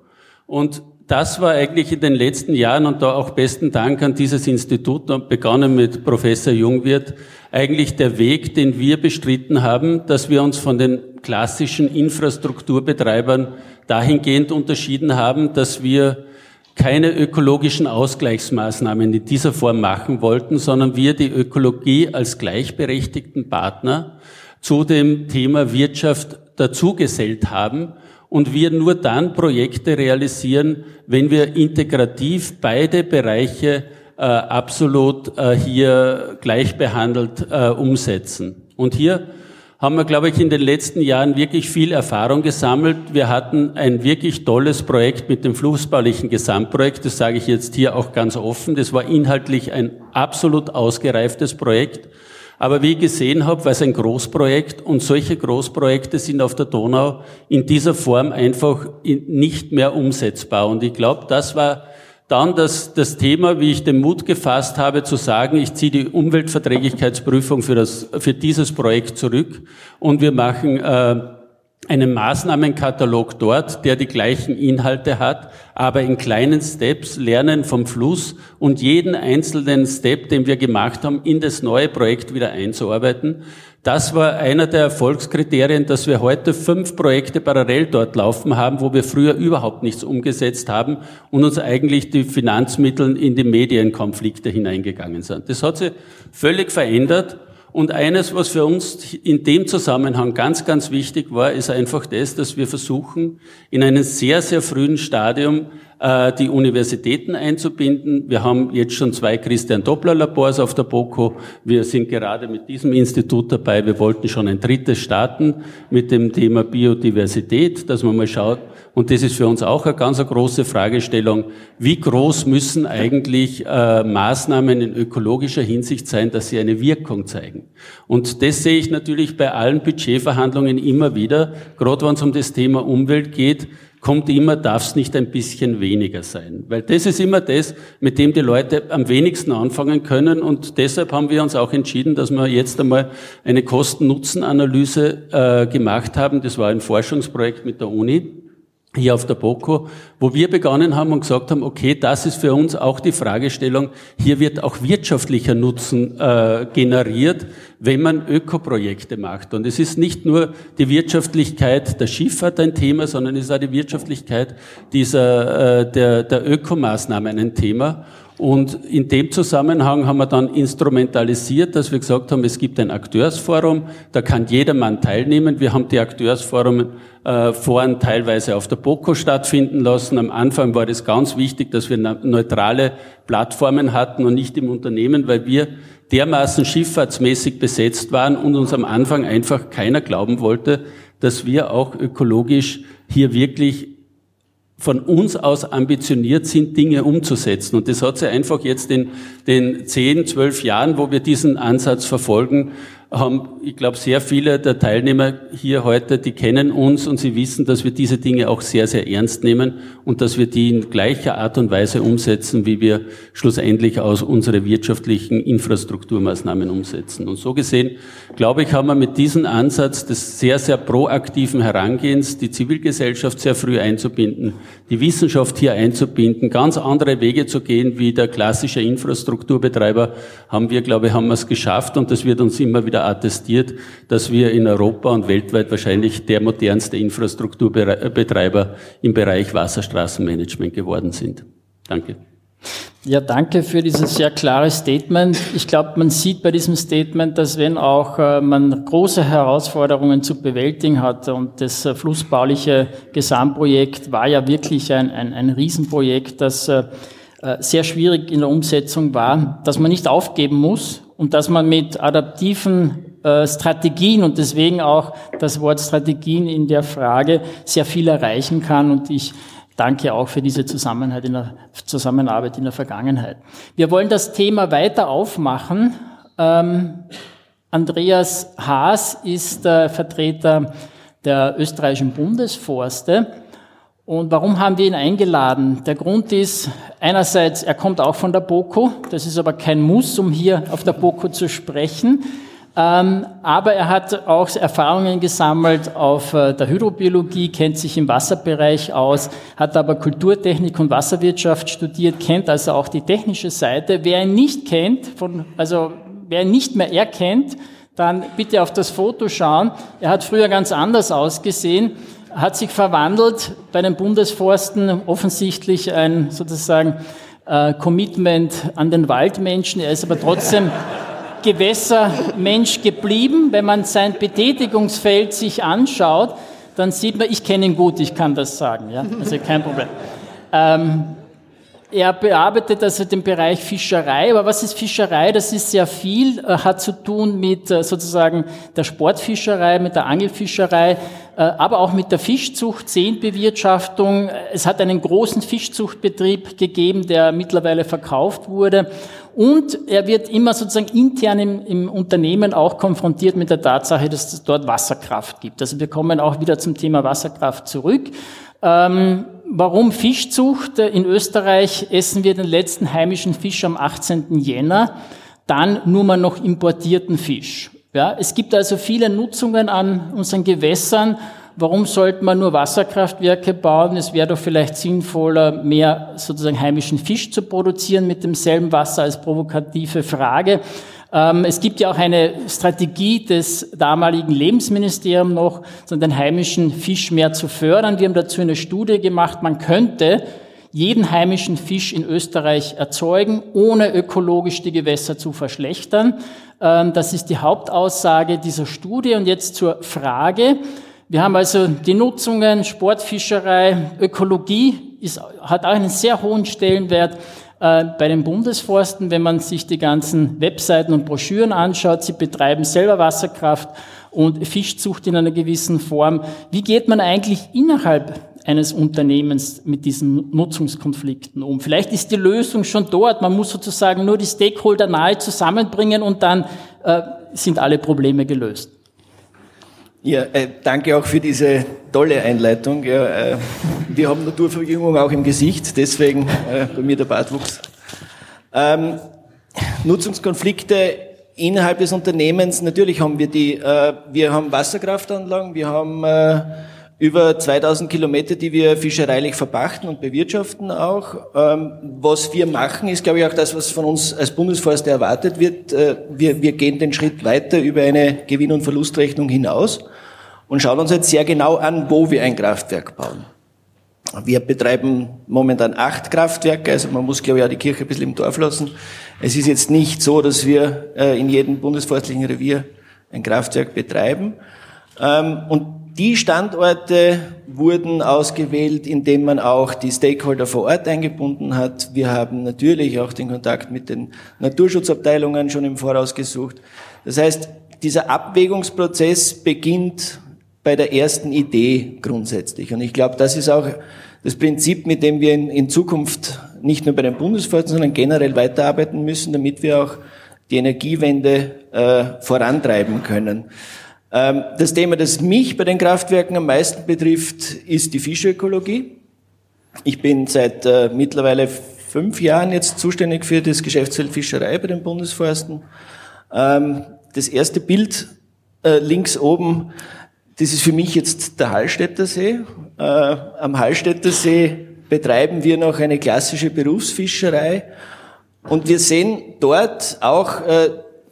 Und das war eigentlich in den letzten Jahren, und da auch besten Dank an dieses Institut, begonnen mit Professor Jungwirth, eigentlich der Weg, den wir bestritten haben, dass wir uns von den klassischen Infrastrukturbetreibern dahingehend unterschieden haben, dass wir keine ökologischen Ausgleichsmaßnahmen in dieser Form machen wollten, sondern wir die Ökologie als gleichberechtigten Partner zu dem Thema Wirtschaft dazugesellt haben und wir nur dann Projekte realisieren, wenn wir integrativ beide Bereiche äh, absolut äh, hier gleich behandelt äh, umsetzen. Und hier haben wir, glaube ich, in den letzten Jahren wirklich viel Erfahrung gesammelt. Wir hatten ein wirklich tolles Projekt mit dem flussbaulichen Gesamtprojekt. Das sage ich jetzt hier auch ganz offen. Das war inhaltlich ein absolut ausgereiftes Projekt. Aber wie ich gesehen habe, war es ein Großprojekt und solche Großprojekte sind auf der Donau in dieser Form einfach nicht mehr umsetzbar. Und ich glaube, das war dann das, das Thema, wie ich den Mut gefasst habe, zu sagen, ich ziehe die Umweltverträglichkeitsprüfung für, das, für dieses Projekt zurück und wir machen äh, einen Maßnahmenkatalog dort, der die gleichen Inhalte hat, aber in kleinen Steps lernen vom Fluss und jeden einzelnen Step, den wir gemacht haben, in das neue Projekt wieder einzuarbeiten. Das war einer der Erfolgskriterien, dass wir heute fünf Projekte parallel dort laufen haben, wo wir früher überhaupt nichts umgesetzt haben und uns eigentlich die Finanzmittel in die Medienkonflikte hineingegangen sind. Das hat sich völlig verändert. Und eines, was für uns in dem Zusammenhang ganz, ganz wichtig war, ist einfach das, dass wir versuchen, in einem sehr, sehr frühen Stadium äh, die Universitäten einzubinden. Wir haben jetzt schon zwei Christian Doppler Labors auf der BOKO. Wir sind gerade mit diesem Institut dabei. Wir wollten schon ein drittes starten mit dem Thema Biodiversität, dass man mal schaut, und das ist für uns auch eine ganz große Fragestellung, wie groß müssen eigentlich äh, Maßnahmen in ökologischer Hinsicht sein, dass sie eine Wirkung zeigen. Und das sehe ich natürlich bei allen Budgetverhandlungen immer wieder, gerade wenn es um das Thema Umwelt geht, kommt immer, darf es nicht ein bisschen weniger sein. Weil das ist immer das, mit dem die Leute am wenigsten anfangen können. Und deshalb haben wir uns auch entschieden, dass wir jetzt einmal eine Kosten-Nutzen-Analyse äh, gemacht haben. Das war ein Forschungsprojekt mit der Uni hier auf der BOKO, wo wir begonnen haben und gesagt haben, okay, das ist für uns auch die Fragestellung, hier wird auch wirtschaftlicher Nutzen äh, generiert, wenn man Ökoprojekte macht. Und es ist nicht nur die Wirtschaftlichkeit der Schifffahrt ein Thema, sondern es ist auch die Wirtschaftlichkeit dieser, äh, der, der Ökomaßnahmen ein Thema. Und in dem Zusammenhang haben wir dann instrumentalisiert, dass wir gesagt haben, es gibt ein Akteursforum, da kann jedermann teilnehmen. Wir haben die Akteursforen äh, Foren teilweise auf der BOKO stattfinden lassen. Am Anfang war das ganz wichtig, dass wir neutrale Plattformen hatten und nicht im Unternehmen, weil wir dermaßen schifffahrtsmäßig besetzt waren und uns am Anfang einfach keiner glauben wollte, dass wir auch ökologisch hier wirklich von uns aus ambitioniert sind, Dinge umzusetzen. Und das hat sich einfach jetzt in den zehn, zwölf Jahren, wo wir diesen Ansatz verfolgen, haben, ich glaube, sehr viele der Teilnehmer hier heute, die kennen uns und sie wissen, dass wir diese Dinge auch sehr, sehr ernst nehmen und dass wir die in gleicher Art und Weise umsetzen, wie wir schlussendlich aus unsere wirtschaftlichen Infrastrukturmaßnahmen umsetzen. Und so gesehen, glaube ich, haben wir mit diesem Ansatz des sehr, sehr proaktiven Herangehens, die Zivilgesellschaft sehr früh einzubinden, die Wissenschaft hier einzubinden, ganz andere Wege zu gehen wie der klassische Infrastrukturbetreiber, haben wir, glaube ich, haben wir es geschafft und das wird uns immer wieder attestiert, dass wir in Europa und weltweit wahrscheinlich der modernste Infrastrukturbetreiber im Bereich Wasserstraßenmanagement geworden sind. Danke. Ja, danke für dieses sehr klare Statement. Ich glaube, man sieht bei diesem Statement, dass wenn auch äh, man große Herausforderungen zu bewältigen hat und das äh, flussbauliche Gesamtprojekt war ja wirklich ein, ein, ein Riesenprojekt, das äh, sehr schwierig in der Umsetzung war, dass man nicht aufgeben muss und dass man mit adaptiven äh, Strategien und deswegen auch das Wort Strategien in der Frage sehr viel erreichen kann und ich danke auch für diese Zusammenarbeit in der, Zusammenarbeit in der Vergangenheit. Wir wollen das Thema weiter aufmachen. Ähm, Andreas Haas ist äh, Vertreter der österreichischen Bundesforste und warum haben wir ihn eingeladen? Der Grund ist, einerseits, er kommt auch von der BOKO, das ist aber kein Muss, um hier auf der BOKO zu sprechen. Ähm, aber er hat auch Erfahrungen gesammelt auf äh, der Hydrobiologie, kennt sich im Wasserbereich aus, hat aber Kulturtechnik und Wasserwirtschaft studiert, kennt also auch die technische Seite. Wer ihn nicht kennt, von, also wer ihn nicht mehr erkennt, dann bitte auf das Foto schauen. Er hat früher ganz anders ausgesehen hat sich verwandelt bei den Bundesforsten offensichtlich ein sozusagen äh, Commitment an den Waldmenschen. Er ist aber trotzdem Gewässermensch geblieben. Wenn man sein Betätigungsfeld sich anschaut, dann sieht man, ich kenne ihn gut, ich kann das sagen, ja, also kein Problem. Ähm, er bearbeitet also den Bereich Fischerei, aber was ist Fischerei? Das ist sehr viel, äh, hat zu tun mit äh, sozusagen der Sportfischerei, mit der Angelfischerei, äh, aber auch mit der Fischzucht, Sehenbewirtschaftung. Es hat einen großen Fischzuchtbetrieb gegeben, der mittlerweile verkauft wurde. Und er wird immer sozusagen intern im, im Unternehmen auch konfrontiert mit der Tatsache, dass es dort Wasserkraft gibt. Also wir kommen auch wieder zum Thema Wasserkraft zurück. Ähm, warum Fischzucht? In Österreich essen wir den letzten heimischen Fisch am 18. Jänner, dann nur mal noch importierten Fisch. Ja, es gibt also viele Nutzungen an unseren Gewässern. Warum sollte man nur Wasserkraftwerke bauen? Es wäre doch vielleicht sinnvoller, mehr sozusagen heimischen Fisch zu produzieren mit demselben Wasser als provokative Frage. Ähm, es gibt ja auch eine Strategie des damaligen Lebensministeriums noch, den heimischen Fisch mehr zu fördern. Wir haben dazu eine Studie gemacht. Man könnte jeden heimischen Fisch in Österreich erzeugen, ohne ökologisch die Gewässer zu verschlechtern. Ähm, das ist die Hauptaussage dieser Studie. Und jetzt zur Frage. Wir haben also die Nutzungen, Sportfischerei, Ökologie ist, hat auch einen sehr hohen Stellenwert äh, bei den Bundesforsten, wenn man sich die ganzen Webseiten und Broschüren anschaut. Sie betreiben selber Wasserkraft und Fischzucht in einer gewissen Form. Wie geht man eigentlich innerhalb eines Unternehmens mit diesen Nutzungskonflikten um? Vielleicht ist die Lösung schon dort. Man muss sozusagen nur die Stakeholder nahe zusammenbringen und dann äh, sind alle Probleme gelöst. Ja, äh, danke auch für diese tolle Einleitung. Ja, äh, wir haben Naturverjüngung auch im Gesicht, deswegen äh, bei mir der Bartwuchs. Ähm, Nutzungskonflikte innerhalb des Unternehmens, natürlich haben wir die, äh, wir haben Wasserkraftanlagen, wir haben äh, über 2000 Kilometer, die wir fischereilich verpachten und bewirtschaften auch. Ähm, was wir machen, ist, glaube ich, auch das, was von uns als Bundesforster erwartet wird. Äh, wir, wir gehen den Schritt weiter über eine Gewinn- und Verlustrechnung hinaus und schauen uns jetzt sehr genau an, wo wir ein Kraftwerk bauen. Wir betreiben momentan acht Kraftwerke, also man muss, glaube ich, auch die Kirche ein bisschen im Dorf lassen. Es ist jetzt nicht so, dass wir äh, in jedem bundesforstlichen Revier ein Kraftwerk betreiben. Ähm, und die Standorte wurden ausgewählt, indem man auch die Stakeholder vor Ort eingebunden hat. Wir haben natürlich auch den Kontakt mit den Naturschutzabteilungen schon im Voraus gesucht. Das heißt, dieser Abwägungsprozess beginnt bei der ersten Idee grundsätzlich. Und ich glaube, das ist auch das Prinzip, mit dem wir in, in Zukunft nicht nur bei den Bundesforsten, sondern generell weiterarbeiten müssen, damit wir auch die Energiewende äh, vorantreiben können. Ähm, das Thema, das mich bei den Kraftwerken am meisten betrifft, ist die Fischökologie. Ich bin seit äh, mittlerweile fünf Jahren jetzt zuständig für das Geschäftsfeld Fischerei bei den Bundesforsten. Ähm, das erste Bild äh, links oben, das ist für mich jetzt der Hallstätter See. Äh, am Hallstätter See betreiben wir noch eine klassische Berufsfischerei und wir sehen dort auch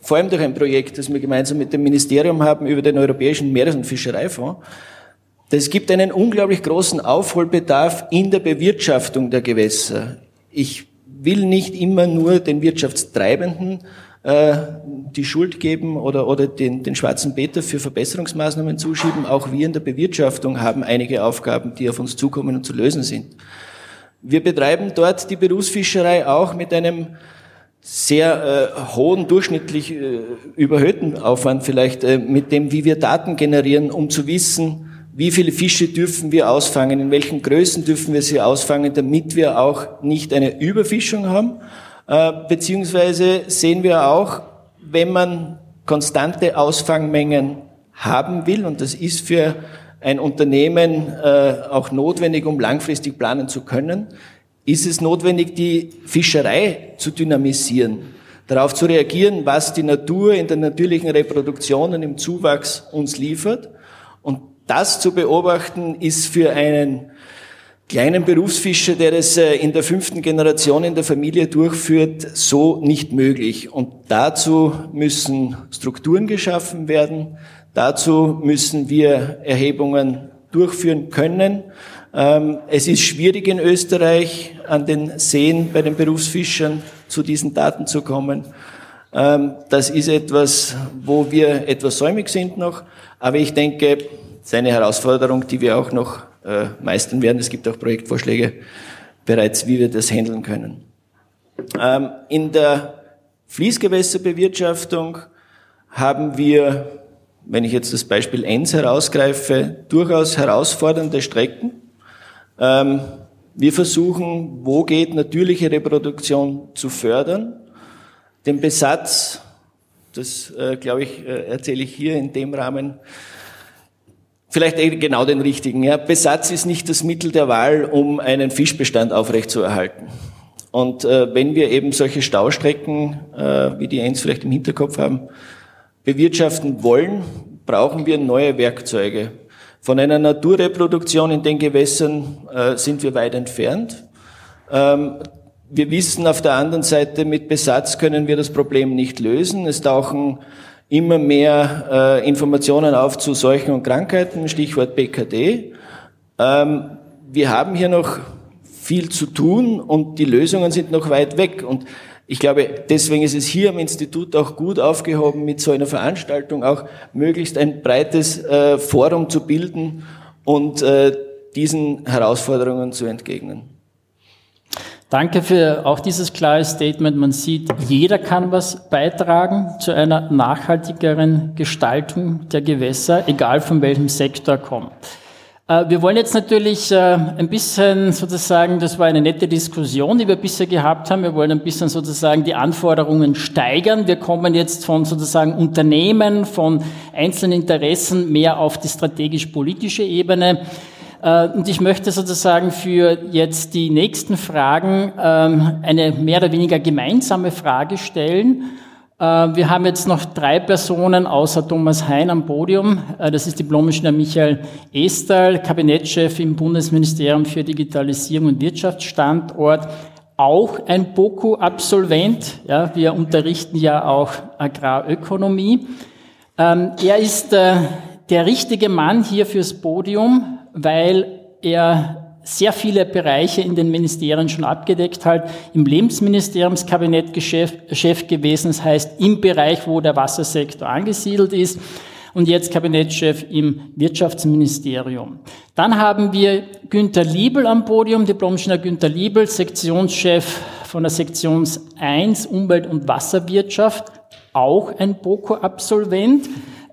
vor allem durch ein Projekt, das wir gemeinsam mit dem Ministerium haben über den Europäischen Meeres- und Fischereifonds. Es gibt einen unglaublich großen Aufholbedarf in der Bewirtschaftung der Gewässer. Ich will nicht immer nur den Wirtschaftstreibenden äh, die Schuld geben oder, oder den, den schwarzen Peter für Verbesserungsmaßnahmen zuschieben. Auch wir in der Bewirtschaftung haben einige Aufgaben, die auf uns zukommen und zu lösen sind. Wir betreiben dort die Berufsfischerei auch mit einem sehr äh, hohen, durchschnittlich äh, überhöhten Aufwand vielleicht äh, mit dem, wie wir Daten generieren, um zu wissen, wie viele Fische dürfen wir ausfangen, in welchen Größen dürfen wir sie ausfangen, damit wir auch nicht eine Überfischung haben. Äh, beziehungsweise sehen wir auch, wenn man konstante Ausfangmengen haben will, und das ist für ein Unternehmen äh, auch notwendig, um langfristig planen zu können, ist es notwendig, die Fischerei zu dynamisieren, darauf zu reagieren, was die Natur in der natürlichen Reproduktion und im Zuwachs uns liefert. Und das zu beobachten, ist für einen kleinen Berufsfischer, der es äh, in der fünften Generation in der Familie durchführt, so nicht möglich. Und dazu müssen Strukturen geschaffen werden. Dazu müssen wir Erhebungen durchführen können. Ähm, es ist schwierig in Österreich an den Seen bei den Berufsfischern zu diesen Daten zu kommen. Ähm, das ist etwas, wo wir etwas säumig sind noch. Aber ich denke, es ist eine Herausforderung, die wir auch noch äh, meistern werden. Es gibt auch Projektvorschläge bereits, wie wir das handeln können. Ähm, in der Fließgewässerbewirtschaftung haben wir, wenn ich jetzt das Beispiel Enns herausgreife, durchaus herausfordernde Strecken. Ähm, wir versuchen, wo geht natürliche Reproduktion zu fördern. Den Besatz, das äh, glaube ich, äh, erzähle ich hier in dem Rahmen, vielleicht eh genau den richtigen. Ja. Besatz ist nicht das Mittel der Wahl, um einen Fischbestand aufrechtzuerhalten. Und äh, wenn wir eben solche Staustrecken, äh, wie die Eins vielleicht im Hinterkopf haben, bewirtschaften wollen, brauchen wir neue Werkzeuge. Von einer Naturreproduktion in den Gewässern äh, sind wir weit entfernt. Ähm, wir wissen auf der anderen Seite, mit Besatz können wir das Problem nicht lösen. Es tauchen immer mehr äh, Informationen auf zu Seuchen und Krankheiten, Stichwort BKD. Ähm, wir haben hier noch viel zu tun und die Lösungen sind noch weit weg. Und ich glaube, deswegen ist es hier am Institut auch gut aufgehoben, mit so einer Veranstaltung auch möglichst ein breites äh, Forum zu bilden und äh, diesen Herausforderungen zu entgegnen. Danke für auch dieses klare Statement. Man sieht, jeder kann was beitragen zu einer nachhaltigeren Gestaltung der Gewässer, egal von welchem Sektor kommt. Äh, wir wollen jetzt natürlich äh, ein bisschen sozusagen, das war eine nette Diskussion, die wir bisher gehabt haben. Wir wollen ein bisschen sozusagen die Anforderungen steigern. Wir kommen jetzt von sozusagen Unternehmen, von einzelnen Interessen mehr auf die strategisch-politische Ebene. Äh, und ich möchte sozusagen für jetzt die nächsten Fragen ähm, eine mehr oder weniger gemeinsame Frage stellen. Äh, wir haben jetzt noch drei Personen außer Thomas Hein am Podium. Äh, das ist Diplomingenieur Michael Estal, Kabinettschef im Bundesministerium für Digitalisierung und Wirtschaftsstandort, auch ein BOKU-Absolvent. Ja, wir unterrichten ja auch Agrarökonomie. Ähm, er ist der richtige Mann hier fürs Podium, weil er sehr viele Bereiche in den Ministerien schon abgedeckt hat, im Lebensministeriumskabinett Chef gewesen, das heißt im Bereich, wo der Wassersektor angesiedelt ist und jetzt Kabinettschef im Wirtschaftsministerium. Dann haben wir Günter Liebel am Podium, Diplomingenieur Günter Liebel, Sektionschef von der Sektion 1 Umwelt- und Wasserwirtschaft, auch ein BOKO-Absolvent.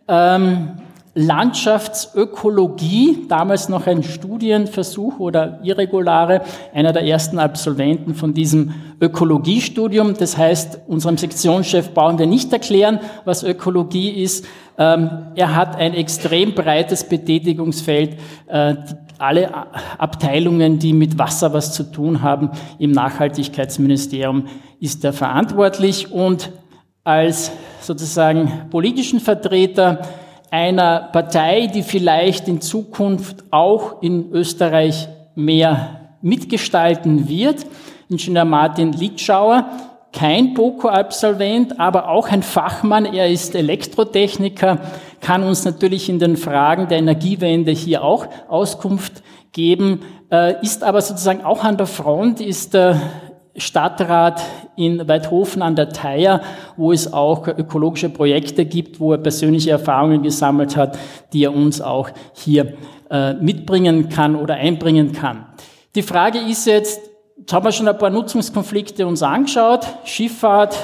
Ähm, Landschaftsökologie, damals noch ein Studienversuch oder irregulare, einer der ersten Absolventen von diesem Ökologiestudium. Das heißt, unserem Sektionschef brauchen wir nicht erklären, was Ökologie ist. Ähm, er hat ein extrem breites Betätigungsfeld. Äh, alle Abteilungen, die mit Wasser was zu tun haben, im Nachhaltigkeitsministerium ist er verantwortlich und als sozusagen politischen Vertreter einer Partei, die vielleicht in Zukunft auch in Österreich mehr mitgestalten wird. Ingenieur Martin Litschauer, kein BOKO-Absolvent, aber auch ein Fachmann. Er ist Elektrotechniker, kann uns natürlich in den Fragen der Energiewende hier auch Auskunft geben, äh, ist aber sozusagen auch an der Front, ist äh, Stadtrat in Weidhofen an der Theier, wo es auch ökologische Projekte gibt, wo er persönliche Erfahrungen gesammelt hat, die er uns auch hier äh, mitbringen kann oder einbringen kann. Die Frage ist jetzt, jetzt haben wir schon ein paar Nutzungskonflikte uns angeschaut, Schifffahrt,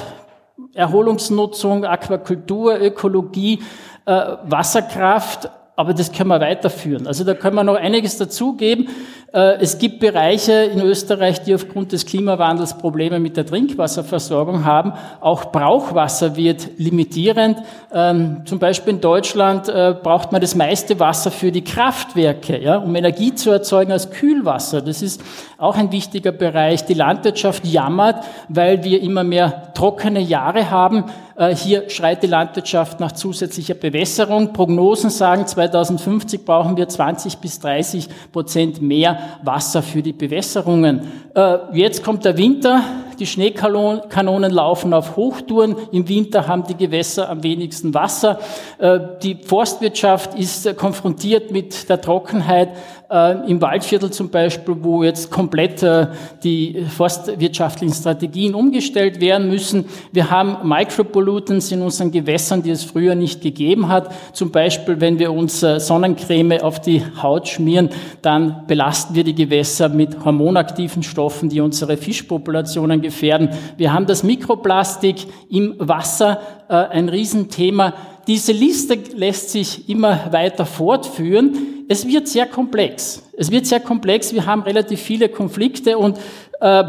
Erholungsnutzung, Aquakultur, Ökologie, äh, Wasserkraft, aber das können wir weiterführen. Also da können wir noch einiges dazugeben. Äh, es gibt Bereiche in Österreich, die aufgrund des Klimawandels Probleme mit der Trinkwasserversorgung haben. Auch Brauchwasser wird limitierend. Ähm, zum Beispiel in Deutschland äh, braucht man das meiste Wasser für die Kraftwerke, ja, um Energie zu erzeugen als Kühlwasser. Das ist auch ein wichtiger Bereich. Die Landwirtschaft jammert, weil wir immer mehr trockene Jahre haben. Äh, hier schreit die Landwirtschaft nach zusätzlicher Bewässerung. Prognosen sagen, 2050 brauchen wir 20 bis 30 Prozent mehr Wasser für die Bewässerungen. Äh, jetzt kommt der Winter. Die Schneekanonen laufen auf Hochtouren. Im Winter haben die Gewässer am wenigsten Wasser. Äh, die Forstwirtschaft ist konfrontiert mit der Trockenheit äh, im Waldviertel zum Beispiel, wo jetzt komplett äh, die forstwirtschaftlichen Strategien umgestellt werden müssen. Wir haben Micropollutants in unseren Gewässern, die es früher nicht gegeben hat. Zum Beispiel, wenn wir uns äh, Sonnencreme auf die Haut schmieren, dann belasten wir die Gewässer mit hormonaktiven Stoffen, die unsere Fischpopulationen gefährden. Wir haben das Mikroplastik im Wasser, äh, ein Riesenthema. Diese Liste lässt sich immer weiter fortführen. Es wird sehr komplex. Es wird sehr komplex. Wir haben relativ viele Konflikte und äh,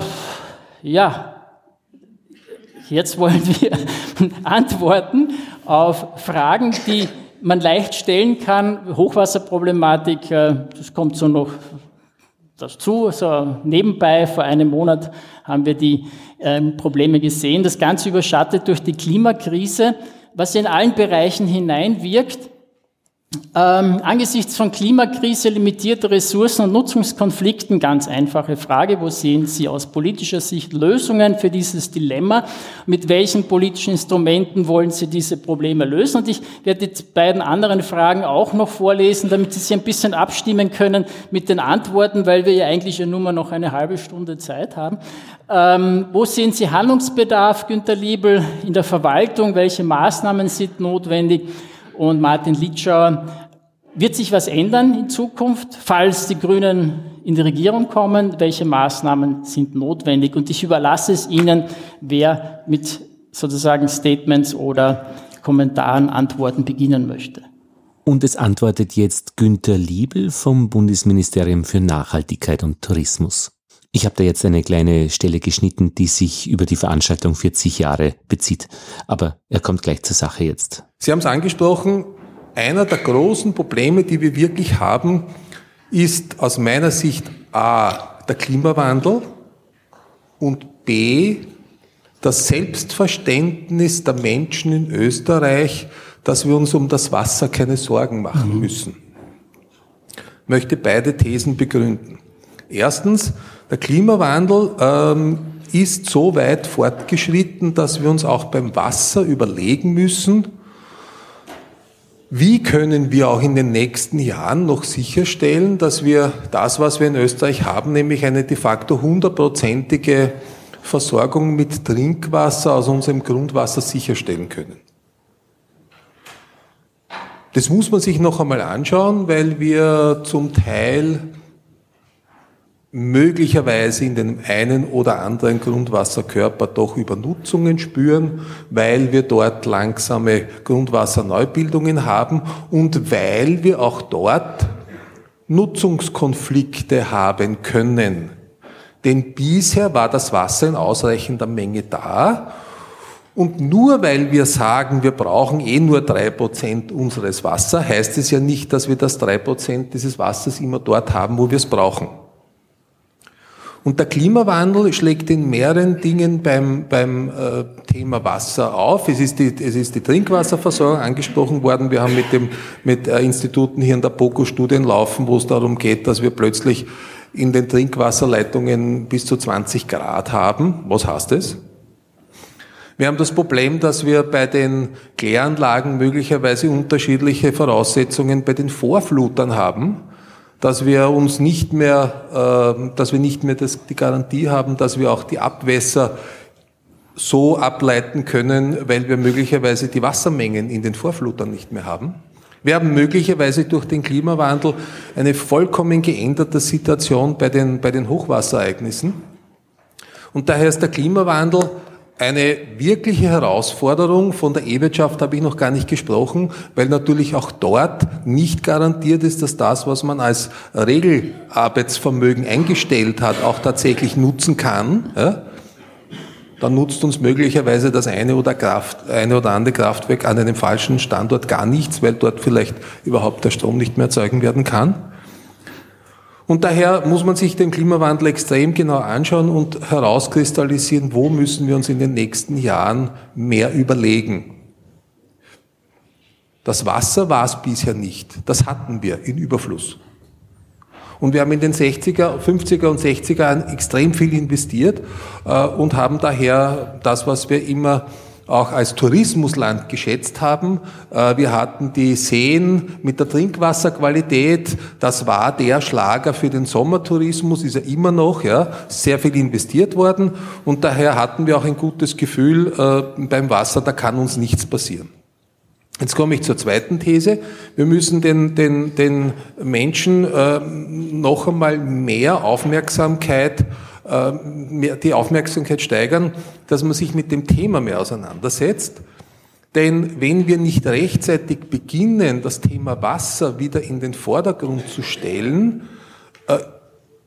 ja, jetzt wollen wir (laughs) antworten auf Fragen, die man leicht stellen kann. Hochwasserproblematik, äh, das kommt so noch dazu. So nebenbei, vor einem Monat haben wir die ähm, Probleme gesehen. Das Ganze überschattet durch die Klimakrise was in allen Bereichen hineinwirkt. Ähm, angesichts von Klimakrise, limitierter Ressourcen und Nutzungskonflikten, ganz einfache Frage, wo sehen Sie aus politischer Sicht Lösungen für dieses Dilemma? Mit welchen politischen Instrumenten wollen Sie diese Probleme lösen? Und ich werde die beiden anderen Fragen auch noch vorlesen, damit Sie sich ein bisschen abstimmen können mit den Antworten, weil wir ja eigentlich ja nur mal noch eine halbe Stunde Zeit haben. Ähm, wo sehen Sie Handlungsbedarf, Günter Liebel, in der Verwaltung? Welche Maßnahmen sind notwendig? Und Martin Litschauer, Wird sich was ändern in Zukunft, falls die Grünen in die Regierung kommen? Welche Maßnahmen sind notwendig? Und ich überlasse es Ihnen, wer mit sozusagen Statements oder Kommentaren, Antworten beginnen möchte. Und es antwortet jetzt Günter Liebel vom Bundesministerium für Nachhaltigkeit und Tourismus. Ich habe da jetzt eine kleine Stelle geschnitten, die sich über die Veranstaltung 40 Jahre bezieht. Aber er kommt gleich zur Sache jetzt. Sie haben es angesprochen, einer der großen Probleme, die wir wirklich haben, ist aus meiner Sicht A, der Klimawandel und B, das Selbstverständnis der Menschen in Österreich, dass wir uns um das Wasser keine Sorgen machen mhm. müssen. Ich möchte beide Thesen begründen. Erstens, der Klimawandel ähm, ist so weit fortgeschritten, dass wir uns auch beim Wasser überlegen müssen, wie können wir auch in den nächsten Jahren noch sicherstellen, dass wir das, was wir in Österreich haben, nämlich eine de facto hundertprozentige Versorgung mit Trinkwasser aus unserem Grundwasser sicherstellen können? Das muss man sich noch einmal anschauen, weil wir zum Teil möglicherweise in dem einen oder anderen Grundwasserkörper doch Übernutzungen spüren, weil wir dort langsame Grundwasserneubildungen haben und weil wir auch dort Nutzungskonflikte haben können. Denn bisher war das Wasser in ausreichender Menge da und nur weil wir sagen, wir brauchen eh nur drei Prozent unseres Wassers, heißt es ja nicht, dass wir das drei Prozent dieses Wassers immer dort haben, wo wir es brauchen. Und der Klimawandel schlägt in mehreren Dingen beim, beim äh, Thema Wasser auf. Es ist, die, es ist die Trinkwasserversorgung angesprochen worden. Wir haben mit, dem, mit äh, Instituten hier in der POCO Studien laufen, wo es darum geht, dass wir plötzlich in den Trinkwasserleitungen bis zu 20 Grad haben. Was heißt das? Wir haben das Problem, dass wir bei den Kläranlagen möglicherweise unterschiedliche Voraussetzungen bei den Vorflutern haben dass wir uns nicht mehr, äh, dass wir nicht mehr das, die Garantie haben, dass wir auch die Abwässer so ableiten können, weil wir möglicherweise die Wassermengen in den Vorflutern nicht mehr haben. Wir haben möglicherweise durch den Klimawandel eine vollkommen geänderte Situation bei den, bei den Hochwasserereignissen. Und daher ist der Klimawandel eine wirkliche Herausforderung. Von der E-Wirtschaft habe ich noch gar nicht gesprochen, weil natürlich auch dort nicht garantiert ist, dass das, was man als Regelarbeitsvermögen eingestellt hat, auch tatsächlich nutzen kann. Ja? Dann nutzt uns möglicherweise das eine oder, Kraft, eine oder andere Kraftwerk an einem falschen Standort gar nichts, weil dort vielleicht überhaupt der Strom nicht mehr erzeugen werden kann. Und daher muss man sich den Klimawandel extrem genau anschauen und herauskristallisieren, wo müssen wir uns in den nächsten Jahren mehr überlegen. Das Wasser war es bisher nicht. Das hatten wir in Überfluss. Und wir haben in den 60er, 50er und 60er Jahren extrem viel investiert äh, und haben daher das, was wir immer auch als Tourismusland geschätzt haben. Äh, wir hatten die Seen mit der Trinkwasserqualität. Das war der Schlager für den Sommertourismus, ist er immer noch, ja, sehr viel investiert worden. Und daher hatten wir auch ein gutes Gefühl äh, beim Wasser, da kann uns nichts passieren. Jetzt komme ich zur zweiten These. Wir müssen den, den, den Menschen äh, noch einmal mehr Aufmerksamkeit die Aufmerksamkeit steigern, dass man sich mit dem Thema mehr auseinandersetzt. Denn wenn wir nicht rechtzeitig beginnen, das Thema Wasser wieder in den Vordergrund zu stellen, äh,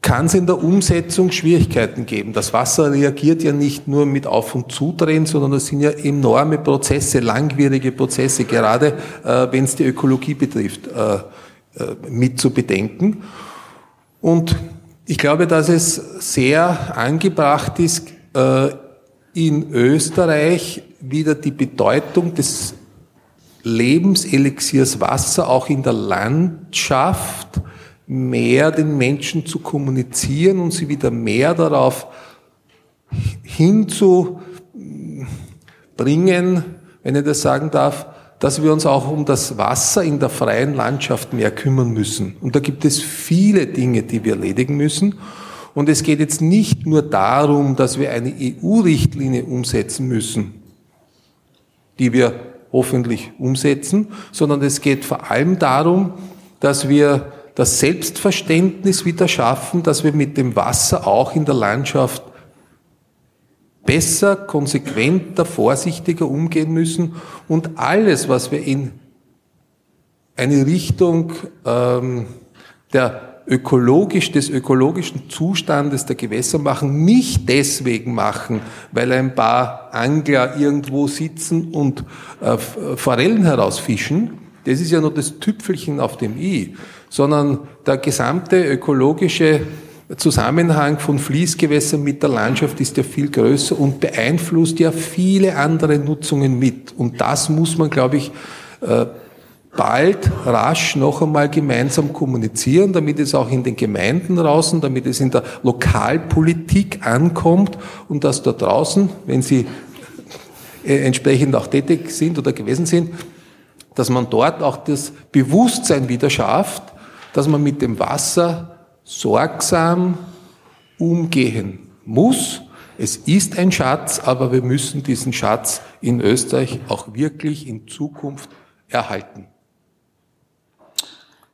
kann es in der Umsetzung Schwierigkeiten geben. Das Wasser reagiert ja nicht nur mit Auf- und Zudrehen, sondern das sind ja enorme Prozesse, langwierige Prozesse, gerade äh, wenn es die Ökologie betrifft, mit zu bedenken. Und ich glaube, dass es sehr angebracht ist, äh, in Österreich wieder die Bedeutung des Lebenselixiers Wasser auch in der Landschaft mehr den Menschen zu kommunizieren und sie wieder mehr darauf hinzubringen, wenn ich das sagen darf, dass wir uns auch um das Wasser in der freien Landschaft mehr kümmern müssen. Und da gibt es viele Dinge, die wir erledigen müssen. Und es geht jetzt nicht nur darum, dass wir eine EU-Richtlinie umsetzen müssen, die wir hoffentlich umsetzen, sondern es geht vor allem darum, dass wir das Selbstverständnis wieder schaffen, dass wir mit dem Wasser auch in der Landschaft besser, konsequenter, vorsichtiger umgehen müssen und alles, was wir in eine Richtung ähm, der ökologisch, des ökologischen Zustandes der Gewässer machen, nicht deswegen machen, weil ein paar Angler irgendwo sitzen und äh, Forellen herausfischen, das ist ja nur das Tüpfelchen auf dem i, sondern der gesamte ökologische Zusammenhang von Fließgewässern mit der Landschaft ist ja viel größer und beeinflusst ja viele andere Nutzungen mit. Und das muss man, glaube ich, äh, bald rasch noch einmal gemeinsam kommunizieren, damit es auch in den Gemeinden draußen, damit es in der Lokalpolitik ankommt und dass da draußen, wenn Sie äh, entsprechend auch tätig sind oder gewesen sind, dass man dort auch das Bewusstsein wieder schafft, dass man mit dem Wasser sorgsam umgehen muss. Es ist ein Schatz, aber wir müssen diesen Schatz in Österreich auch wirklich in Zukunft erhalten.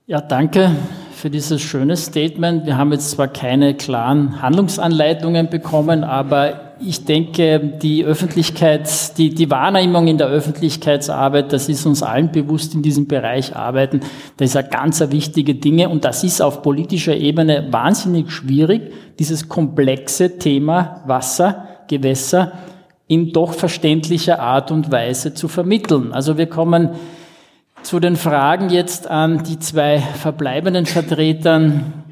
Ja, danke für dieses schöne Statement. Wir haben jetzt zwar keine klaren Handlungsanleitungen bekommen, aber ich denke, die Öffentlichkeit, die, die Wahrnehmung in der Öffentlichkeitsarbeit, das ist uns allen bewusst in diesem Bereich arbeiten. Das ist eine ganz wichtige Dinge und das ist auf politischer Ebene wahnsinnig schwierig, dieses komplexe Thema Wasser, Gewässer in doch verständlicher Art und Weise zu vermitteln. Also wir kommen zu den Fragen jetzt an die zwei verbleibenden Vertretern.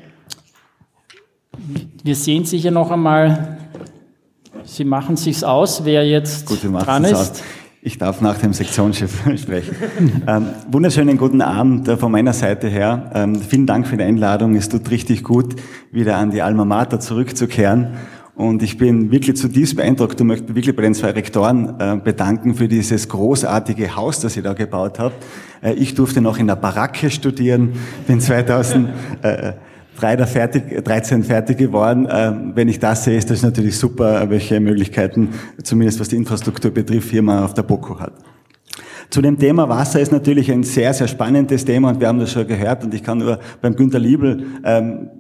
Wir sehen sicher noch einmal Sie machen sich's aus, wer jetzt Gut, dran ist. Aus. Ich darf nach dem Sektionschef (laughs) sprechen. ähm, wunderschönen guten Abend äh, von meiner Seite her. Ähm, vielen Dank für die Einladung. Es tut richtig gut, wieder an die Alma Mater zurückzukehren. Und ich bin wirklich zutiefst beeindruckt und möchte wirklich bei den zwei Rektoren äh, bedanken für dieses großartige Haus, das ihr da gebaut habt. Äh, ich durfte noch in der Baracke studieren, bin 2000, äh, der fertig, 13 fertig geworden. Ähm, wenn ich das sehe, ist das natürlich super, welche Möglichkeiten, zumindest was die Infrastruktur betrifft, hier mal auf der BOKU hat. Zu dem Thema Wasser ist natürlich ein sehr, sehr spannendes Thema und wir haben das schon gehört und ich kann nur beim Günter Liebel ähm,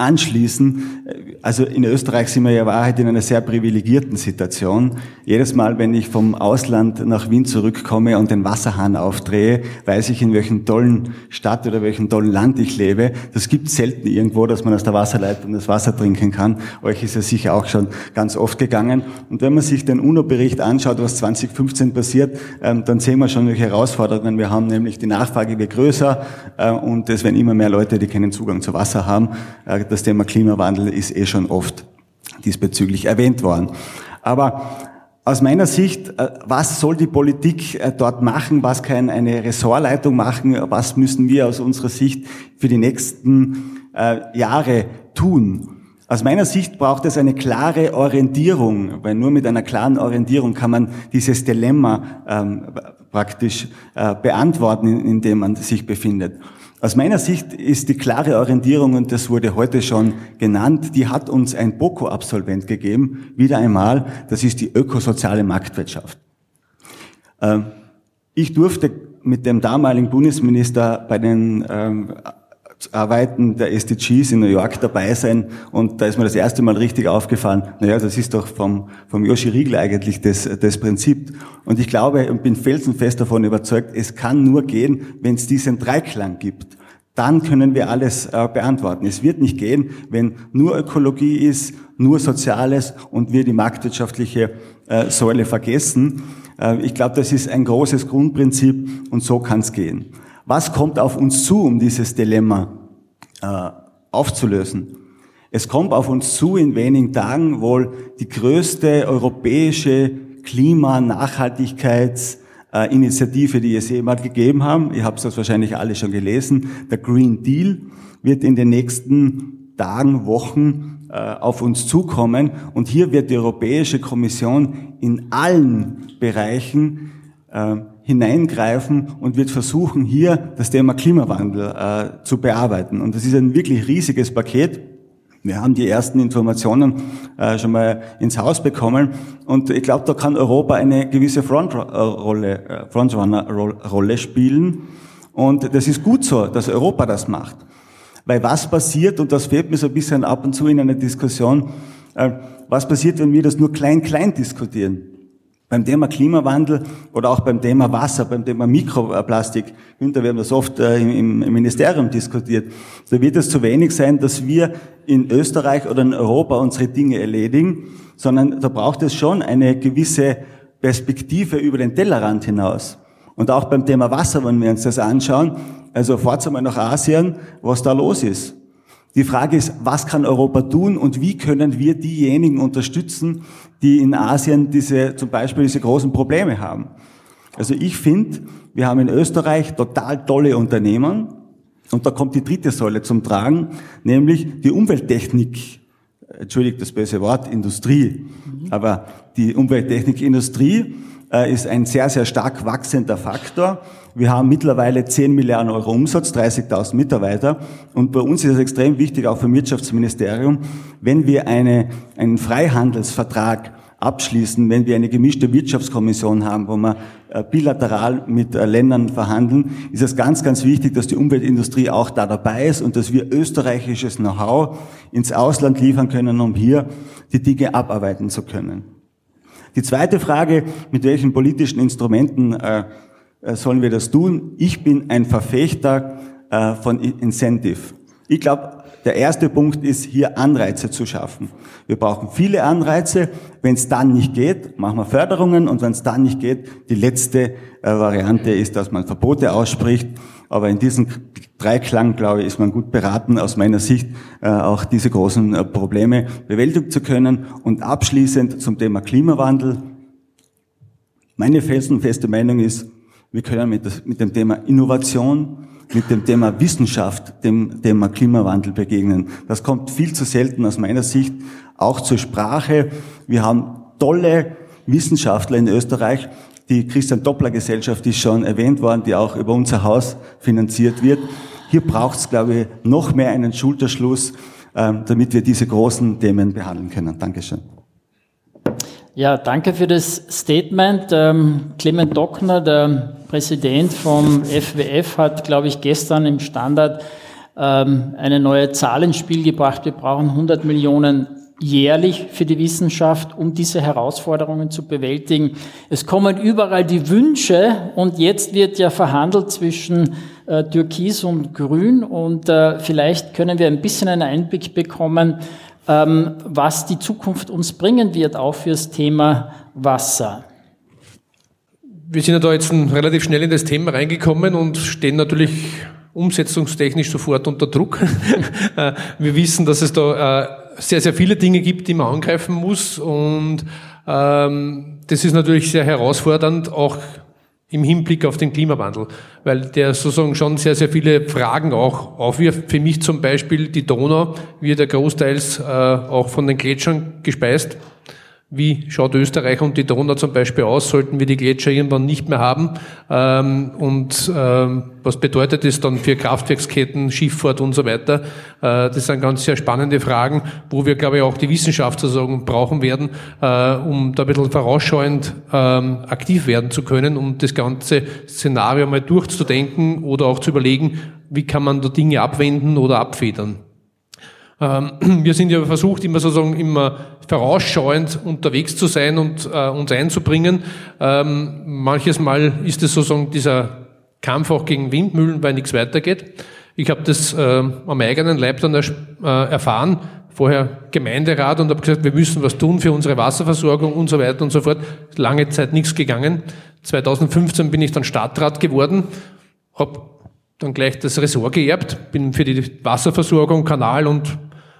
anschließen. Also in Österreich sind wir ja Wahrheit in einer sehr privilegierten Situation. Jedes Mal, wenn ich vom Ausland nach Wien zurückkomme und den Wasserhahn aufdrehe, weiß ich, in welchem tollen Stadt oder welchem tollen Land ich lebe. Das gibt selten irgendwo, dass man aus der Wasserleitung das Wasser trinken kann. Euch ist ja sicher auch schon ganz oft gegangen. Und wenn man sich den UNO-Bericht anschaut, was 2015 passiert, ähm, dann sehen wir schon, welche Herausforderungen wir haben, nämlich die Nachfrage wird größer äh, und es werden immer mehr Leute, die keinen Zugang zu Wasser haben äh, das Thema Klimawandel ist eh schon oft diesbezüglich erwähnt worden. Aber aus meiner Sicht, äh, was soll die Politik äh, dort machen? Was kann eine Ressortleitung machen? Was müssen wir aus unserer Sicht für die nächsten äh, Jahre tun? Aus meiner Sicht braucht es eine klare Orientierung, weil nur mit einer klaren Orientierung kann man dieses Dilemma ähm, praktisch äh, beantworten, in, in dem man sich befindet. Aus meiner Sicht ist die klare Orientierung, und das wurde heute schon genannt, die hat uns ein BOKO-Absolvent gegeben, wieder einmal, das ist die ökosoziale Marktwirtschaft. Ähm, ich durfte mit dem damaligen Bundesminister bei den ähm, Arbeiten der SDGs in New York dabei sein und da ist mir das erste Mal richtig aufgefallen, naja, das ist doch vom, vom Yoshi Riegel eigentlich das, das Prinzip. Und ich glaube und bin felsenfest davon überzeugt, es kann nur gehen, wenn es diesen Dreiklang gibt. Dann können wir alles äh, beantworten. Es wird nicht gehen, wenn nur Ökologie ist, nur Soziales und wir die marktwirtschaftliche äh, Säule vergessen. Äh, ich glaube, das ist ein großes Grundprinzip und so kann es gehen. Was kommt auf uns zu, um dieses Dilemma äh, aufzulösen? Es kommt auf uns zu in wenigen Tagen wohl die größte europäische Klima-Nachhaltigkeitsinitiative, die es jemals gegeben haben. Ihr habt das wahrscheinlich alle schon gelesen. Der Green Deal wird in den nächsten Tagen, Wochen äh, auf uns zukommen. Und hier wird die Europäische Kommission in allen Bereichen äh, hineingreifen und wird versuchen, hier das Thema Klimawandel äh, zu bearbeiten. Und das ist ein wirklich riesiges Paket. Wir haben die ersten Informationen äh, schon mal ins Haus bekommen und ich glaube, da kann Europa eine gewisse Frontrolle, äh, Frontrunner-Rolle spielen. Und das ist gut so, dass Europa das macht. Weil was passiert, und das fehlt mir so ein bisschen ab und zu in einer Diskussion, äh, was passiert, wenn wir das nur klein-klein diskutieren? Beim Thema Klimawandel oder auch beim Thema Wasser, beim Thema Mikroplastik, Günther, wir haben das oft äh, im, Ministerium diskutiert, da wird es zu wenig sein, dass wir in Österreich oder in Europa unsere Dinge erledigen, sondern da braucht es schon eine gewisse Perspektive über den Tellerrand hinaus. Und auch beim Thema Wasser, wenn wir uns das anschauen, also fahrt einmal nach Asien, was da los ist. Die Frage ist, was kann Europa tun und wie können wir diejenigen unterstützen, die in Asien diese, zum Beispiel diese großen Probleme haben. Also ich finde, wir haben in Österreich total tolle Unternehmen und da kommt die dritte Säule zum Tragen, nämlich die Umwelttechnik, entschuldigt das böse Wort, Industrie. Aber die Umwelttechnikindustrie ist ein sehr, sehr stark wachsender Faktor. Wir haben mittlerweile 10 Milliarden Euro Umsatz, 30.000 Mitarbeiter. Und bei uns ist es extrem wichtig, auch vom Wirtschaftsministerium, wenn wir eine, einen Freihandelsvertrag abschließen, wenn wir eine gemischte Wirtschaftskommission haben, wo wir äh, bilateral mit äh, Ländern verhandeln, ist es ganz, ganz wichtig, dass die Umweltindustrie auch da dabei ist und dass wir österreichisches Know-how ins Ausland liefern können, um hier die Dinge abarbeiten zu können. Die zweite Frage, mit welchen politischen Instrumenten äh, äh, sollen wir das tun? Ich bin ein Verfechter äh, von Incentive. Ich glaube, der erste Punkt ist, hier Anreize zu schaffen. Wir brauchen viele Anreize. Wenn es dann nicht geht, machen wir Förderungen. Und wenn es dann nicht geht, die letzte äh, Variante ist, dass man Verbote ausspricht. Aber in diesem Dreiklang, glaube ich, ist man gut beraten, aus meiner Sicht äh, auch diese großen äh, Probleme bewältigen zu können. Und abschließend zum Thema Klimawandel. Meine felsenfeste Meinung ist, wir können mit, mit dem Thema Innovation, mit dem Thema Wissenschaft, dem Thema Klimawandel begegnen. Das kommt viel zu selten aus meiner Sicht auch zur Sprache. Wir haben tolle Wissenschaftler in Österreich, die Christian Doppler Gesellschaft ist schon erwähnt worden, die auch über unser Haus finanziert wird. Hier braucht es, glaube ich, noch mehr einen Schulterschluss, ähm, damit wir diese großen Themen behandeln können. Dankeschön. Ja, danke für das Statement. Ähm, Clement Dockner, der Präsident vom FWF, hat, glaube ich, gestern im Standard ähm, eine neue Zahl ins Spiel gebracht. Wir brauchen 100 Millionen jährlich für die Wissenschaft, um diese Herausforderungen zu bewältigen. Es kommen überall die Wünsche und jetzt wird ja verhandelt zwischen äh, Türkis und Grün und äh, vielleicht können wir ein bisschen einen Einblick bekommen, ähm, was die Zukunft uns bringen wird, auch fürs Thema Wasser. Wir sind ja da jetzt relativ schnell in das Thema reingekommen und stehen natürlich umsetzungstechnisch sofort unter Druck. (laughs) Äh, wir wissen, dass es da äh, sehr, sehr viele Dinge gibt, die man angreifen muss und ähm, das ist natürlich sehr herausfordernd, auch im Hinblick auf den Klimawandel, weil der sozusagen schon sehr, sehr viele Fragen auch aufwirft. Für mich zum Beispiel die Donau wird ja großteils äh, auch von den Gletschern gespeist. Wie schaut Österreich und die Donau zum Beispiel aus? Sollten wir die Gletscher irgendwann nicht mehr haben? Ähm, und ähm, was bedeutet das dann für Kraftwerksketten, Schifffahrt und so weiter? Äh, das sind ganz sehr spannende Fragen, wo wir, glaube ich, auch die Wissenschaft sozusagen brauchen werden, äh, um da ein bisschen vorausschauend ähm, aktiv werden zu können, um das ganze Szenario mal durchzudenken oder auch zu überlegen, wie kann man da Dinge abwenden oder abfedern. Ähm, wir sind ja versucht, immer sozusagen immer vorausschauend unterwegs zu sein und äh, uns einzubringen. Ähm, manches Mal ist es sozusagen dieser Kampf auch gegen Windmühlen, weil nichts weitergeht. Ich habe das äh, am eigenen Leib dann äh, erfahren, vorher Gemeinderat und habe gesagt, wir müssen was tun für unsere Wasserversorgung und so weiter und so fort. Lange Zeit nichts gegangen. 2015 bin ich dann Stadtrat geworden, habe dann gleich das Ressort geerbt, bin für die Wasserversorgung, Kanal und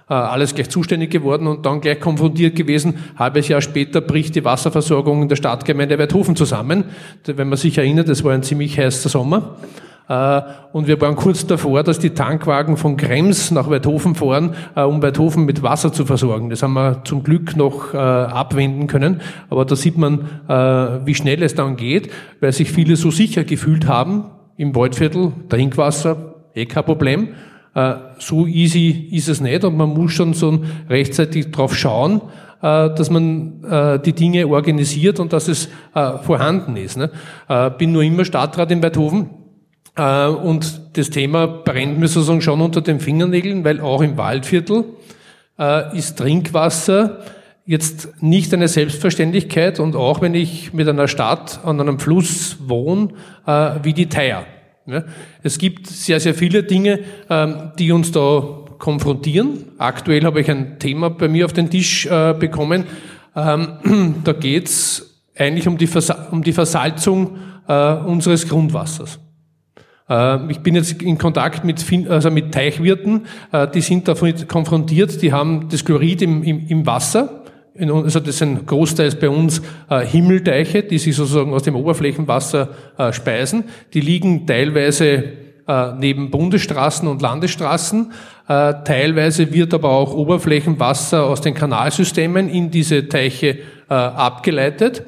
alles gleich zuständig geworden und dann gleich konfrontiert gewesen. Halbes Jahr später bricht die Wasserversorgung in der Stadtgemeinde Weidhofen zusammen. Wenn man sich erinnert, es war ein ziemlich heißer Sommer. Äh, und wir waren kurz davor, dass die Tankwagen von Krems nach Weidhofen fahren, äh, um Weidhofen mit Wasser zu versorgen. Das haben wir zum Glück noch abwenden können. Aber da sieht man, wie schnell es dann geht, weil sich viele so sicher gefühlt haben im Waldviertel, Trinkwasser, eh kein Problem. Äh, so easy ist es nicht und man muss schon so rechtzeitig drauf schauen, äh, dass man äh, die Dinge organisiert und dass es vorhanden ist. Ne? Bin nur immer Stadtrat in Beethoven und das Thema brennt mir sozusagen schon unter den Fingernägeln, weil auch im Waldviertel ist Trinkwasser jetzt nicht eine Selbstverständlichkeit und auch wenn ich mit einer Stadt an einem Fluss wohne, wie die Theier. Es gibt sehr, sehr viele Dinge, ähm, die uns da konfrontieren. Aktuell habe ich ein Thema bei mir auf den Tisch bekommen. Ähm, (clears throat) da geht es eigentlich um die, um die Versalzung unseres Grundwassers. Äh, ich bin jetzt in Kontakt mit, also mit Teichwirten, äh, die sind davon konfrontiert, die haben das Chlorid im, im, im Wasser. Also das sind großteils bei uns äh, Himmelteiche, die sich sozusagen aus dem Oberflächenwasser speisen. Die liegen teilweise neben Bundesstraßen und Landesstraßen. Teilweise wird aber auch Oberflächenwasser aus den Kanalsystemen in diese Teiche abgeleitet.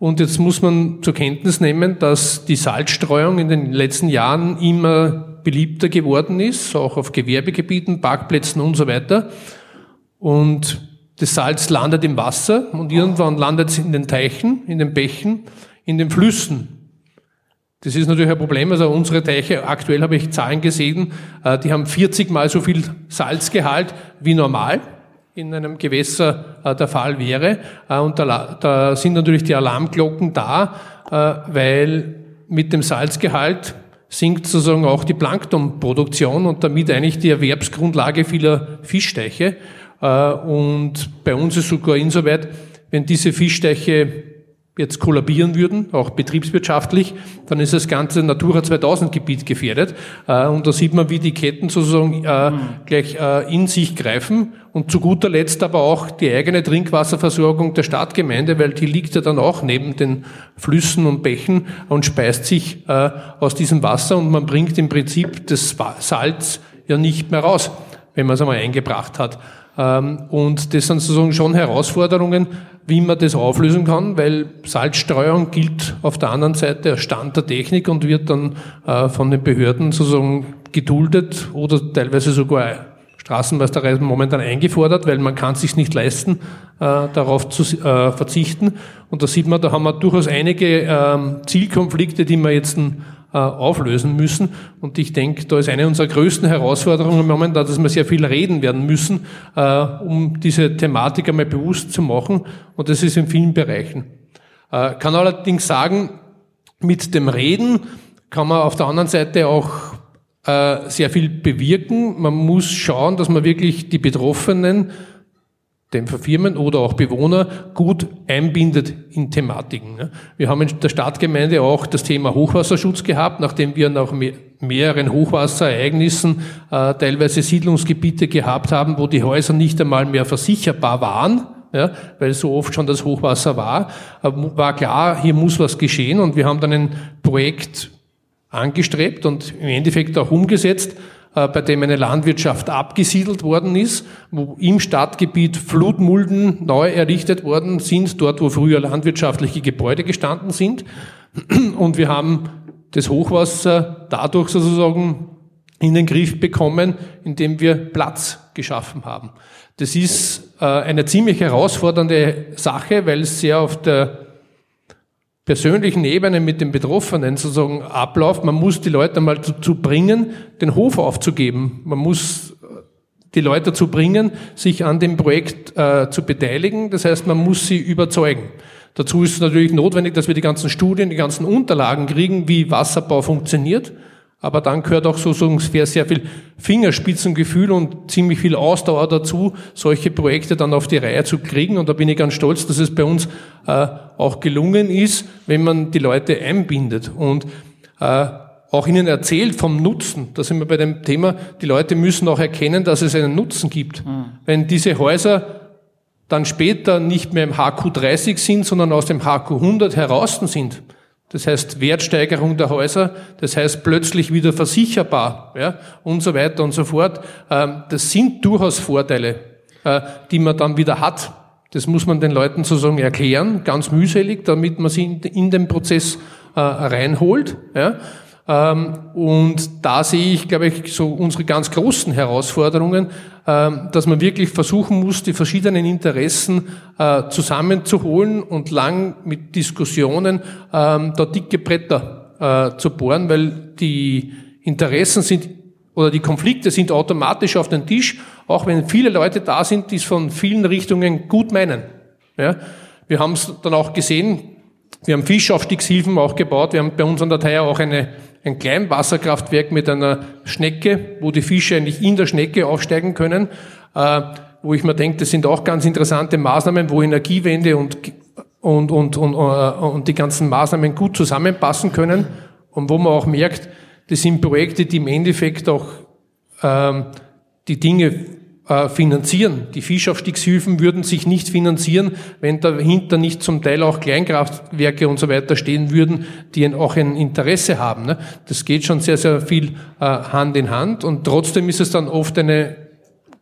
Und jetzt muss man zur Kenntnis nehmen, dass die Salzstreuung in den letzten Jahren immer beliebter geworden ist, auch auf Gewerbegebieten, Parkplätzen und so weiter. Und das Salz landet im Wasser und irgendwann landet es in den Teichen, in den Bächen, in den Flüssen. Das ist natürlich ein Problem. Also unsere Teiche, aktuell habe ich Zahlen gesehen, äh, die haben 40 mal so viel Salzgehalt wie normal in einem Gewässer äh, der Fall wäre. Äh, und da, da, sind natürlich die Alarmglocken da, weil mit dem Salzgehalt sinkt sozusagen auch die Planktonproduktion und damit eigentlich die Erwerbsgrundlage vieler Fischteiche. Äh, und bei uns ist sogar insoweit, wenn diese Fischteiche jetzt kollabieren würden, auch betriebswirtschaftlich, dann ist das ganze Natura 2000 Gebiet gefährdet. Äh, und da sieht man, wie die Ketten sozusagen äh, mhm. gleich in sich greifen. Und zu guter Letzt aber auch die eigene Trinkwasserversorgung der Stadtgemeinde, weil die liegt ja dann auch neben den Flüssen und Bächen und speist sich aus diesem Wasser und man bringt im Prinzip das Salz ja nicht mehr raus, wenn man es einmal eingebracht hat. Ähm, und das sind sozusagen schon Herausforderungen, wie man das auflösen kann, weil Salzstreuung gilt auf der anderen Seite als Stand der Technik und wird dann äh, von den Behörden sozusagen geduldet oder teilweise sogar Straßenmeisterei momentan eingefordert, weil man kann es sich nicht leisten, äh, darauf zu äh, verzichten. Und da sieht man, da haben wir durchaus einige ähm, Zielkonflikte, die wir jetzt auflösen müssen. Und ich denke, da ist eine unserer größten Herausforderungen momentan, dass wir sehr viel reden werden müssen, äh, um diese Thematik einmal bewusst zu machen. Und das ist in vielen Bereichen. Äh, kann allerdings sagen, mit dem Reden kann man auf der anderen Seite auch sehr viel bewirken. Man muss schauen, dass man wirklich die Betroffenen Dämpfer Firmen oder auch Bewohner gut einbindet in Thematiken. Ne? Wir haben in der Stadtgemeinde auch das Thema Hochwasserschutz gehabt, nachdem wir nach mehreren Hochwasserereignissen äh, teilweise Siedlungsgebiete gehabt haben, wo die Häuser nicht einmal mehr versicherbar waren, ja, weil so oft schon das Hochwasser war, äh, war klar, hier muss was geschehen und wir haben dann ein Projekt angestrebt und im Endeffekt auch umgesetzt, bei dem eine Landwirtschaft abgesiedelt worden ist, wo im Stadtgebiet Flutmulden neu errichtet worden sind, dort wo früher landwirtschaftliche Gebäude gestanden sind. Und wir haben das Hochwasser dadurch sozusagen in den Griff bekommen, indem wir Platz geschaffen haben. Das ist äh, eine ziemlich herausfordernde Sache, weil es sehr auf der persönlichen Ebene mit den Betroffenen sozusagen abläuft. Man muss die Leute mal dazu bringen, den Hof aufzugeben. Man muss die Leute dazu bringen, sich an dem Projekt äh, zu beteiligen. Das heißt, man muss sie überzeugen. Dazu ist es natürlich notwendig, dass wir die ganzen Studien, die ganzen Unterlagen kriegen, wie Wasserbau funktioniert. Aber dann gehört auch so ungefähr sehr viel Fingerspitzengefühl und ziemlich viel Ausdauer dazu, solche Projekte dann auf die Reihe zu kriegen. Und da bin ich ganz stolz, dass es bei uns äh, auch gelungen ist, wenn man die Leute einbindet und äh, auch ihnen erzählt vom Nutzen. Da sind wir bei dem Thema, die Leute müssen auch erkennen, dass es einen Nutzen gibt. Mhm. Wenn diese Häuser dann später nicht mehr im HQ 30 sind, sondern aus dem HQ 100 heraus sind, das heißt Wertsteigerung der Häuser, das heißt plötzlich wieder versicherbar ja, und so weiter und so fort. Ähm, das sind durchaus Vorteile, äh, die man dann wieder hat. Das muss man den Leuten sozusagen erklären, ganz mühselig, damit man sie in den Prozess äh, reinholt. Ja. Ähm, und da sehe ich, glaube ich, so unsere ganz großen Herausforderungen, ähm, dass man wirklich versuchen muss, die verschiedenen Interessen äh, zusammenzuholen und lang mit Diskussionen ähm, da dicke Bretter äh, zu bohren, weil die Interessen sind oder die Konflikte sind automatisch auf den Tisch, auch wenn viele Leute da sind, die es von vielen Richtungen gut meinen. Ja? Wir haben es dann auch gesehen, wir haben Fischaufstiegshilfen auch gebaut, wir haben bei uns an der Theier auch eine, ein Kleinwasserkraftwerk mit einer Schnecke, wo die Fische eigentlich in der Schnecke aufsteigen können, äh, wo ich mir denke, das sind auch ganz interessante Maßnahmen, wo Energiewende und, und, und, und, äh, und die ganzen Maßnahmen gut zusammenpassen können und wo man auch merkt, das sind Projekte, die im Endeffekt auch ähm, die Dinge finanzieren. Die Fischaufstiegshilfen würden sich nicht finanzieren, wenn dahinter nicht zum Teil auch Kleinkraftwerke und so weiter stehen würden, die auch ein Interesse haben. Ne? Das geht schon sehr, sehr viel äh, Hand in Hand und trotzdem ist es dann oft eine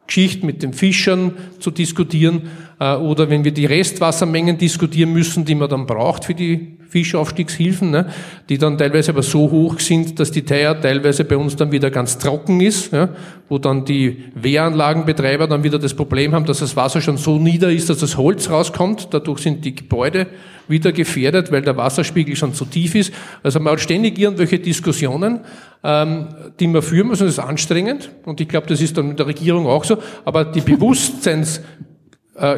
Geschichte mit den Fischern zu diskutieren äh, oder wenn wir die Restwassermengen diskutieren müssen, die man dann braucht für die Fischaufstiegshilfen, ne, die dann teilweise aber so hoch sind, dass die Theier teilweise bei uns dann wieder ganz trocken ist, ja, wo dann die Wehranlagenbetreiber dann wieder das Problem haben, dass das Wasser schon so nieder ist, dass das Holz rauskommt. Dadurch sind die Gebäude wieder gefährdet, weil der Wasserspiegel schon zu tief ist. Also man hat ständig irgendwelche Diskussionen, ähm, die man führen muss, und das ist anstrengend. Und ich glaube, das ist dann mit der Regierung auch so. Aber die (laughs) Bewusstseins äh,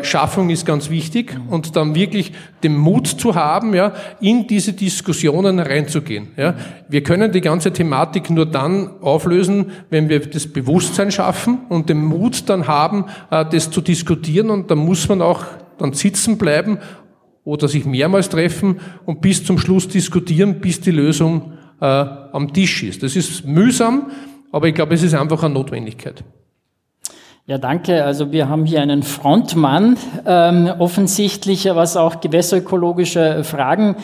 Schaffung ist ganz wichtig und dann wirklich den Mut zu haben, ja, in diese Diskussionen reinzugehen. Ja. Wir können die ganze Thematik nur dann auflösen, wenn wir das Bewusstsein schaffen und den Mut dann haben, äh, das zu diskutieren und da muss man auch dann sitzen bleiben oder sich mehrmals treffen und bis zum Schluss diskutieren, bis die Lösung äh, am Tisch ist. Das ist mühsam, aber ich glaube, es ist einfach eine Notwendigkeit. Ja, danke. Also wir haben hier einen Frontmann, ähm, offensichtlich, was auch gewässerökologische Fragen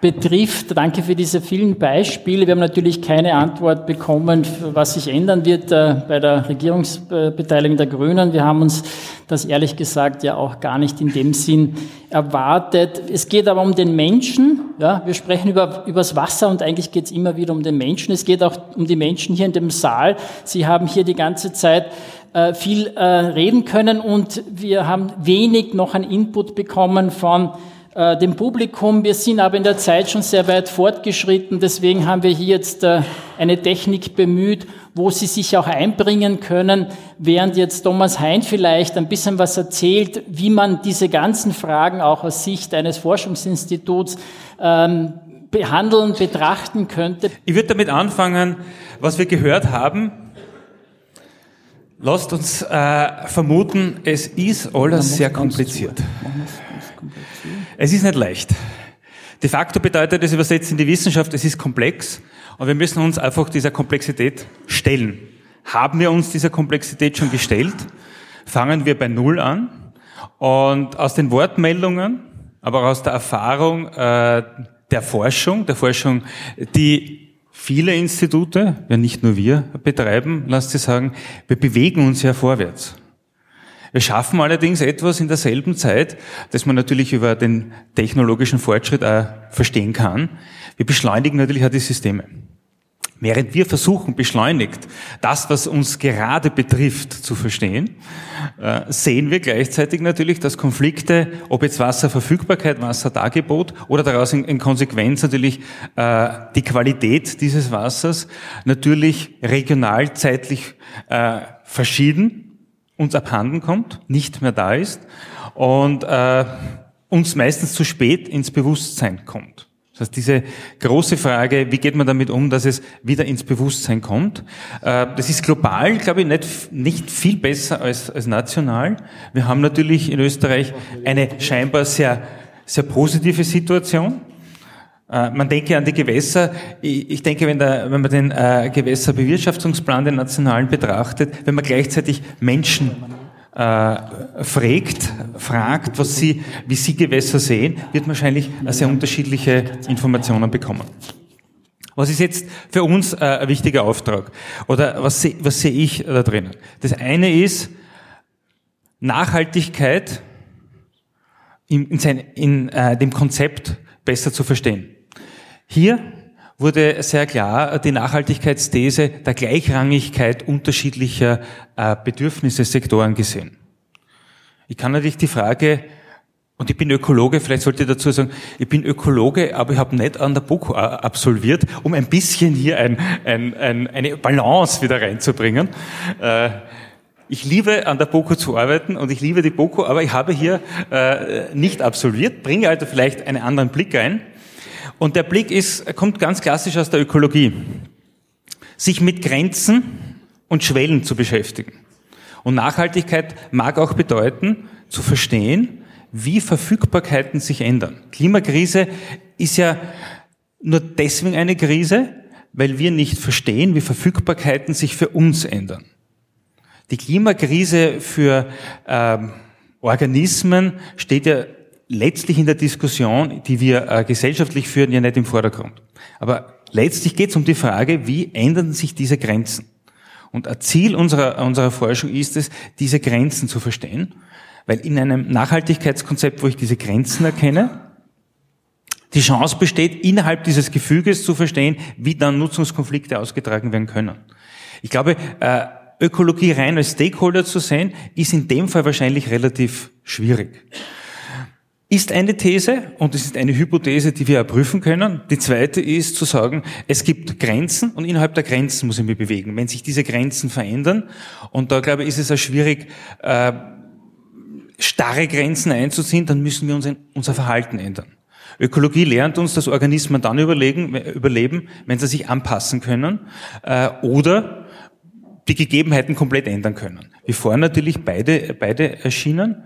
betrifft. Danke für diese vielen Beispiele. Wir haben natürlich keine Antwort bekommen, was sich ändern wird äh, bei der Regierungsbeteiligung der Grünen. Wir haben uns das ehrlich gesagt ja auch gar nicht in dem Sinn erwartet. Es geht aber um den Menschen. Ja, wir sprechen über, übers Wasser und eigentlich geht es immer wieder um den Menschen. Es geht auch um die Menschen hier in dem Saal. Sie haben hier die ganze Zeit äh, viel äh, reden können und wir haben wenig noch an Input bekommen von äh, dem Publikum. Wir sind aber in der Zeit schon sehr weit fortgeschritten, deswegen haben wir hier jetzt eine Technik bemüht, wo Sie sich auch einbringen können, während jetzt Thomas Hein vielleicht ein bisschen was erzählt, wie man diese ganzen Fragen auch aus Sicht eines Forschungsinstituts ähm, behandeln, betrachten könnte. Ich würde damit anfangen, was wir gehört haben, Lasst uns äh, vermuten, es ist alles sehr kompliziert. Es ist nicht leicht. De facto bedeutet das übersetzt in die Wissenschaft, es ist komplex und wir müssen uns einfach dieser Komplexität stellen. Haben wir uns dieser Komplexität schon gestellt? Fangen wir bei Null an und aus den Wortmeldungen, aber auch aus der Erfahrung äh, der Forschung, der Forschung, die viele Institute, ja nicht nur wir, betreiben, lasst Sie sagen, wir bewegen uns ja vorwärts. Wir schaffen allerdings etwas in derselben Zeit, das man natürlich über den technologischen Fortschritt auch verstehen kann. Wir beschleunigen natürlich auch die Systeme. Während wir versuchen, beschleunigt das, was uns gerade betrifft, zu verstehen, äh, sehen wir gleichzeitig natürlich, dass Konflikte, ob jetzt Wasserverfügbarkeit, Wasserdargebot oder daraus in, Konsequenz natürlich äh, die Qualität dieses Wassers natürlich regional, zeitlich äh, verschieden uns abhanden kommt, nicht mehr da ist und uns meistens zu spät ins Bewusstsein kommt. Das heißt, diese große Frage, wie geht man damit um, dass es wieder ins Bewusstsein kommt, äh, das ist global, glaube ich, nicht, nicht viel besser als, als national. Wir haben natürlich in Österreich eine scheinbar sehr, sehr positive Situation. Äh, man denke an die Gewässer. Ich denke, wenn, der, wenn man den äh, Gewässerbewirtschaftungsplan, den nationalen betrachtet, wenn man gleichzeitig Menschen äh, fragt, fragt, was sie, wie sie Gewässer sehen, wird wahrscheinlich sehr unterschiedliche Informationen bekommen. Was ist jetzt für uns äh, ein wichtiger Auftrag? Oder was, se, was sehe ich da drinnen? Das eine ist Nachhaltigkeit in, in, sein, in äh, dem Konzept besser zu verstehen. Hier wurde sehr klar die Nachhaltigkeitsthese der Gleichrangigkeit unterschiedlicher äh, Bedürfnisse, Sektoren gesehen. Ich kann natürlich die Frage Und ich bin Ökologe, vielleicht sollte ich dazu sagen, ich bin Ökologe, aber ich habe nicht an der BOKU absolviert, um ein bisschen hier ein, ein, ein, eine Balance wieder reinzubringen. Äh, ich liebe an der BOKU zu arbeiten und ich liebe die BOKU, aber ich habe hier äh, nicht absolviert, bringe also vielleicht einen anderen Blick ein. Und der Blick ist, kommt ganz klassisch aus der Ökologie. Sich mit Grenzen und Schwellen zu beschäftigen. Und Nachhaltigkeit mag auch bedeuten, zu verstehen, wie Verfügbarkeiten sich ändern. Klimakrise ist ja nur deswegen eine Krise, weil wir nicht verstehen, wie Verfügbarkeiten sich für uns ändern. Die Klimakrise für ähm, Organismen steht ja letztlich in der Diskussion, die wir äh, gesellschaftlich führen, ja nicht im Vordergrund. Aber letztlich geht es um die Frage, wie ändern sich diese Grenzen? Und ein Ziel unserer, unserer Forschung ist es, diese Grenzen zu verstehen weil in einem Nachhaltigkeitskonzept, wo ich diese Grenzen erkenne, die Chance besteht, innerhalb dieses Gefüges zu verstehen, wie dann Nutzungskonflikte ausgetragen werden können. Ich glaube, äh, Ökologie rein als Stakeholder zu sehen, ist in dem Fall wahrscheinlich relativ schwierig. Ist eine These und es ist eine Hypothese, die wir erprüfen können. Die zweite ist zu sagen, es gibt Grenzen und innerhalb der Grenzen muss ich mich bewegen. Wenn sich diese Grenzen verändern, und da glaube ich, ist es auch schwierig, äh, starre Grenzen einzuziehen, dann müssen wir unser Verhalten ändern. Ökologie lernt uns, dass Organismen dann überlegen, überleben, wenn sie sich anpassen können äh, oder die Gegebenheiten komplett ändern können. Wir fahren natürlich beide, beide erschienen.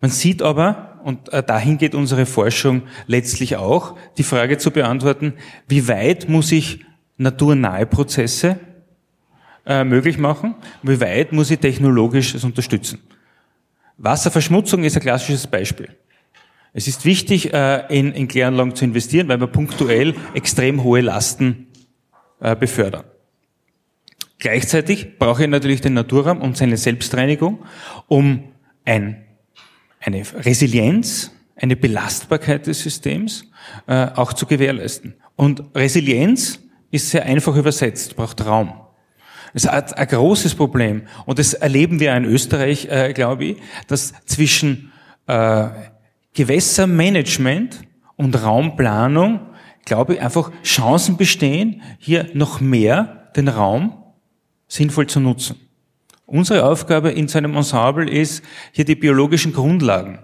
Man sieht aber, und äh, dahin geht unsere Forschung letztlich auch, die Frage zu beantworten, wie weit muss ich naturnahe Prozesse äh, möglich machen, wie weit muss ich technologisch es unterstützen. Wasserverschmutzung ist ein klassisches Beispiel. Es ist wichtig, äh, in, Kläranlagen zu investieren, weil wir punktuell extrem hohe Lasten befördern. Gleichzeitig brauche ich natürlich den Naturraum und seine Selbstreinigung, um ein, eine Resilienz, eine Belastbarkeit des Systems äh, auch zu gewährleisten. Und Resilienz ist sehr einfach übersetzt, braucht Raum. Das ist ein großes Problem. Und das erleben wir in Österreich, äh, glaube ich, dass zwischen äh, Gewässermanagement und Raumplanung, glaube ich, einfach Chancen bestehen, hier noch mehr den Raum sinnvoll zu nutzen. Unsere Aufgabe in so einem Ensemble ist, hier die biologischen Grundlagen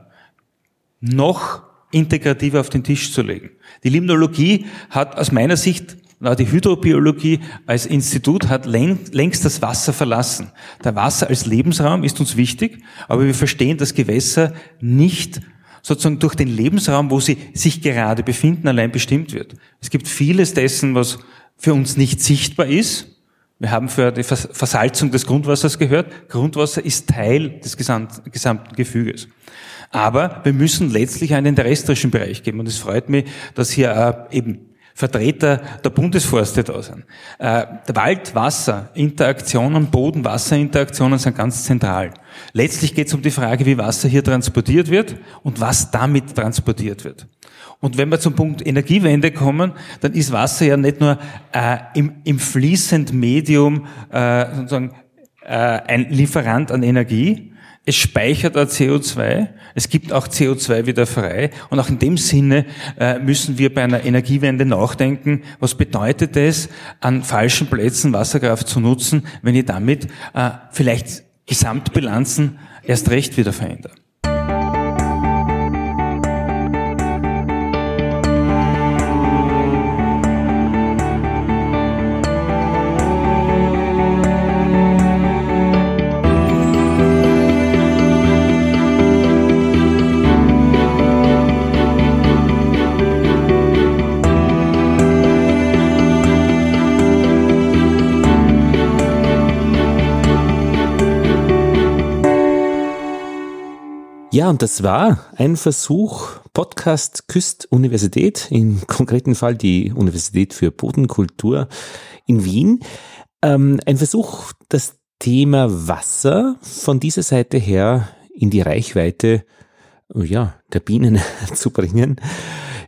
noch integrativer auf den Tisch zu legen. Die Limnologie hat aus meiner Sicht die Hydrobiologie als Institut hat längst das Wasser verlassen. Der Wasser als Lebensraum ist uns wichtig, aber wir verstehen, dass Gewässer nicht sozusagen durch den Lebensraum, wo sie sich gerade befinden, allein bestimmt wird. Es gibt vieles dessen, was für uns nicht sichtbar ist. Wir haben für die Versalzung des Grundwassers gehört. Grundwasser ist Teil des gesamten Gefüges. Aber wir müssen letztlich einen terrestrischen Bereich geben. Und es freut mich, dass hier eben Vertreter der Bundesforste da sind. Äh, Wald-Wasser-Interaktionen, Boden-Wasser-Interaktionen sind ganz zentral. Letztlich geht es um die Frage, wie Wasser hier transportiert wird und was damit transportiert wird. Und wenn wir zum Punkt Energiewende kommen, dann ist Wasser ja nicht nur äh, im, im fließend Medium äh, sozusagen äh, ein Lieferant an Energie, es speichert auch CO2, es gibt auch CO2 wieder frei. Und auch in dem Sinne äh, müssen wir bei einer Energiewende nachdenken, was bedeutet es, an falschen Plätzen Wasserkraft zu nutzen, wenn ich damit äh, vielleicht Gesamtbilanzen erst recht wieder verändere. Ja, und das war ein Versuch, Podcast Küst Universität, im konkreten Fall die Universität für Bodenkultur in Wien. Ähm, ein Versuch, das Thema Wasser von dieser Seite her in die Reichweite ja, der Bienen (laughs) zu bringen.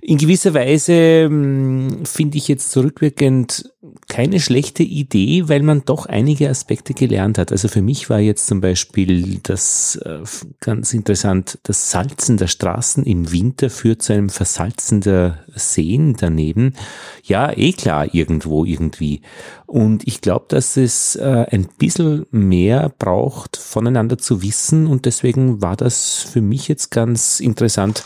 In gewisser Weise hm, finde ich jetzt zurückwirkend keine schlechte Idee, weil man doch einige Aspekte gelernt hat. Also für mich war jetzt zum Beispiel das äh, ganz interessant, das Salzen der Straßen im Winter führt zu einem Versalzen der Seen daneben. Ja, eh klar, irgendwo, irgendwie. Und ich glaube, dass es äh, ein bisschen mehr braucht, voneinander zu wissen. Und deswegen war das für mich jetzt ganz interessant,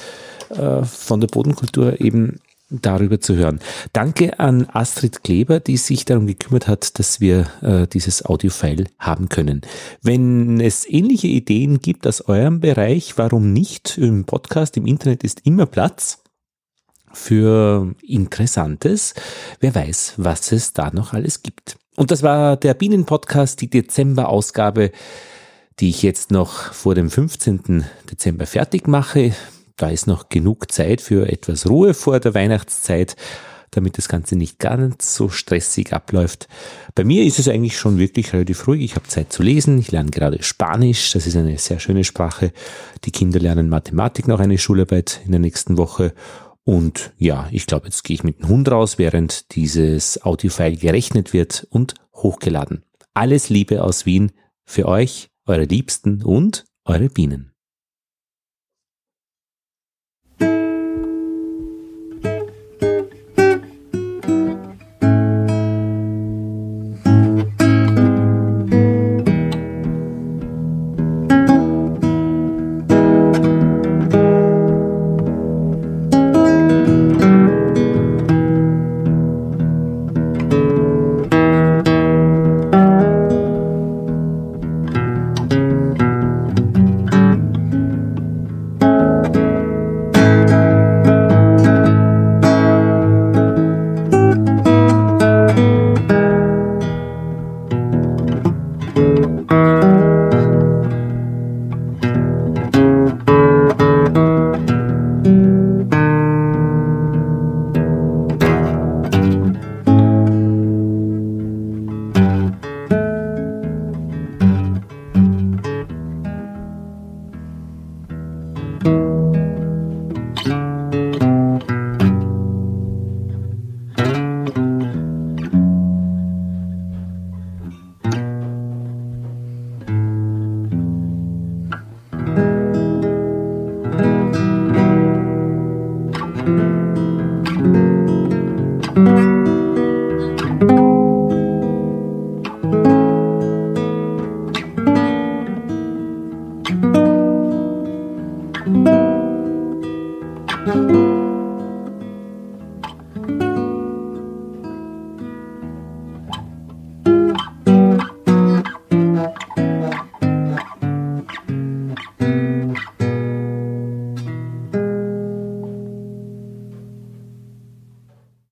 äh, von der Bodenkultur eben darüber zu hören. Danke an Astrid Kleber, die sich darum gekümmert hat, dass wir äh, dieses Audiofile haben können. Wenn es ähnliche Ideen gibt aus eurem Bereich, warum nicht? Im Podcast, im Internet ist immer Platz für Interessantes. Wer weiß, was es da noch alles gibt. Und das war der Bienen-Podcast, die Dezember-Ausgabe, die ich jetzt noch vor dem 15. Dezember fertig mache. Da ist noch genug Zeit für etwas Ruhe vor der Weihnachtszeit, damit das Ganze nicht ganz so stressig abläuft. Bei mir ist es eigentlich schon wirklich relativ ruhig. Ich habe Zeit zu lesen. Ich lerne gerade Spanisch. Das ist eine sehr schöne Sprache. Die Kinder lernen Mathematik noch eine Schularbeit in der nächsten Woche. Und ja, ich glaube, jetzt gehe ich mit dem Hund raus, während dieses Audiofile gerechnet wird und hochgeladen. Alles Liebe aus Wien für euch, eure Liebsten und eure Bienen.